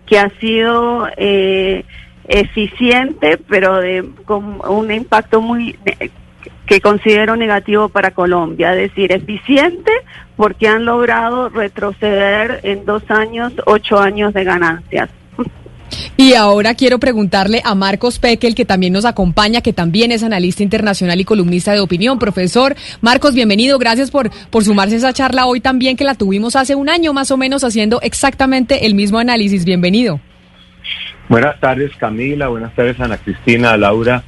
que ha sido eh, eficiente, pero de, con un impacto muy que considero negativo para Colombia. Es decir, eficiente porque han logrado retroceder en dos años ocho años de ganancias y ahora quiero preguntarle a Marcos Pekel, que también nos acompaña, que también es analista internacional y columnista de opinión. Profesor Marcos, bienvenido. Gracias por, por sumarse a esa charla hoy también, que la tuvimos hace un año más o menos haciendo exactamente el mismo análisis. Bienvenido. Buenas tardes, Camila. Buenas tardes, Ana Cristina, Laura.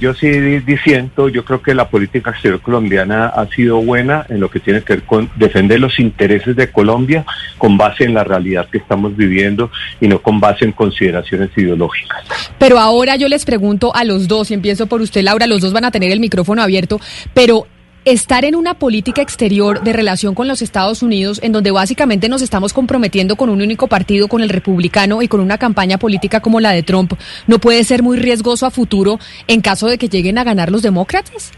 Yo sí diciendo, yo creo que la política exterior colombiana ha sido buena en lo que tiene que ver con defender los intereses de Colombia con base en la realidad que estamos viviendo y no con base en consideraciones ideológicas. Pero ahora yo les pregunto a los dos, y empiezo por usted, Laura, los dos van a tener el micrófono abierto, pero estar en una política exterior de relación con los Estados Unidos, en donde básicamente nos estamos comprometiendo con un único partido, con el republicano y con una campaña política como la de Trump, ¿no puede ser muy riesgoso a futuro en caso de que lleguen a ganar los demócratas?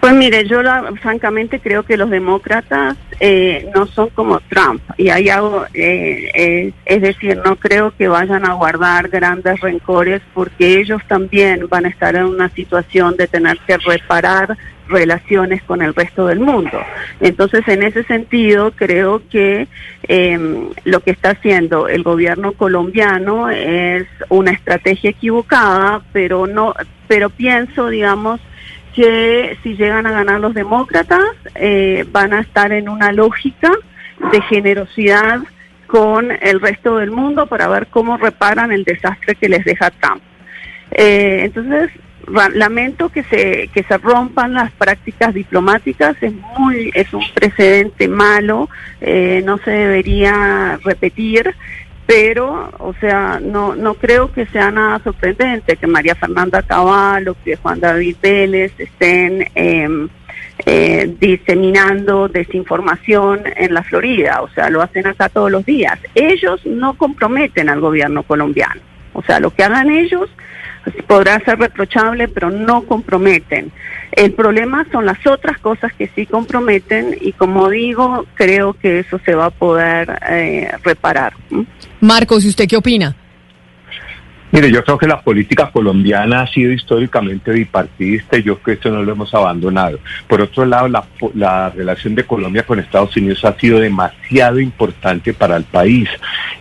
Pues mire, yo francamente creo que los demócratas eh, no son como Trump y hay algo, eh, es decir, no creo que vayan a guardar grandes rencores porque ellos también van a estar en una situación de tener que reparar relaciones con el resto del mundo. Entonces, en ese sentido, creo que em, lo que está haciendo el gobierno colombiano es una estrategia equivocada, pero no, pero pienso, digamos, que si llegan a ganar los demócratas, eh, van a estar en una lógica de generosidad con el resto del mundo para ver cómo reparan el desastre que les deja Trump. Eh, entonces, lamento que se que se rompan las prácticas diplomáticas es muy es un precedente malo eh, no se debería repetir pero o sea no no creo que sea nada sorprendente que María Fernanda Caballo que Juan David Vélez estén em, eh, diseminando desinformación en la Florida, o sea, lo hacen acá todos los días. Ellos no comprometen al gobierno colombiano, o sea, lo que hagan ellos podrá ser reprochable, pero no comprometen. El problema son las otras cosas que sí comprometen y como digo, creo que eso se va a poder eh, reparar. Marcos, ¿y usted qué opina? Mire, yo creo que la política colombiana ha sido históricamente bipartidista y yo creo que esto no lo hemos abandonado. Por otro lado, la, la, relación de Colombia con Estados Unidos ha sido demasiado importante para el país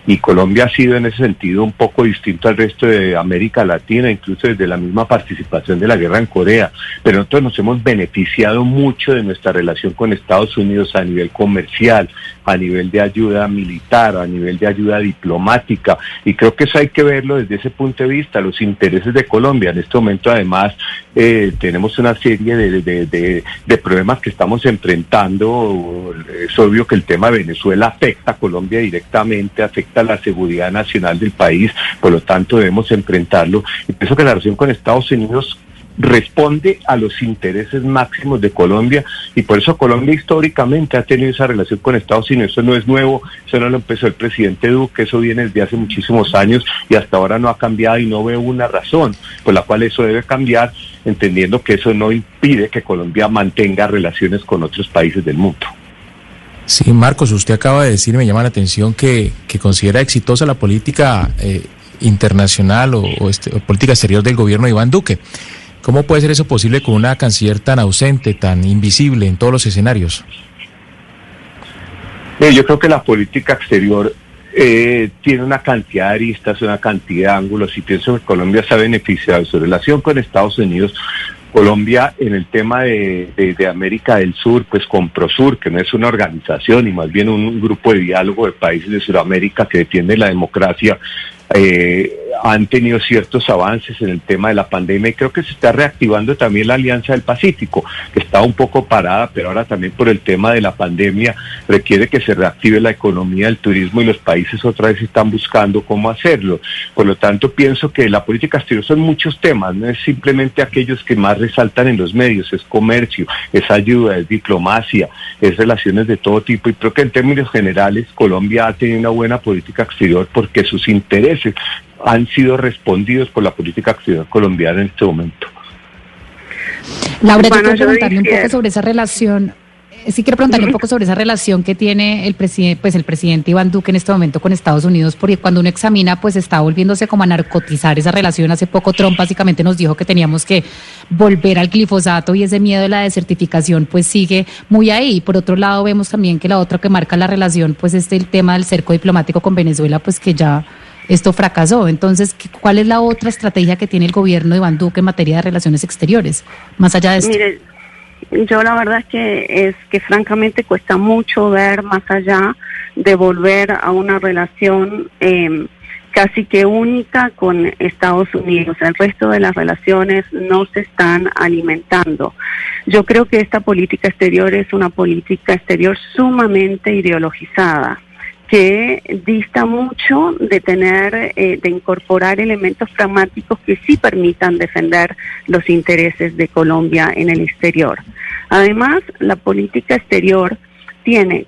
y Colombia ha sido en ese sentido un poco distinto al resto de América Latina, incluso desde la misma participación de la guerra en Corea. Pero nosotros nos hemos beneficiado mucho de nuestra relación con Estados Unidos a nivel comercial, a nivel de ayuda militar, a nivel de ayuda diplomática y creo que eso hay que verlo desde ese punto de vista, los intereses de Colombia. En este momento, además, eh, tenemos una serie de, de, problemas que estamos enfrentando. Es obvio que el tema de Venezuela afecta a Colombia directamente, afecta a la seguridad nacional del país, por lo tanto debemos enfrentarlo. Y pienso que la relación con Estados Unidos responde a los intereses máximos de Colombia y por eso Colombia históricamente ha tenido esa relación con Estados Unidos. Eso no es nuevo, eso no lo empezó el presidente Duque, eso viene desde hace muchísimos años y hasta ahora no ha cambiado y no veo una razón por la cual eso debe cambiar, entendiendo que eso no impide que Colombia mantenga relaciones con otros países del mundo. Sí, Marcos, usted acaba de decir, me llama la atención que, que considera exitosa la política eh, internacional o, este, o política exterior del gobierno de Iván Duque. ¿Cómo puede ser eso posible con una canciller tan ausente, tan invisible en todos los escenarios? yo creo que la política exterior eh, tiene una cantidad de aristas, una cantidad de ángulos y pienso que Colombia se ha beneficiado de su relación con Estados Unidos. Colombia en el tema de, de, América del Sur, pues con Prosur, que no es una organización y más bien un, grupo de diálogo de países de Sudamérica que defiende la democracia, eh, han tenido ciertos avances en el tema de la pandemia y creo que se está reactivando también la Alianza del Pacífico, que estaba un poco parada, pero ahora también por el tema de la pandemia requiere que se reactive la economía, el turismo y los países otra vez están buscando cómo hacerlo. Por lo tanto, pienso que la política exterior son muchos temas, no es simplemente aquellos que más resaltan en los medios, es comercio, es ayuda, es diplomacia, es relaciones de todo tipo y creo que en términos generales Colombia ha tenido una buena política exterior porque sus intereses han sido respondidos por la política exterior colombiana en este momento. Laura, yo quiero preguntarle un poco sobre esa relación. Sí quiero preguntarle un poco sobre esa relación que tiene el presidente, pues el presidente Iván Duque en este momento con Estados Unidos, porque cuando uno examina, pues está volviéndose como a narcotizar esa relación. Hace poco Trump básicamente nos dijo que teníamos que volver al glifosato y ese miedo de la desertificación, pues sigue muy ahí. Por otro lado, vemos también que la otra que marca la relación, pues es el tema del cerco diplomático con Venezuela, pues que ya esto fracasó. Entonces, ¿cuál es la otra estrategia que tiene el gobierno de Iván Duque en materia de relaciones exteriores, más allá de esto? Mire, yo la verdad es que es que francamente cuesta mucho ver más allá de volver a una relación em, casi que única con Estados Unidos. El resto de las relaciones no se están alimentando. Yo creo que esta política exterior es una política exterior sumamente ideologizada que dista mucho de tener, eh, de incorporar elementos pragmáticos que sí permitan defender los intereses de Colombia en el exterior. Además, la política exterior tiene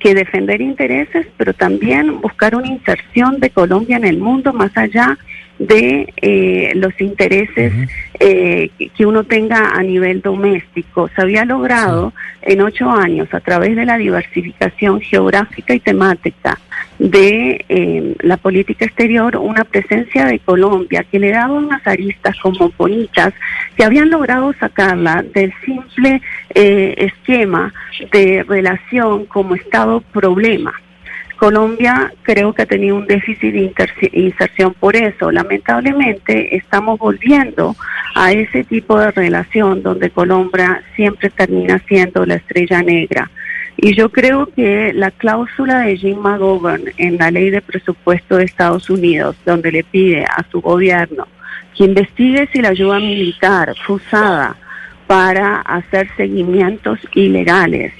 que defender intereses, pero también buscar una inserción de Colombia en el mundo más allá de eh, los intereses eh, que uno tenga a nivel doméstico. Se había logrado en ocho años, a través de la diversificación geográfica y temática de eh, la política exterior, una presencia de Colombia que le daba unas aristas como bonitas, que habían logrado sacarla del simple eh, esquema de relación como Estado problema. Colombia creo que ha tenido un déficit de inserción por eso. Lamentablemente estamos volviendo a ese tipo de relación donde Colombia siempre termina siendo la estrella negra. Y yo creo que la cláusula de Jim McGovern en la ley de presupuesto de Estados Unidos, donde le pide a su gobierno que investigue si la ayuda militar fue usada para hacer seguimientos ilegales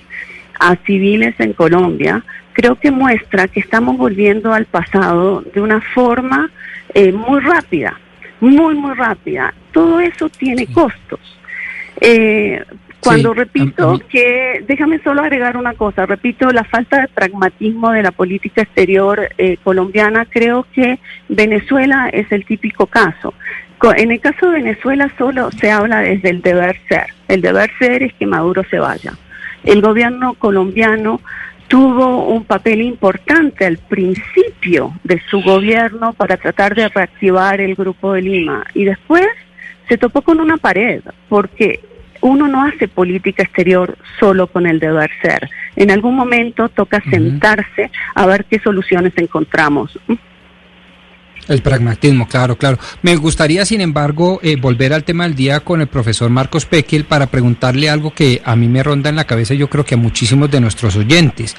a civiles en Colombia, creo que muestra que estamos volviendo al pasado de una forma eh, muy rápida, muy, muy rápida. Todo eso tiene costos. Eh, cuando repito que, déjame solo agregar una cosa, repito, la falta de pragmatismo de la política exterior eh, colombiana, creo que Venezuela es el típico caso. En el caso de Venezuela solo se habla desde el deber ser. El deber ser es que Maduro se vaya. El gobierno colombiano tuvo un papel importante al principio de su gobierno para tratar de reactivar el Grupo de Lima y después se topó con una pared porque uno no hace política exterior solo con el deber ser. En algún momento toca sentarse a ver qué soluciones encontramos. El pragmatismo, claro, claro. Me gustaría, sin embargo, eh, volver al tema del día con el profesor Marcos Pekel para preguntarle algo que a mí me ronda en la cabeza, yo creo que a muchísimos de nuestros oyentes.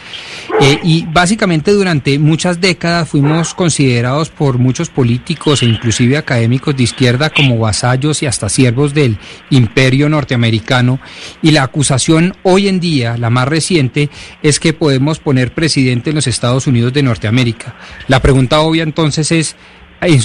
Eh, y básicamente durante muchas décadas fuimos considerados por muchos políticos e inclusive académicos de izquierda como vasallos y hasta siervos del imperio norteamericano. Y la acusación hoy en día, la más reciente, es que podemos poner presidente en los Estados Unidos de Norteamérica. La pregunta obvia entonces es,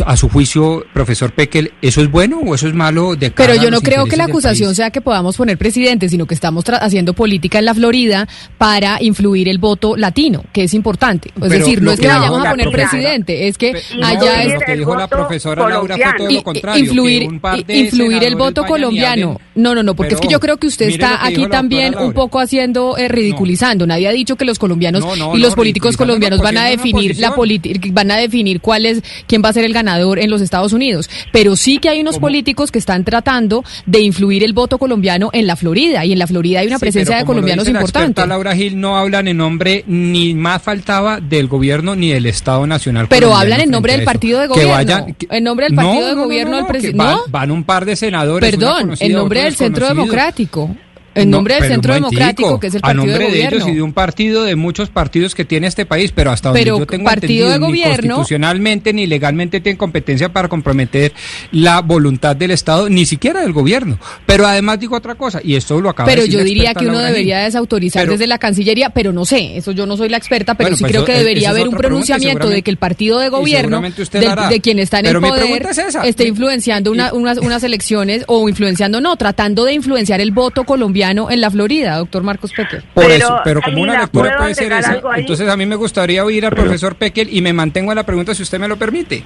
a su juicio, profesor Pekel, ¿eso es bueno o eso es malo? De Pero yo no creo que la acusación sea que podamos poner presidente, sino que estamos haciendo política en la Florida para influir el voto latino, que es importante. Es decir, no es que vayamos a poner presidente, es que allá es... Lo que dijo la profesora Laura fue todo lo contrario. Influir, influir el voto colombiano. No, no, no, porque es que yo creo que usted está aquí también un poco haciendo, eh, ridiculizando. Nadie ha dicho que los colombianos y los políticos colombianos van a definir la política, van a definir cuál es, quién va a ser el ganador en los Estados Unidos. Pero sí que hay unos políticos que están tratando de influir el voto colombiano en la Florida. Y en la Florida hay una presencia de colombianos importante. Laura Gil no hablan en nombre ni más faltaba del gobierno ni del Estado Nacional. Pero hablan en nombre del partido de gobierno. en nombre del partido de gobierno del presidente. Van, van, un par de senadores. Perdón, en nombre del Centro Democrático. En nombre del Centro Democrático, que es el partido a nombre de, gobierno. ellos y de un partido de muchos partidos que tiene este país, pero hasta donde yo tengo partido entendido, de ni constitucionalmente ni legalmente tienen competencia para comprometer la voluntad del Estado, ni siquiera del gobierno. Pero además digo otra cosa, y esto lo acaba pero de decir yo diría que uno debería desautorizar desde la Cancillería, pero no sé, eso yo no soy la experta, pero sí pues creo que debería haber un pronunciamiento de que el partido de gobierno, de, quien está en el poder, esté influenciando unas, unas elecciones, o influenciando, no, tratando de influenciar el voto colombiano en la Florida doctor Marcos Pekel. Por pero, eso, pero como una lectura puede ser esa, entonces a mí me gustaría oír al profesor Pekel y me mantengo en la pregunta si usted me lo permite.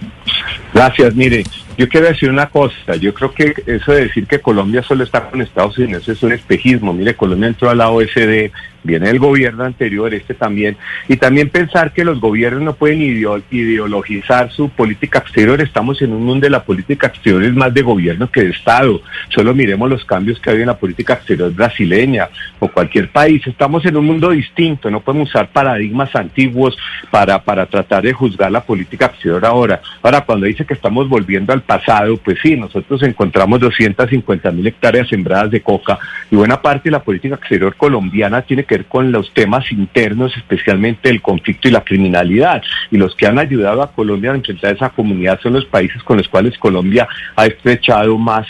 Gracias, mire, yo quiero decir una cosa, yo creo que eso de decir que Colombia solo está con Estados Unidos es un espejismo, mire, Colombia entró a la OSD, viene el gobierno anterior, este también, y también pensar que los gobiernos no pueden ideologizar su política exterior, estamos en un mundo de la política exterior es más de gobierno que de Estado, solo miremos los cambios que hay en la política exterior brasileña o cualquier país, estamos en un mundo distinto, no podemos usar paradigmas antiguos para, para tratar de juzgar la política exterior ahora. Ahora, cuando dice que estamos volviendo al pasado, pues sí, nosotros encontramos 250 mil hectáreas sembradas de coca y buena parte de la política exterior colombiana tiene que con los temas internos, especialmente el conflicto y la criminalidad. Y los que han ayudado a Colombia a enfrentar esa comunidad son los países con los cuales Colombia ha estrechado más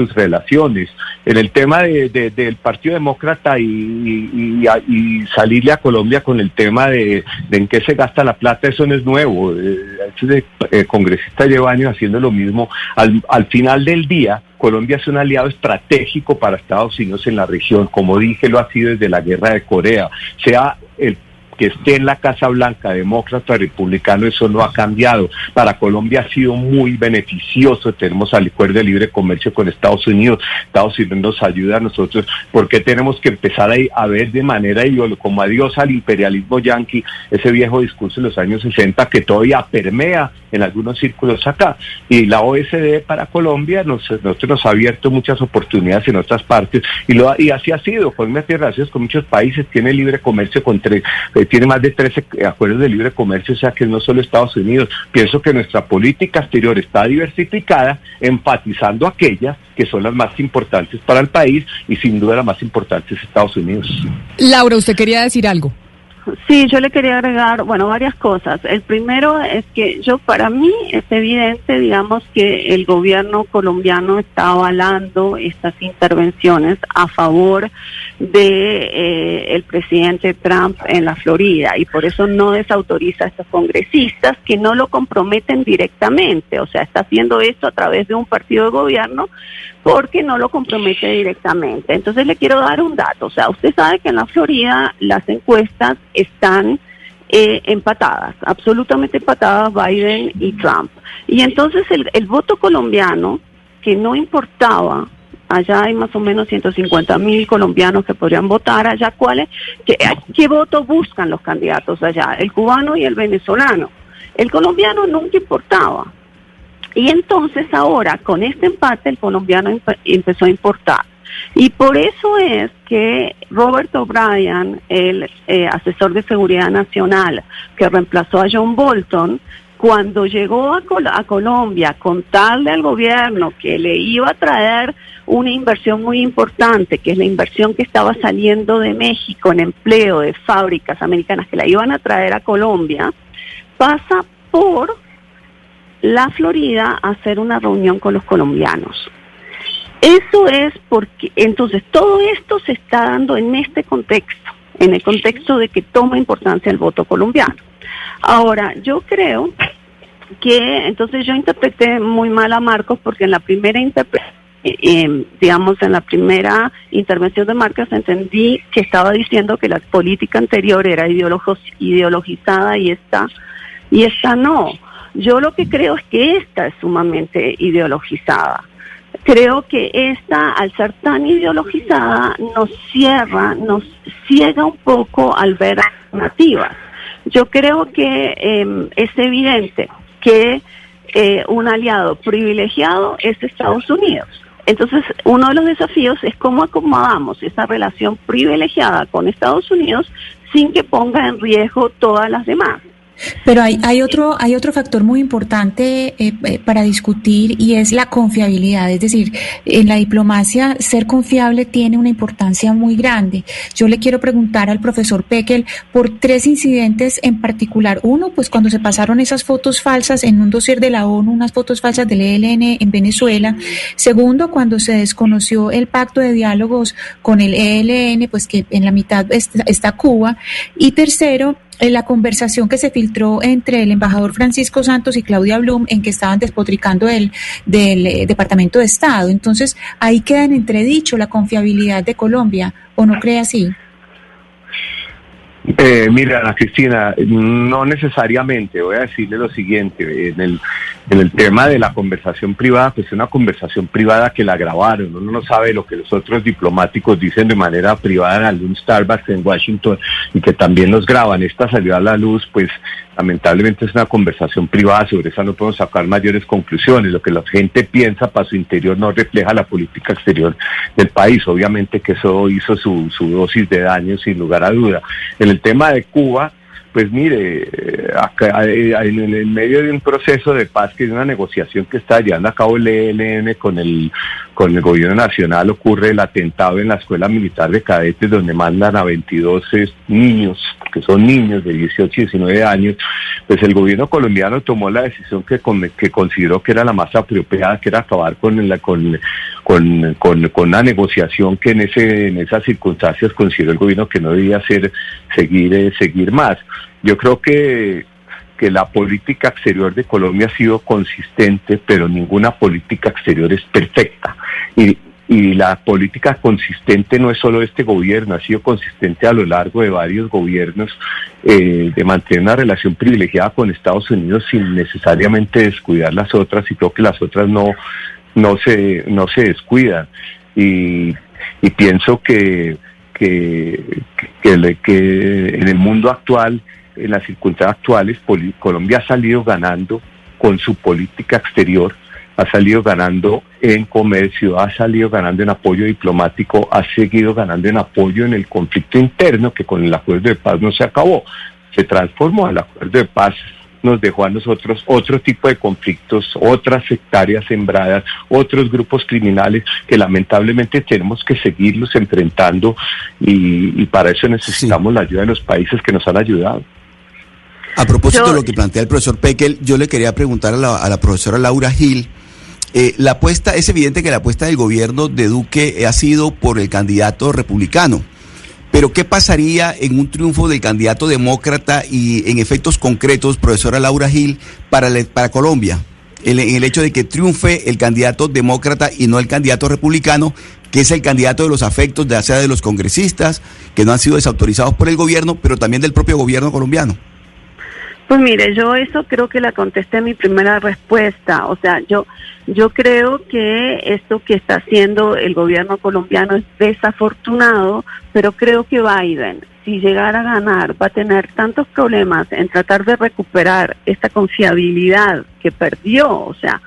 sus relaciones. En el tema del Partido Demócrata y, salirle a Colombia con el tema de, en qué se gasta la plata, eso no es nuevo. Eh, el eh, congresista lleva años haciendo lo mismo. Al, al final del día, Colombia es un aliado estratégico para Estados Unidos en la región, como dije, lo ha sido desde la guerra de Corea, sea el que esté en la Casa Blanca, demócrata, republicano, eso no ha cambiado. Para Colombia ha sido muy beneficioso. Tenemos al acuerdo de libre comercio con Estados Unidos. Estados Unidos nos ayuda a nosotros. porque tenemos que empezar a, ver de manera como adiós al imperialismo yanqui, ese viejo discurso de los años 60 que todavía permea en algunos círculos acá? Y la OSD para Colombia nos, nos ha abierto muchas oportunidades en otras partes y, lo, y así ha sido. Colombia tiene relaciones con muchos países, tiene libre comercio con tres, eh, tiene más de 13 acuerdos de libre comercio, o sea que no solo Estados Unidos. Pienso que nuestra política exterior está diversificada, enfatizando aquellas que son las más importantes para el país y sin duda la más importante es Estados Unidos. Laura, usted quería decir algo. Sí, yo le quería agregar, bueno, varias cosas. El primero es que yo, para mí, es evidente, digamos, que el gobierno colombiano está avalando estas intervenciones a favor de eh, el presidente Trump en la Florida y por eso no desautoriza a estos congresistas que no lo comprometen directamente. O sea, está haciendo esto a través de un partido de gobierno porque no lo compromete directamente. Entonces le quiero dar un dato. O sea, usted sabe que en la Florida las encuestas están eh, empatadas, absolutamente empatadas Biden y Trump. Y entonces el, voto colombiano, que no importaba, allá hay más o menos 150 mil colombianos que podrían votar, allá cuáles, qué, qué voto buscan los candidatos allá, el cubano y el venezolano. El colombiano nunca importaba. Y entonces ahora, con este empate, el colombiano empezó a importar. Y por eso es que Robert O'Brien, el eh, asesor de seguridad nacional que reemplazó a John Bolton, cuando llegó a, a, Colombia a contarle al gobierno que le iba a traer una inversión muy importante, que es la inversión que estaba saliendo de México en empleo de fábricas americanas que la iban a traer a Colombia, pasa por la Florida a hacer una reunión con los colombianos. Eso es porque, entonces, todo esto se está dando en este contexto, en el contexto de que toma importancia el voto colombiano. Ahora, yo creo que, entonces yo interpreté muy mal a Marcos porque en la primera eh, eh, digamos, en la primera intervención de Marcos entendí que estaba diciendo que la política anterior era ideologizada y esta, y esta no. Yo lo que creo es que esta es sumamente ideologizada. Creo que esta, al ser tan ideologizada, nos cierra, nos ciega un poco al ver alternativas. Yo creo que em, es evidente que eh, un aliado privilegiado es Estados Unidos. Entonces, uno de los desafíos es cómo acomodamos esa relación privilegiada con Estados Unidos sin que ponga en riesgo todas las demás. Pero hay, hay, otro, hay otro factor muy importante eh, eh, para discutir y es la confiabilidad. Es decir, en la diplomacia ser confiable tiene una importancia muy grande. Yo le quiero preguntar al profesor Pekel por tres incidentes en particular. Uno, pues cuando se pasaron esas fotos falsas en un dossier de la ONU, unas fotos falsas del ELN en Venezuela. Segundo, cuando se desconoció el pacto de diálogos con el ELN, pues que en la mitad está Cuba. Y tercero, la conversación que se filtró entre el embajador Francisco Santos y Claudia Blum en que estaban despotricando el, del eh, Departamento de Estado. Entonces, ahí queda en entredicho la confiabilidad de Colombia, ¿o no cree así? Eh, mira, Ana Cristina, no necesariamente. Voy a decirle lo siguiente. En el, en el tema de la conversación privada, pues es una conversación privada que la grabaron. Uno no sabe lo que los otros diplomáticos dicen de manera privada en algún Starbucks en Washington y que también los graban. Esta salió a la luz, pues lamentablemente es una conversación privada. Sobre esa no podemos sacar mayores conclusiones. Lo que la gente piensa para su interior no refleja la política exterior del país. Obviamente que eso hizo su, su dosis de daño sin lugar a duda. En el tema de Cuba, pues mire, acá, eh, en el medio de un proceso de paz, que es una negociación que está llevando a cabo el ELN con el, con el gobierno nacional, ocurre el atentado en la escuela militar de cadetes donde mandan a 22 niños, que son niños de 18 y 19 años, pues el gobierno colombiano tomó la decisión que, que consideró que era la más apropiada, que era acabar con, la, con, con, con, con una negociación que en, ese, en esas circunstancias consideró el gobierno que no debía ser, seguir, eh, seguir más. Yo creo que, que la política exterior de Colombia ha sido consistente, pero ninguna política exterior es perfecta. Y y la política consistente no es solo este gobierno, ha sido consistente a lo largo de varios gobiernos eh, de mantener una relación privilegiada con Estados Unidos sin necesariamente descuidar las otras y creo que las otras no, no, se, no se descuidan. Y, y pienso que, que, que, que en el mundo actual, en las circunstancias actuales, Colombia ha salido ganando con su política exterior ha salido ganando en comercio, ha salido ganando en apoyo diplomático, ha seguido ganando en apoyo en el conflicto interno que con el acuerdo de paz no se acabó. Se transformó el acuerdo de paz nos dejó a nosotros otro tipo de conflictos, otras sectarias sembradas, otros grupos criminales que lamentablemente tenemos que seguirlos enfrentando y, para eso necesitamos la ayuda de los países que nos han ayudado. A propósito de lo que plantea el profesor Pekel, yo le quería preguntar a la, a la profesora Laura Gil, eh, la apuesta, es evidente que la apuesta del gobierno de Duque ha sido por el candidato republicano. Pero ¿qué pasaría en un triunfo del candidato demócrata y en efectos concretos, profesora Laura Gil, para, para Colombia? En, el hecho de que triunfe el candidato demócrata y no el candidato republicano, que es el candidato de los afectos, ya sea de los congresistas, que no han sido desautorizados por el gobierno, pero también del propio gobierno colombiano. Pues mire, yo eso creo que la contesté en mi primera respuesta. O sea, yo, yo creo que esto que está haciendo el gobierno colombiano es desafortunado, pero creo que Biden, si llegara a ganar, va a tener tantos problemas en tratar de recuperar esta confiabilidad que perdió. O sea,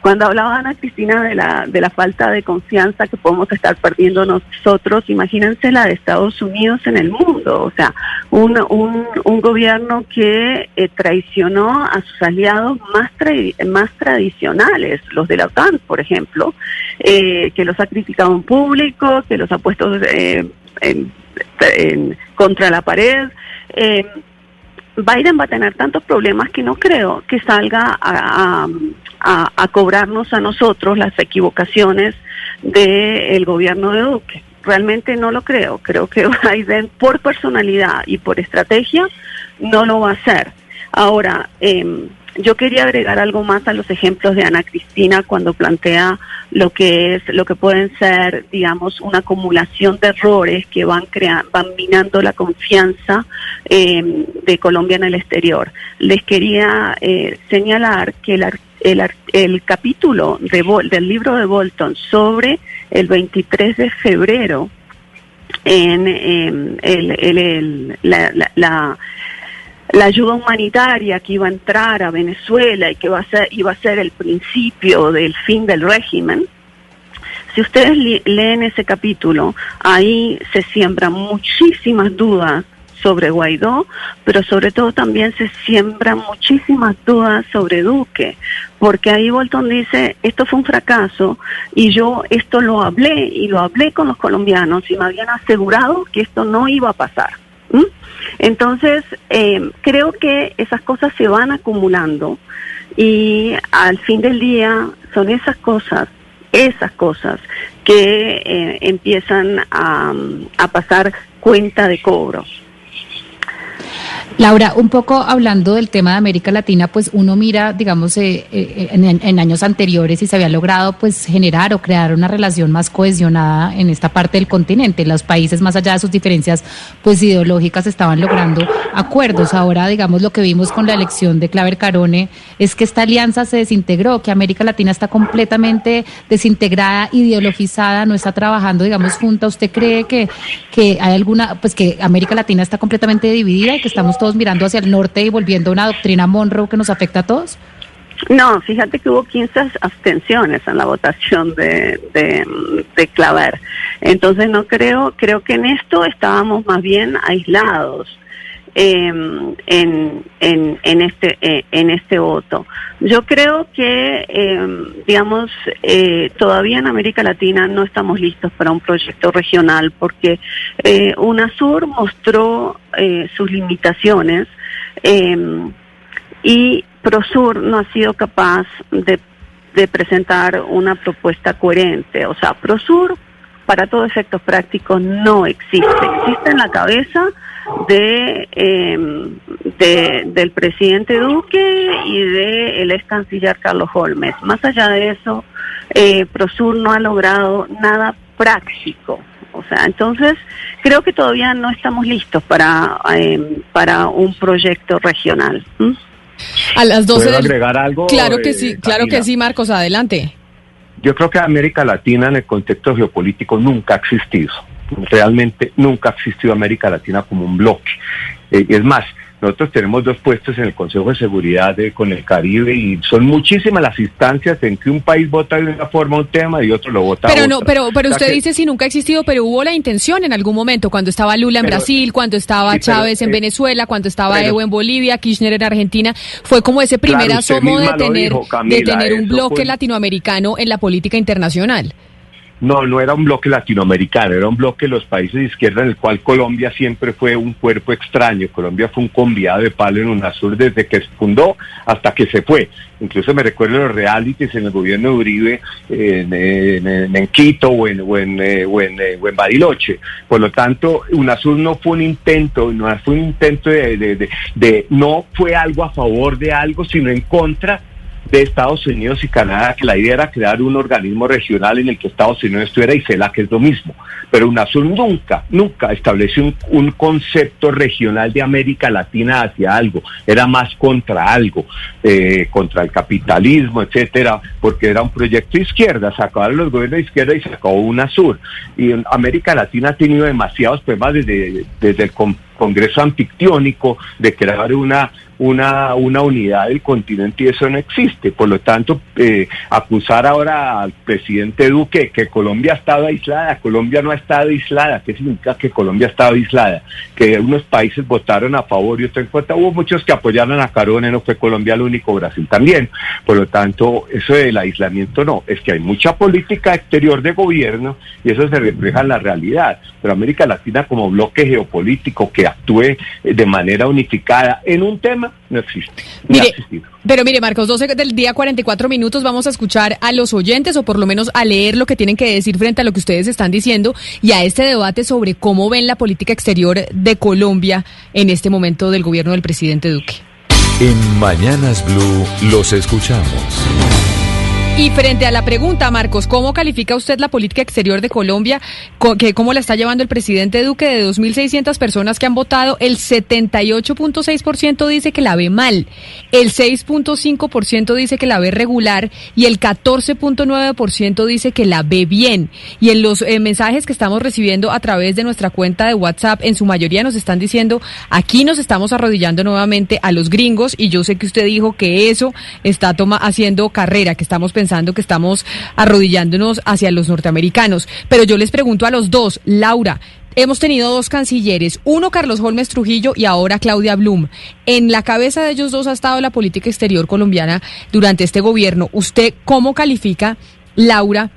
cuando hablaba Ana Cristina de la, de la falta de confianza que podemos estar perdiendo nosotros, imagínense la de Estados Unidos en el mundo, o sea, un, un, gobierno que eh, traicionó a sus aliados más, más tradicionales, los de la OTAN, por ejemplo, eh, que los ha criticado en público, que los ha puesto eh, en, contra la pared. Biden va a tener tantos problemas que no creo que salga a, a, cobrarnos a nosotros las equivocaciones del gobierno de Duque. Realmente no lo creo. Creo que Biden, por personalidad y por estrategia, no lo va a hacer. Ahora, eh, yo quería agregar algo más a los ejemplos de Ana Cristina cuando plantea lo que es, lo que pueden ser, digamos, una acumulación de errores que van creando, van minando la confianza eh, de Colombia en el exterior. Les quería eh, señalar que el, el, el capítulo de, del libro de Bolton sobre el 23 de febrero en, el, el, la, la la ayuda humanitaria que iba a entrar a Venezuela y que va a ser, iba a ser el principio del fin del régimen, si ustedes leen ese capítulo, ahí se siembran muchísimas dudas sobre Guaidó, pero sobre todo también se siembran muchísimas dudas sobre Duque, porque ahí Bolton dice, esto fue un fracaso y yo esto lo hablé y lo hablé con los colombianos y me habían asegurado que esto no iba a pasar. Entonces, eh, creo que esas cosas se van acumulando y al fin del día son esas cosas, esas cosas que eh, empiezan a, a pasar cuenta de cobro. Laura, un poco hablando del tema de América Latina, pues uno mira, digamos, eh, eh, en, años anteriores y se había logrado pues generar o crear una relación más cohesionada en esta parte del continente. Los países, más allá de sus diferencias pues ideológicas, estaban logrando acuerdos. Ahora, digamos, lo que vimos con la elección de Claver Carone es que esta alianza se desintegró, que América Latina está completamente desintegrada, ideologizada, no está trabajando, digamos, junta. ¿Usted cree que, que hay alguna, pues que América Latina está completamente dividida y que estamos todos mirando hacia el norte y volviendo a una doctrina Monroe que nos afecta a todos? No, fíjate que hubo 15 abstenciones en la votación de, de, Claver. Entonces no creo, creo que en esto estábamos más bien aislados. Em, en, en, este eh, en este voto. Yo creo que, em, digamos, eh, todavía en América Latina no estamos listos para un proyecto regional porque eh, UNASUR mostró eh, sus limitaciones em, y PROSUR no ha sido capaz de, de presentar una propuesta coherente. O sea, PROSUR, para todos efectos prácticos, no existe. Existe en la cabeza Em, de, del presidente Duque y del ex canciller Carlos Holmes. Más allá de eso, eh, Prosur no ha logrado nada práctico. O sea, entonces creo que todavía no estamos listos para, eh, para un proyecto regional. A las 12 ¿Puedo del- agregar algo? Claro que eh, sí, claro que sí, Marcos, adelante. Yo creo que América Latina en el contexto geopolítico nunca ha existido. Realmente nunca ha existido América Latina como un bloque. Eh, es más, nosotros tenemos dos puestos en el Consejo de Seguridad de- con el Caribe y son muchísimas las instancias en que un país vota de una forma un tema y otro lo vota Pero no, pero, pero O sea usted que- dice si nunca ha existido, pero hubo la intención en algún momento, cuando estaba Lula en Pero- Brasil, cuando estaba sí, pero, Chávez en eh, Venezuela, cuando estaba pero- Evo en Bolivia, Kirchner en Argentina, fue como ese primer Claro, asomo de tener, dijo, de Camila, tener un bloque fue- latinoamericano en la política internacional. No, no era un bloque latinoamericano, era un bloque de los países de izquierda en el cual Colombia siempre fue un cuerpo extraño. Colombia fue un conviado de palo en UNASUR desde que se fundó hasta que se fue. Incluso me recuerdo los realities en el gobierno de Uribe en, en- Quito o en, o eh, eh, o en Bariloche. Por lo tanto, UNASUR no fue un intento, no fue un intento de- de- no fue algo a favor de algo, sino en contra de Estados Unidos y Canadá, que la idea era crear un organismo regional en el que Estados Unidos estuviera y CELAC que es lo mismo. Pero UNASUR nunca, nunca estableció un, un concepto regional de América Latina hacia algo, era más contra algo, eh, contra el capitalismo, etcétera, porque era un proyecto de izquierda, se acabaron los gobiernos de izquierda y se acabó UNASUR. Y en América Latina ha tenido demasiados problemas desde, desde el con- Congreso Anfictiónico de crear una, una, una unidad del continente y eso no existe. Por lo tanto, eh, acusar ahora al presidente Duque que Colombia ha estado aislada, Colombia no ha estado aislada. ¿Qué significa que Colombia ha estado aislada? Que unos países votaron a favor y otros en contra. Hubo muchos que apoyaron a Carone, no fue Colombia el único, Brasil también. Por lo tanto, eso del aislamiento no, es que hay mucha política exterior de gobierno y eso se refleja en la realidad. Pero América Latina como bloque geopolítico que actúe de manera unificada en un tema no existe. Mire, pero mire, Marcos, 12 del día, 44 minutos, vamos a escuchar a los oyentes o por lo menos a leer lo que tienen que decir frente a lo que ustedes están diciendo y a este debate sobre cómo ven la política exterior de Colombia en este momento del gobierno del presidente Duque. En Mañanas Blue los escuchamos. Y frente a la pregunta, Marcos, ¿cómo califica usted la política exterior de Colombia? ¿Cómo la está llevando el presidente Duque? De 2.600 personas que han votado, el 78.6% dice que la ve mal, el 6.5% dice que la ve regular y el 14.9% dice que la ve bien. Y en los eh, mensajes que estamos recibiendo a través de nuestra cuenta de WhatsApp, en su mayoría nos están diciendo, aquí nos estamos arrodillando nuevamente a los gringos y yo sé que usted dijo que eso está toma, haciendo carrera, que estamos pensando que estamos arrodillándonos hacia los norteamericanos. Pero yo les pregunto a los dos, Laura, Hemos tenido dos cancilleres, uno Carlos Holmes Trujillo y ahora Claudia Blum. En la cabeza de ellos dos ha estado la política exterior colombiana durante este gobierno. ¿Usted cómo califica, Laura,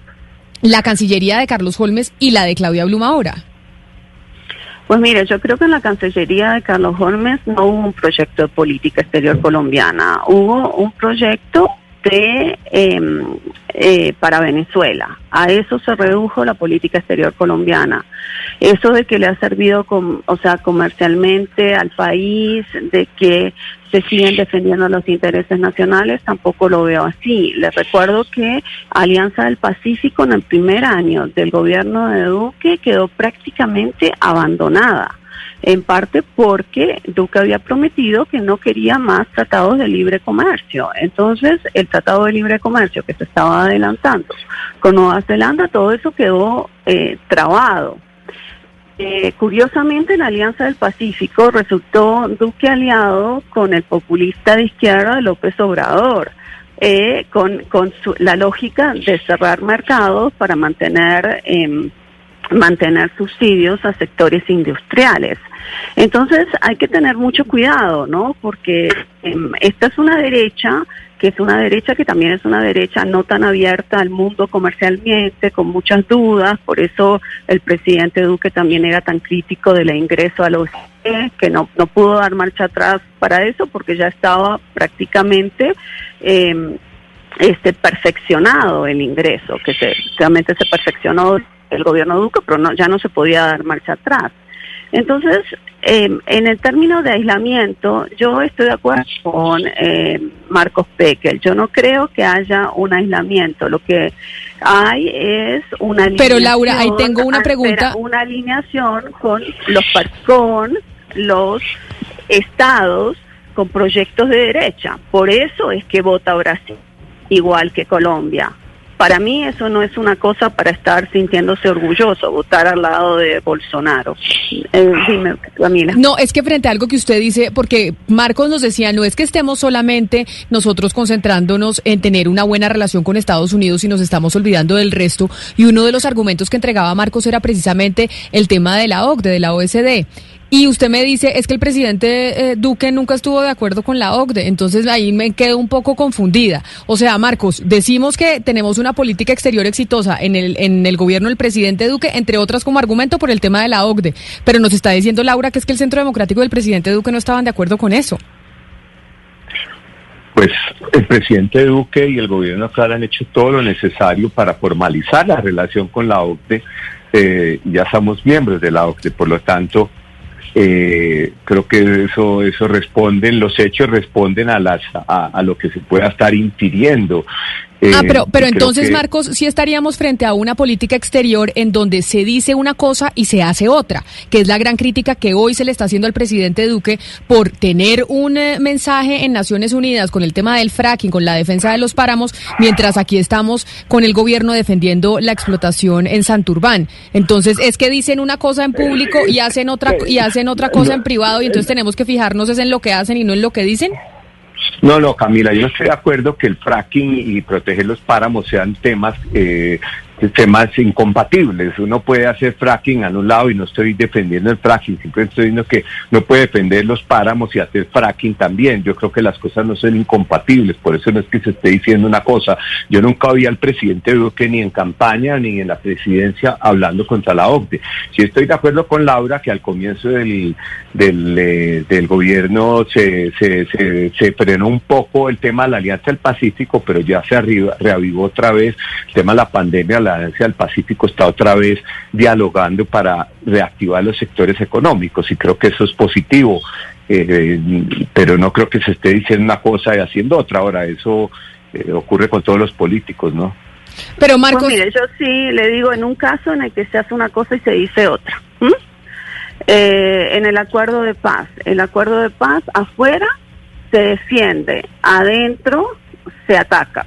la cancillería de Carlos Holmes y la de Claudia Blum ahora? Pues mire, yo creo que en la Cancillería de Carlos Holmes no hubo un proyecto de política exterior colombiana, hubo un proyecto de eh, para Venezuela. A eso se redujo la política exterior colombiana. Eso de que le ha servido, o sea, comercialmente al país, de que se siguen defendiendo los intereses nacionales, tampoco lo veo así. Les recuerdo que Alianza del Pacífico en el primer año del gobierno de Duque quedó prácticamente abandonada en parte porque Duque había prometido que no quería más tratados de libre comercio. Entonces, el tratado de libre comercio que se estaba adelantando con Nueva Zelanda, todo eso quedó eh, trabado. Eh, curiosamente, en la Alianza del Pacífico resultó Duque aliado con el populista de izquierda López Obrador. eh, con, con su- la lógica de cerrar mercados para mantener em, mantener subsidios a sectores industriales. Entonces hay que tener mucho cuidado, ¿no? Porque em, esta es una derecha que es una derecha que también es una derecha no tan abierta al mundo comercialmente, con muchas dudas, por eso el presidente Duque también era tan crítico del ingreso a OCDE, que no, no pudo dar marcha atrás para eso porque ya estaba prácticamente em, este perfeccionado el ingreso, que se, realmente se perfeccionó el gobierno Duque, pero no, ya no se podía dar marcha atrás. Entonces, eh, en el término de aislamiento, yo estoy de acuerdo con eh, Marcos Pekel. Yo no creo que haya un aislamiento. Lo que hay es una Pero Laura, ahí tengo una pregunta. Una alineación con los con los estados con proyectos de derecha. Por eso es que vota Brasil, igual que Colombia. Para mí eso no es una cosa para estar sintiéndose orgulloso, votar al lado de Bolsonaro. Eh, dime. No, es que frente a algo que usted dice, porque Marcos nos decía, no es que estemos solamente nosotros concentrándonos en tener una buena relación con Estados Unidos y nos estamos olvidando del resto. Y uno de los argumentos que entregaba Marcos era precisamente el tema de la OCDE, de la OSD. Y usted me dice, es que el presidente eh, Duque nunca estuvo de acuerdo con la OCDE, entonces ahí me quedo un poco confundida. O sea, Marcos, decimos que tenemos una política exterior exitosa en el, en el gobierno del presidente Duque, entre otras como argumento por el tema de la OCDE, pero nos está diciendo Laura que es que el Centro Democrático del presidente Duque no estaban de acuerdo con eso. Pues el presidente Duque y el gobierno actual han hecho todo lo necesario para formalizar la relación con la OCDE. Eh, ya somos miembros de la OCDE, por lo tanto, eh, creo que eso eso responden los hechos responden a las a, lo que se pueda estar infiriendo ah, pero, pero entonces, Marcos, sí estaríamos frente a una política exterior en donde se dice una cosa y se hace otra, que es la gran crítica que hoy se le está haciendo al presidente Duque por tener un eh, mensaje en Naciones Unidas con el tema del fracking, con la defensa de los páramos, mientras aquí estamos con el gobierno defendiendo la explotación en Santurbán. Entonces, es que dicen una cosa en público y hacen otra y hacen otra cosa en privado y entonces tenemos que fijarnos en lo que hacen y no en lo que dicen. No, no, Camila, yo estoy de acuerdo que el fracking y proteger los páramos sean temas eh, temas incompatibles. Uno puede hacer fracking a un lado y no estoy defendiendo el fracking, simplemente estoy diciendo que no puede defender los páramos y hacer fracking también. Yo creo que las cosas no son incompatibles, por eso no es que se esté diciendo una cosa. Yo nunca vi al presidente Duque ni en campaña ni en la presidencia hablando contra la OCDE. Si estoy de acuerdo con Laura que al comienzo del, del, eh, gobierno se, se, se, frenó un poco el tema de la Alianza del Pacífico, pero ya se reavivó otra vez el tema de la pandemia, Alianza del Pacífico está otra vez dialogando para reactivar los sectores económicos y creo que eso es positivo, eh, pero no creo que se esté diciendo una cosa y haciendo otra. Ahora, eso eh, ocurre con todos los políticos, ¿no? Pero Marcos... Pues mire, yo sí le digo en un caso en el que se hace una cosa y se dice otra. Eh, en el acuerdo de paz, el acuerdo de paz afuera se defiende, adentro se ataca.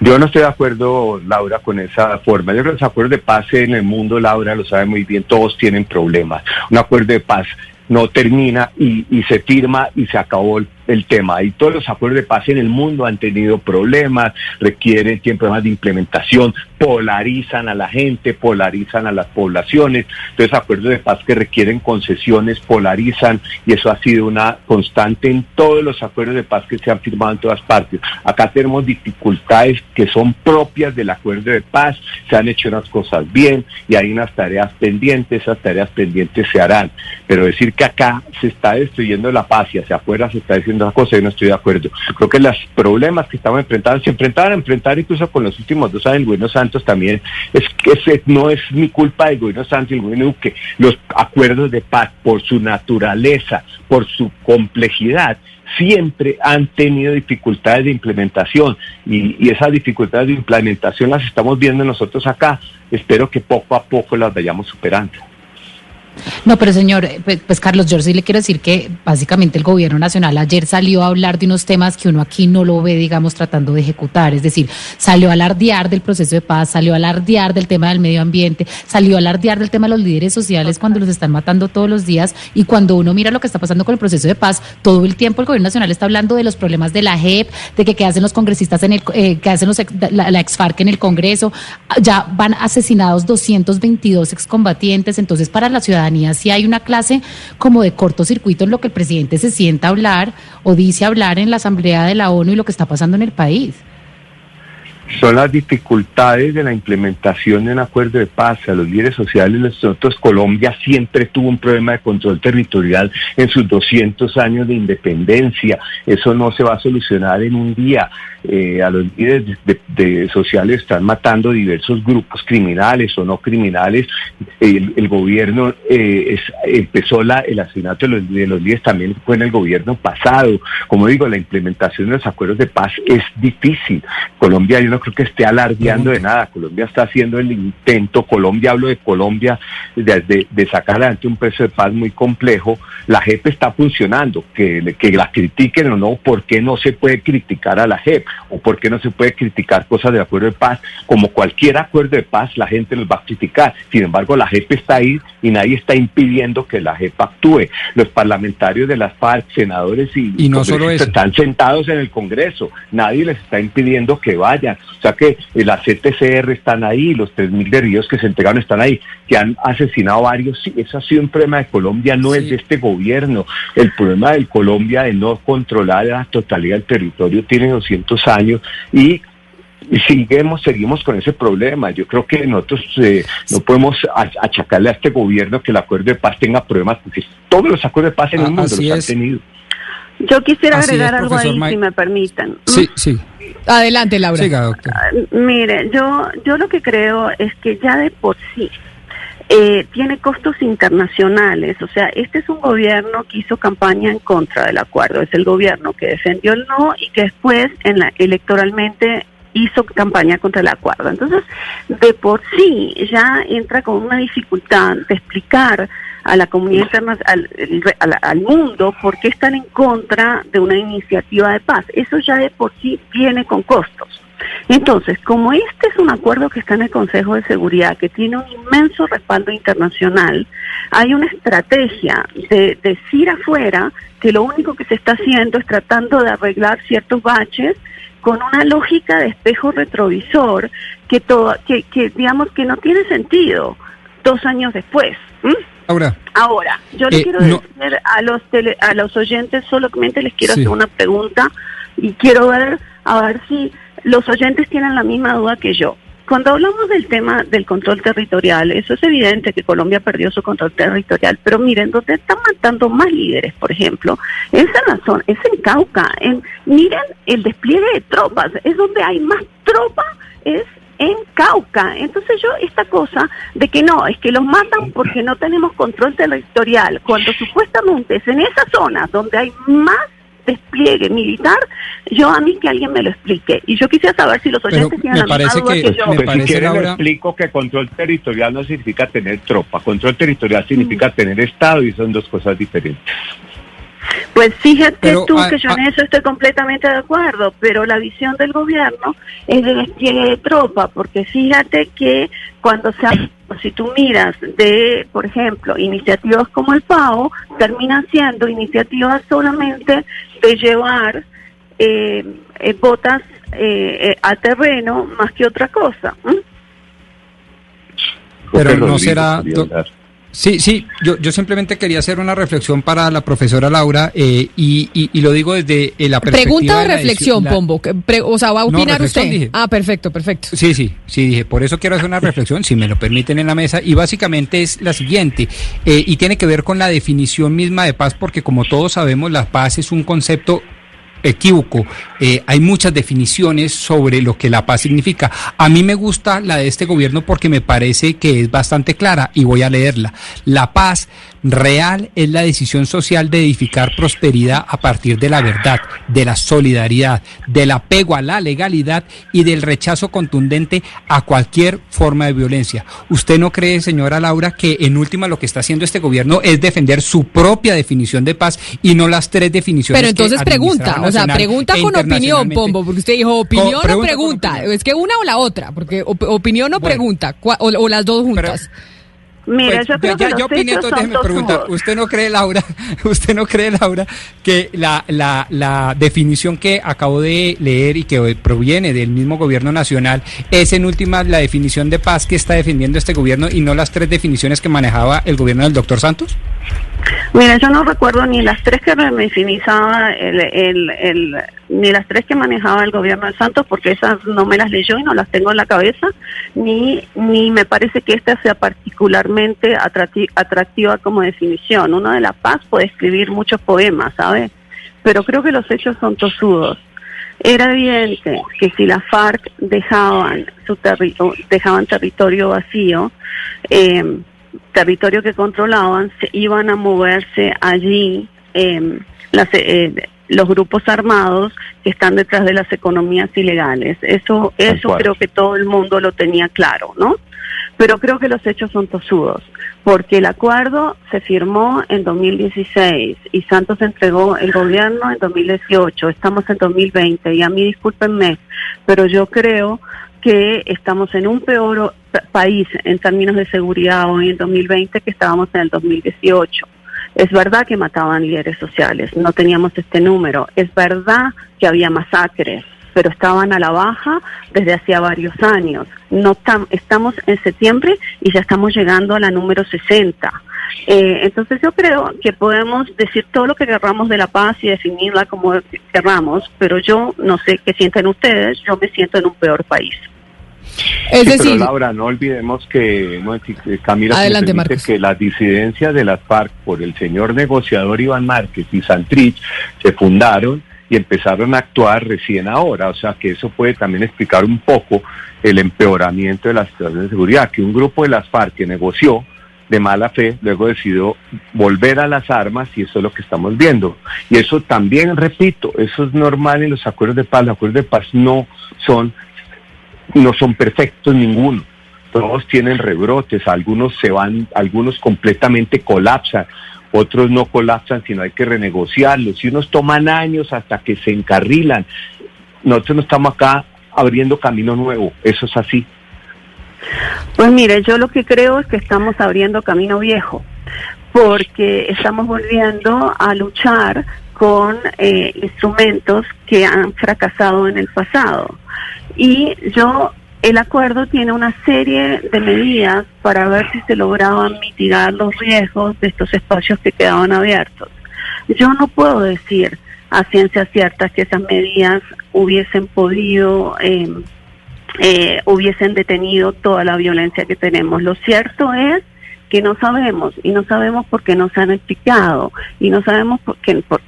Yo no estoy de acuerdo, Laura, con esa forma. Yo creo que los acuerdos de paz en el mundo, Laura lo sabe muy bien, todos tienen problemas. Un acuerdo de paz no termina y, se firma y se acabó el el tema. Y todos los acuerdos de paz en el mundo han tenido problemas, requieren tiempo más de implementación, polarizan a la gente, polarizan a las poblaciones. Entonces, acuerdos de paz que requieren concesiones polarizan y eso ha sido una constante en todos los acuerdos de paz que se han firmado en todas partes. Acá tenemos dificultades que son propias del acuerdo de paz, se han hecho unas cosas bien y hay unas tareas pendientes, esas tareas pendientes se harán. Pero decir que acá se está destruyendo la paz y hacia afuera se está diciendo una cosa y no estoy de acuerdo. Creo que los problemas que estamos enfrentando, se enfrentaban a enfrentar incluso con los últimos dos años del gobierno Santos también, es que no es mi culpa del gobierno Santos y el gobierno Duque. Los acuerdos de paz, por su naturaleza, por su complejidad, siempre han tenido dificultades de implementación y, esas dificultades de implementación las estamos viendo nosotros acá. Espero que poco a poco las vayamos superando. No, pero señor, eh, pues, pues, Carlos, yo sí le quiero decir que básicamente el gobierno nacional ayer salió a hablar de unos temas que uno aquí no lo ve, digamos, tratando de ejecutar. Es decir, salió a alardear del proceso de paz, salió a alardear del tema del medio ambiente, salió a alardear del tema de los líderes sociales cuando los están matando todos los días. Y cuando uno mira lo que está pasando con el proceso de paz, todo el tiempo el gobierno nacional está hablando de los problemas de la JEP, de que qué hacen los congresistas en el, eh, que hacen los, la, la exfarc en el Congreso. Ya van asesinados 222 excombatientes. Entonces, para la ciudad si hay una clase como de cortocircuito en lo que el presidente se sienta a hablar o dice hablar en la Asamblea de la ONU y lo que está pasando en el país. Son las dificultades de la implementación de un acuerdo de paz a los líderes sociales. Nosotros, Colombia siempre tuvo un problema de control territorial en sus 200 años de independencia. Eso no se va a solucionar en un día. Eh, a los líderes de, sociales están matando diversos grupos criminales o no criminales. El, gobierno eh, empezó la, el asesinato de los, de los líderes también fue en el gobierno pasado. Como digo, la implementación de los acuerdos de paz es difícil. Colombia yo no creo que esté alardeando de nada. Colombia está haciendo el intento. Colombia, hablo de Colombia, de, de, sacar adelante un precio de paz muy complejo. La JEP está funcionando. Que, que la critiquen o no, ¿por qué no se puede criticar a la JEP? ¿O por qué no se puede criticar cosas del acuerdo de paz? Como cualquier acuerdo de paz, la gente los va a criticar. Sin embargo, la JEP está ahí y nadie está impidiendo que la JEP actúe. Los parlamentarios de las FARC, senadores y, y no solo están sentados en el Congreso. Nadie les está impidiendo que vayan. O sea que la CTCR están ahí, los 3.000 guerrillos que se entregaron están ahí, que han asesinado varios. Sí, eso ha sido un problema de Colombia, no es de este gobierno. El problema de Colombia de no controlar la totalidad del territorio tiene 200 años y seguimos, seguimos con ese problema. Yo creo que nosotros eh, no podemos achacarle a este gobierno que el acuerdo de paz tenga problemas, porque todos los acuerdos de paz en el ah, mundo los han tenido. Yo quisiera agregar algo ahí, si me permiten. Sí, sí. Adelante, Laura. Ah, mire, yo, yo lo que creo es que ya de por sí eh, tiene costos internacionales. O sea, este es un gobierno que hizo campaña en contra del acuerdo. Es el gobierno que defendió el no y que después en la, electoralmente hizo campaña contra el acuerdo. Entonces, de por sí ya entra con una dificultad de explicar a la comunidad internacional, al, al, mundo, por qué están en contra de una iniciativa de paz. Eso ya de por sí viene con costos. Entonces, como este es un acuerdo que está en el Consejo de Seguridad, que tiene un inmenso respaldo internacional, hay una estrategia de decir afuera que lo único que se está haciendo es tratando de arreglar ciertos baches con una lógica de espejo retrovisor que, todo, que, digamos que no tiene sentido dos años después. Ahora, Ahora, yo le eh, quiero decir a los a los oyentes solamente les quiero hacer una pregunta y quiero ver a ver si los oyentes tienen la misma duda que yo. Cuando hablamos del tema del control territorial, eso es evidente que Colombia perdió su control territorial, pero miren, donde están matando más líderes, por ejemplo, esa razón es en Cauca. En, miren el despliegue de tropas, es donde hay más tropas, es en Cauca. Entonces yo esta cosa de que no, es que los matan porque no tenemos control territorial, cuando supuestamente es en esa zona donde hay más despliegue militar, yo a mí que alguien me lo explique. Y yo quisiera saber si los oyentes tienen la parece misma que, que yo. Me parece, si explico que control territorial no significa tener tropa. Control territorial significa mm. tener Estado y son dos cosas diferentes. Pues fíjate tú ah, que yo en ah. eso estoy completamente de acuerdo, pero la visión del gobierno es de despliegue de tropa, porque fíjate que cuando se si tú miras de, por ejemplo, iniciativas como el PAO, terminan siendo iniciativas solamente de llevar eh, eh botas eh, eh, a terreno más que otra cosa. Pero no será... Sí, sí, yo, yo simplemente quería hacer una reflexión para la profesora Laura eh, y, y, lo digo desde eh, la perspectiva... Pregunta o reflexión, Pombo, o sea, ¿va a opinar usted? Ah, perfecto, perfecto. Sí, sí, sí, dije, por eso quiero hacer una reflexión, si me lo permiten en la mesa, y básicamente es la siguiente, eh, y tiene que ver con la definición misma de paz, porque como todos sabemos, la paz es un concepto equívoco. Eh, hay muchas definiciones sobre lo que la paz significa. A mí me gusta la de este gobierno porque me parece que es bastante clara y voy a leerla. La paz real es la decisión social de edificar prosperidad a partir de la verdad, de la solidaridad, del apego a la legalidad y del rechazo contundente a cualquier forma de violencia. ¿Usted no cree, señora Laura, que en última lo que está haciendo este gobierno es defender su propia definición de paz y no las tres definiciones? Pero entonces pregunta, o sea, pregunta e con opinión, Pombo, porque usted dijo opinión o pregunta. Es que una o la otra, porque opinión o pregunta, o, las dos juntas. Mira, pues, yo creo que yo opiné, entonces déjeme preguntar, ¿usted no cree, Laura, usted no cree, Laura, que la, la, la definición que acabo de leer y que proviene del mismo gobierno nacional es en última la definición de paz que está defendiendo este gobierno y no las tres definiciones que manejaba el gobierno del doctor Santos? Mira, yo no recuerdo ni las tres que me el, el, el, ni las tres que manejaba el gobierno de Santos, porque esas no me las leyó y no las tengo en la cabeza, ni, ni me parece que esta sea particularmente atractiva como definición. Uno de la paz puede escribir muchos poemas, ¿sabes? Pero creo que los hechos son tosudos. Era evidente que si las FARC dejaban su territorio, dejaban territorio vacío, eh, territorio que controlaban, se iban a moverse allí eh, las, eh, los grupos armados que están detrás de las economías ilegales. Eso, eso creo que todo el mundo lo tenía claro, ¿no? Pero creo que los hechos son tosudos, porque el acuerdo se firmó en 2016 y Santos entregó el gobierno en 2018, estamos en 2020 y a mí discúlpenme, pero yo creo que estamos en un peor país en términos de seguridad hoy en 2020 que estábamos en el 2018. Es verdad que mataban líderes sociales, no teníamos este número. Es verdad que había masacres, pero estaban a la baja desde hacía varios años. No estamos en septiembre y ya estamos llegando a la número 60. Eh, entonces yo creo que podemos decir todo lo que querramos de la paz y definirla como querramos, pero yo no sé qué sienten ustedes, yo me siento en un peor país. Es decir, pero Laura, no olvidemos que no, Camila adelante, que las disidencias de las FARC por el señor negociador Iván Márquez y Santrich se fundaron y empezaron a actuar recién ahora, o sea que eso puede también explicar un poco el empeoramiento de la situación de seguridad, que un grupo de las FARC que negoció de mala fe, luego decidió volver a las armas y eso es lo que estamos viendo. Y eso también, repito, eso es normal en los acuerdos de paz. Los acuerdos de paz no son no son perfectos ninguno. Todos tienen rebrotes, algunos se van, algunos completamente colapsan, otros no colapsan, sino hay que renegociarlos. Y unos toman años hasta que se encarrilan. Nosotros no estamos acá abriendo camino nuevo, eso es así. Pues mire, yo lo que creo es que estamos abriendo camino viejo, porque estamos volviendo a luchar con eh, instrumentos que han fracasado en el pasado. Y yo, el acuerdo tiene una serie de medidas para ver si se lograban mitigar los riesgos de estos espacios que quedaban abiertos. Yo no puedo decir a ciencia cierta que esas medidas hubiesen podido, em, eh, hubiesen detenido toda la violencia que tenemos. Lo cierto es que no sabemos y no sabemos por qué no se han explicado y no sabemos por qué, por,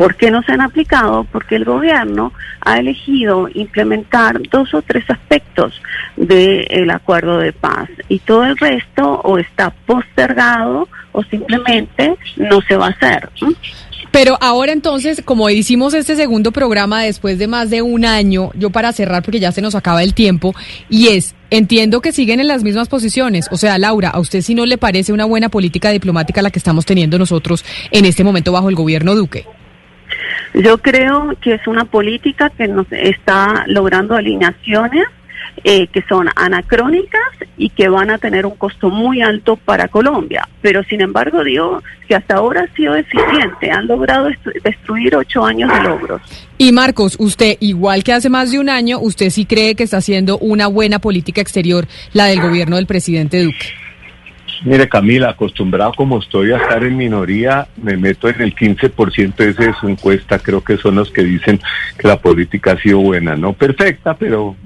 ¿Por qué no se han aplicado? Porque el gobierno ha elegido implementar dos o tres aspectos del acuerdo de paz y todo el resto o está postergado o simplemente no se va a hacer. Pero ahora entonces, como hicimos este segundo programa después de más de un año, yo para cerrar porque ya se nos acaba el tiempo, y es, entiendo que siguen en las mismas posiciones. O sea, Laura, ¿a usted si no le parece una buena política diplomática la que estamos teniendo nosotros en este momento bajo el gobierno Duque? Yo creo que es una política que nos está logrando alineaciones eh, que son anacrónicas y que van a tener un costo muy alto para Colombia. Pero sin embargo, digo que hasta ahora ha sido eficiente, han logrado destruir ocho años de logros. Y Marcos, usted, igual que hace más de un año, usted sí cree que está haciendo una buena política exterior, la del gobierno del presidente Duque. Mire, Camila, acostumbrado como estoy a estar en minoría, me meto en el 15% de su encuesta. Creo que son los que dicen que la política ha sido buena. No perfecta, pero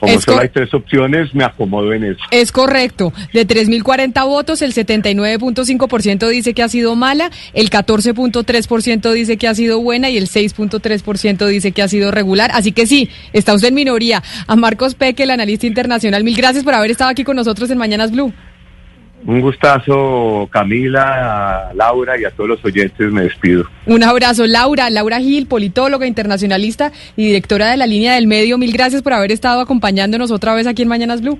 como solo hay tres opciones, me acomodo en eso. Es correcto. De 3.040 votos, el 79.5% dice que ha sido mala, el 14.3% dice que ha sido buena y el 6.3% dice que ha sido regular. Así que sí, está usted en minoría. A Marcos Peque, el analista internacional, mil gracias por haber estado aquí con nosotros en Mañanas Blue. Un gustazo, Camila, Laura y a todos los oyentes me despido. Un abrazo, Laura. Laura Gil, politóloga, internacionalista y directora de la línea del medio. Mil gracias por haber estado acompañándonos otra vez aquí en Mañanas Blue.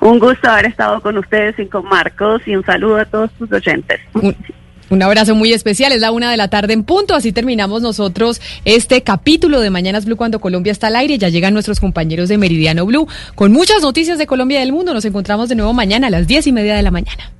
Un gusto haber estado con ustedes y con Marcos y un saludo a todos tus oyentes. Un abrazo muy especial, es la una de la tarde en punto, así terminamos nosotros este capítulo de Mañanas Blue cuando Colombia está al aire, ya llegan nuestros compañeros de Meridiano Blue con muchas noticias de Colombia y del mundo, nos encontramos de nuevo mañana a las diez y media de la mañana.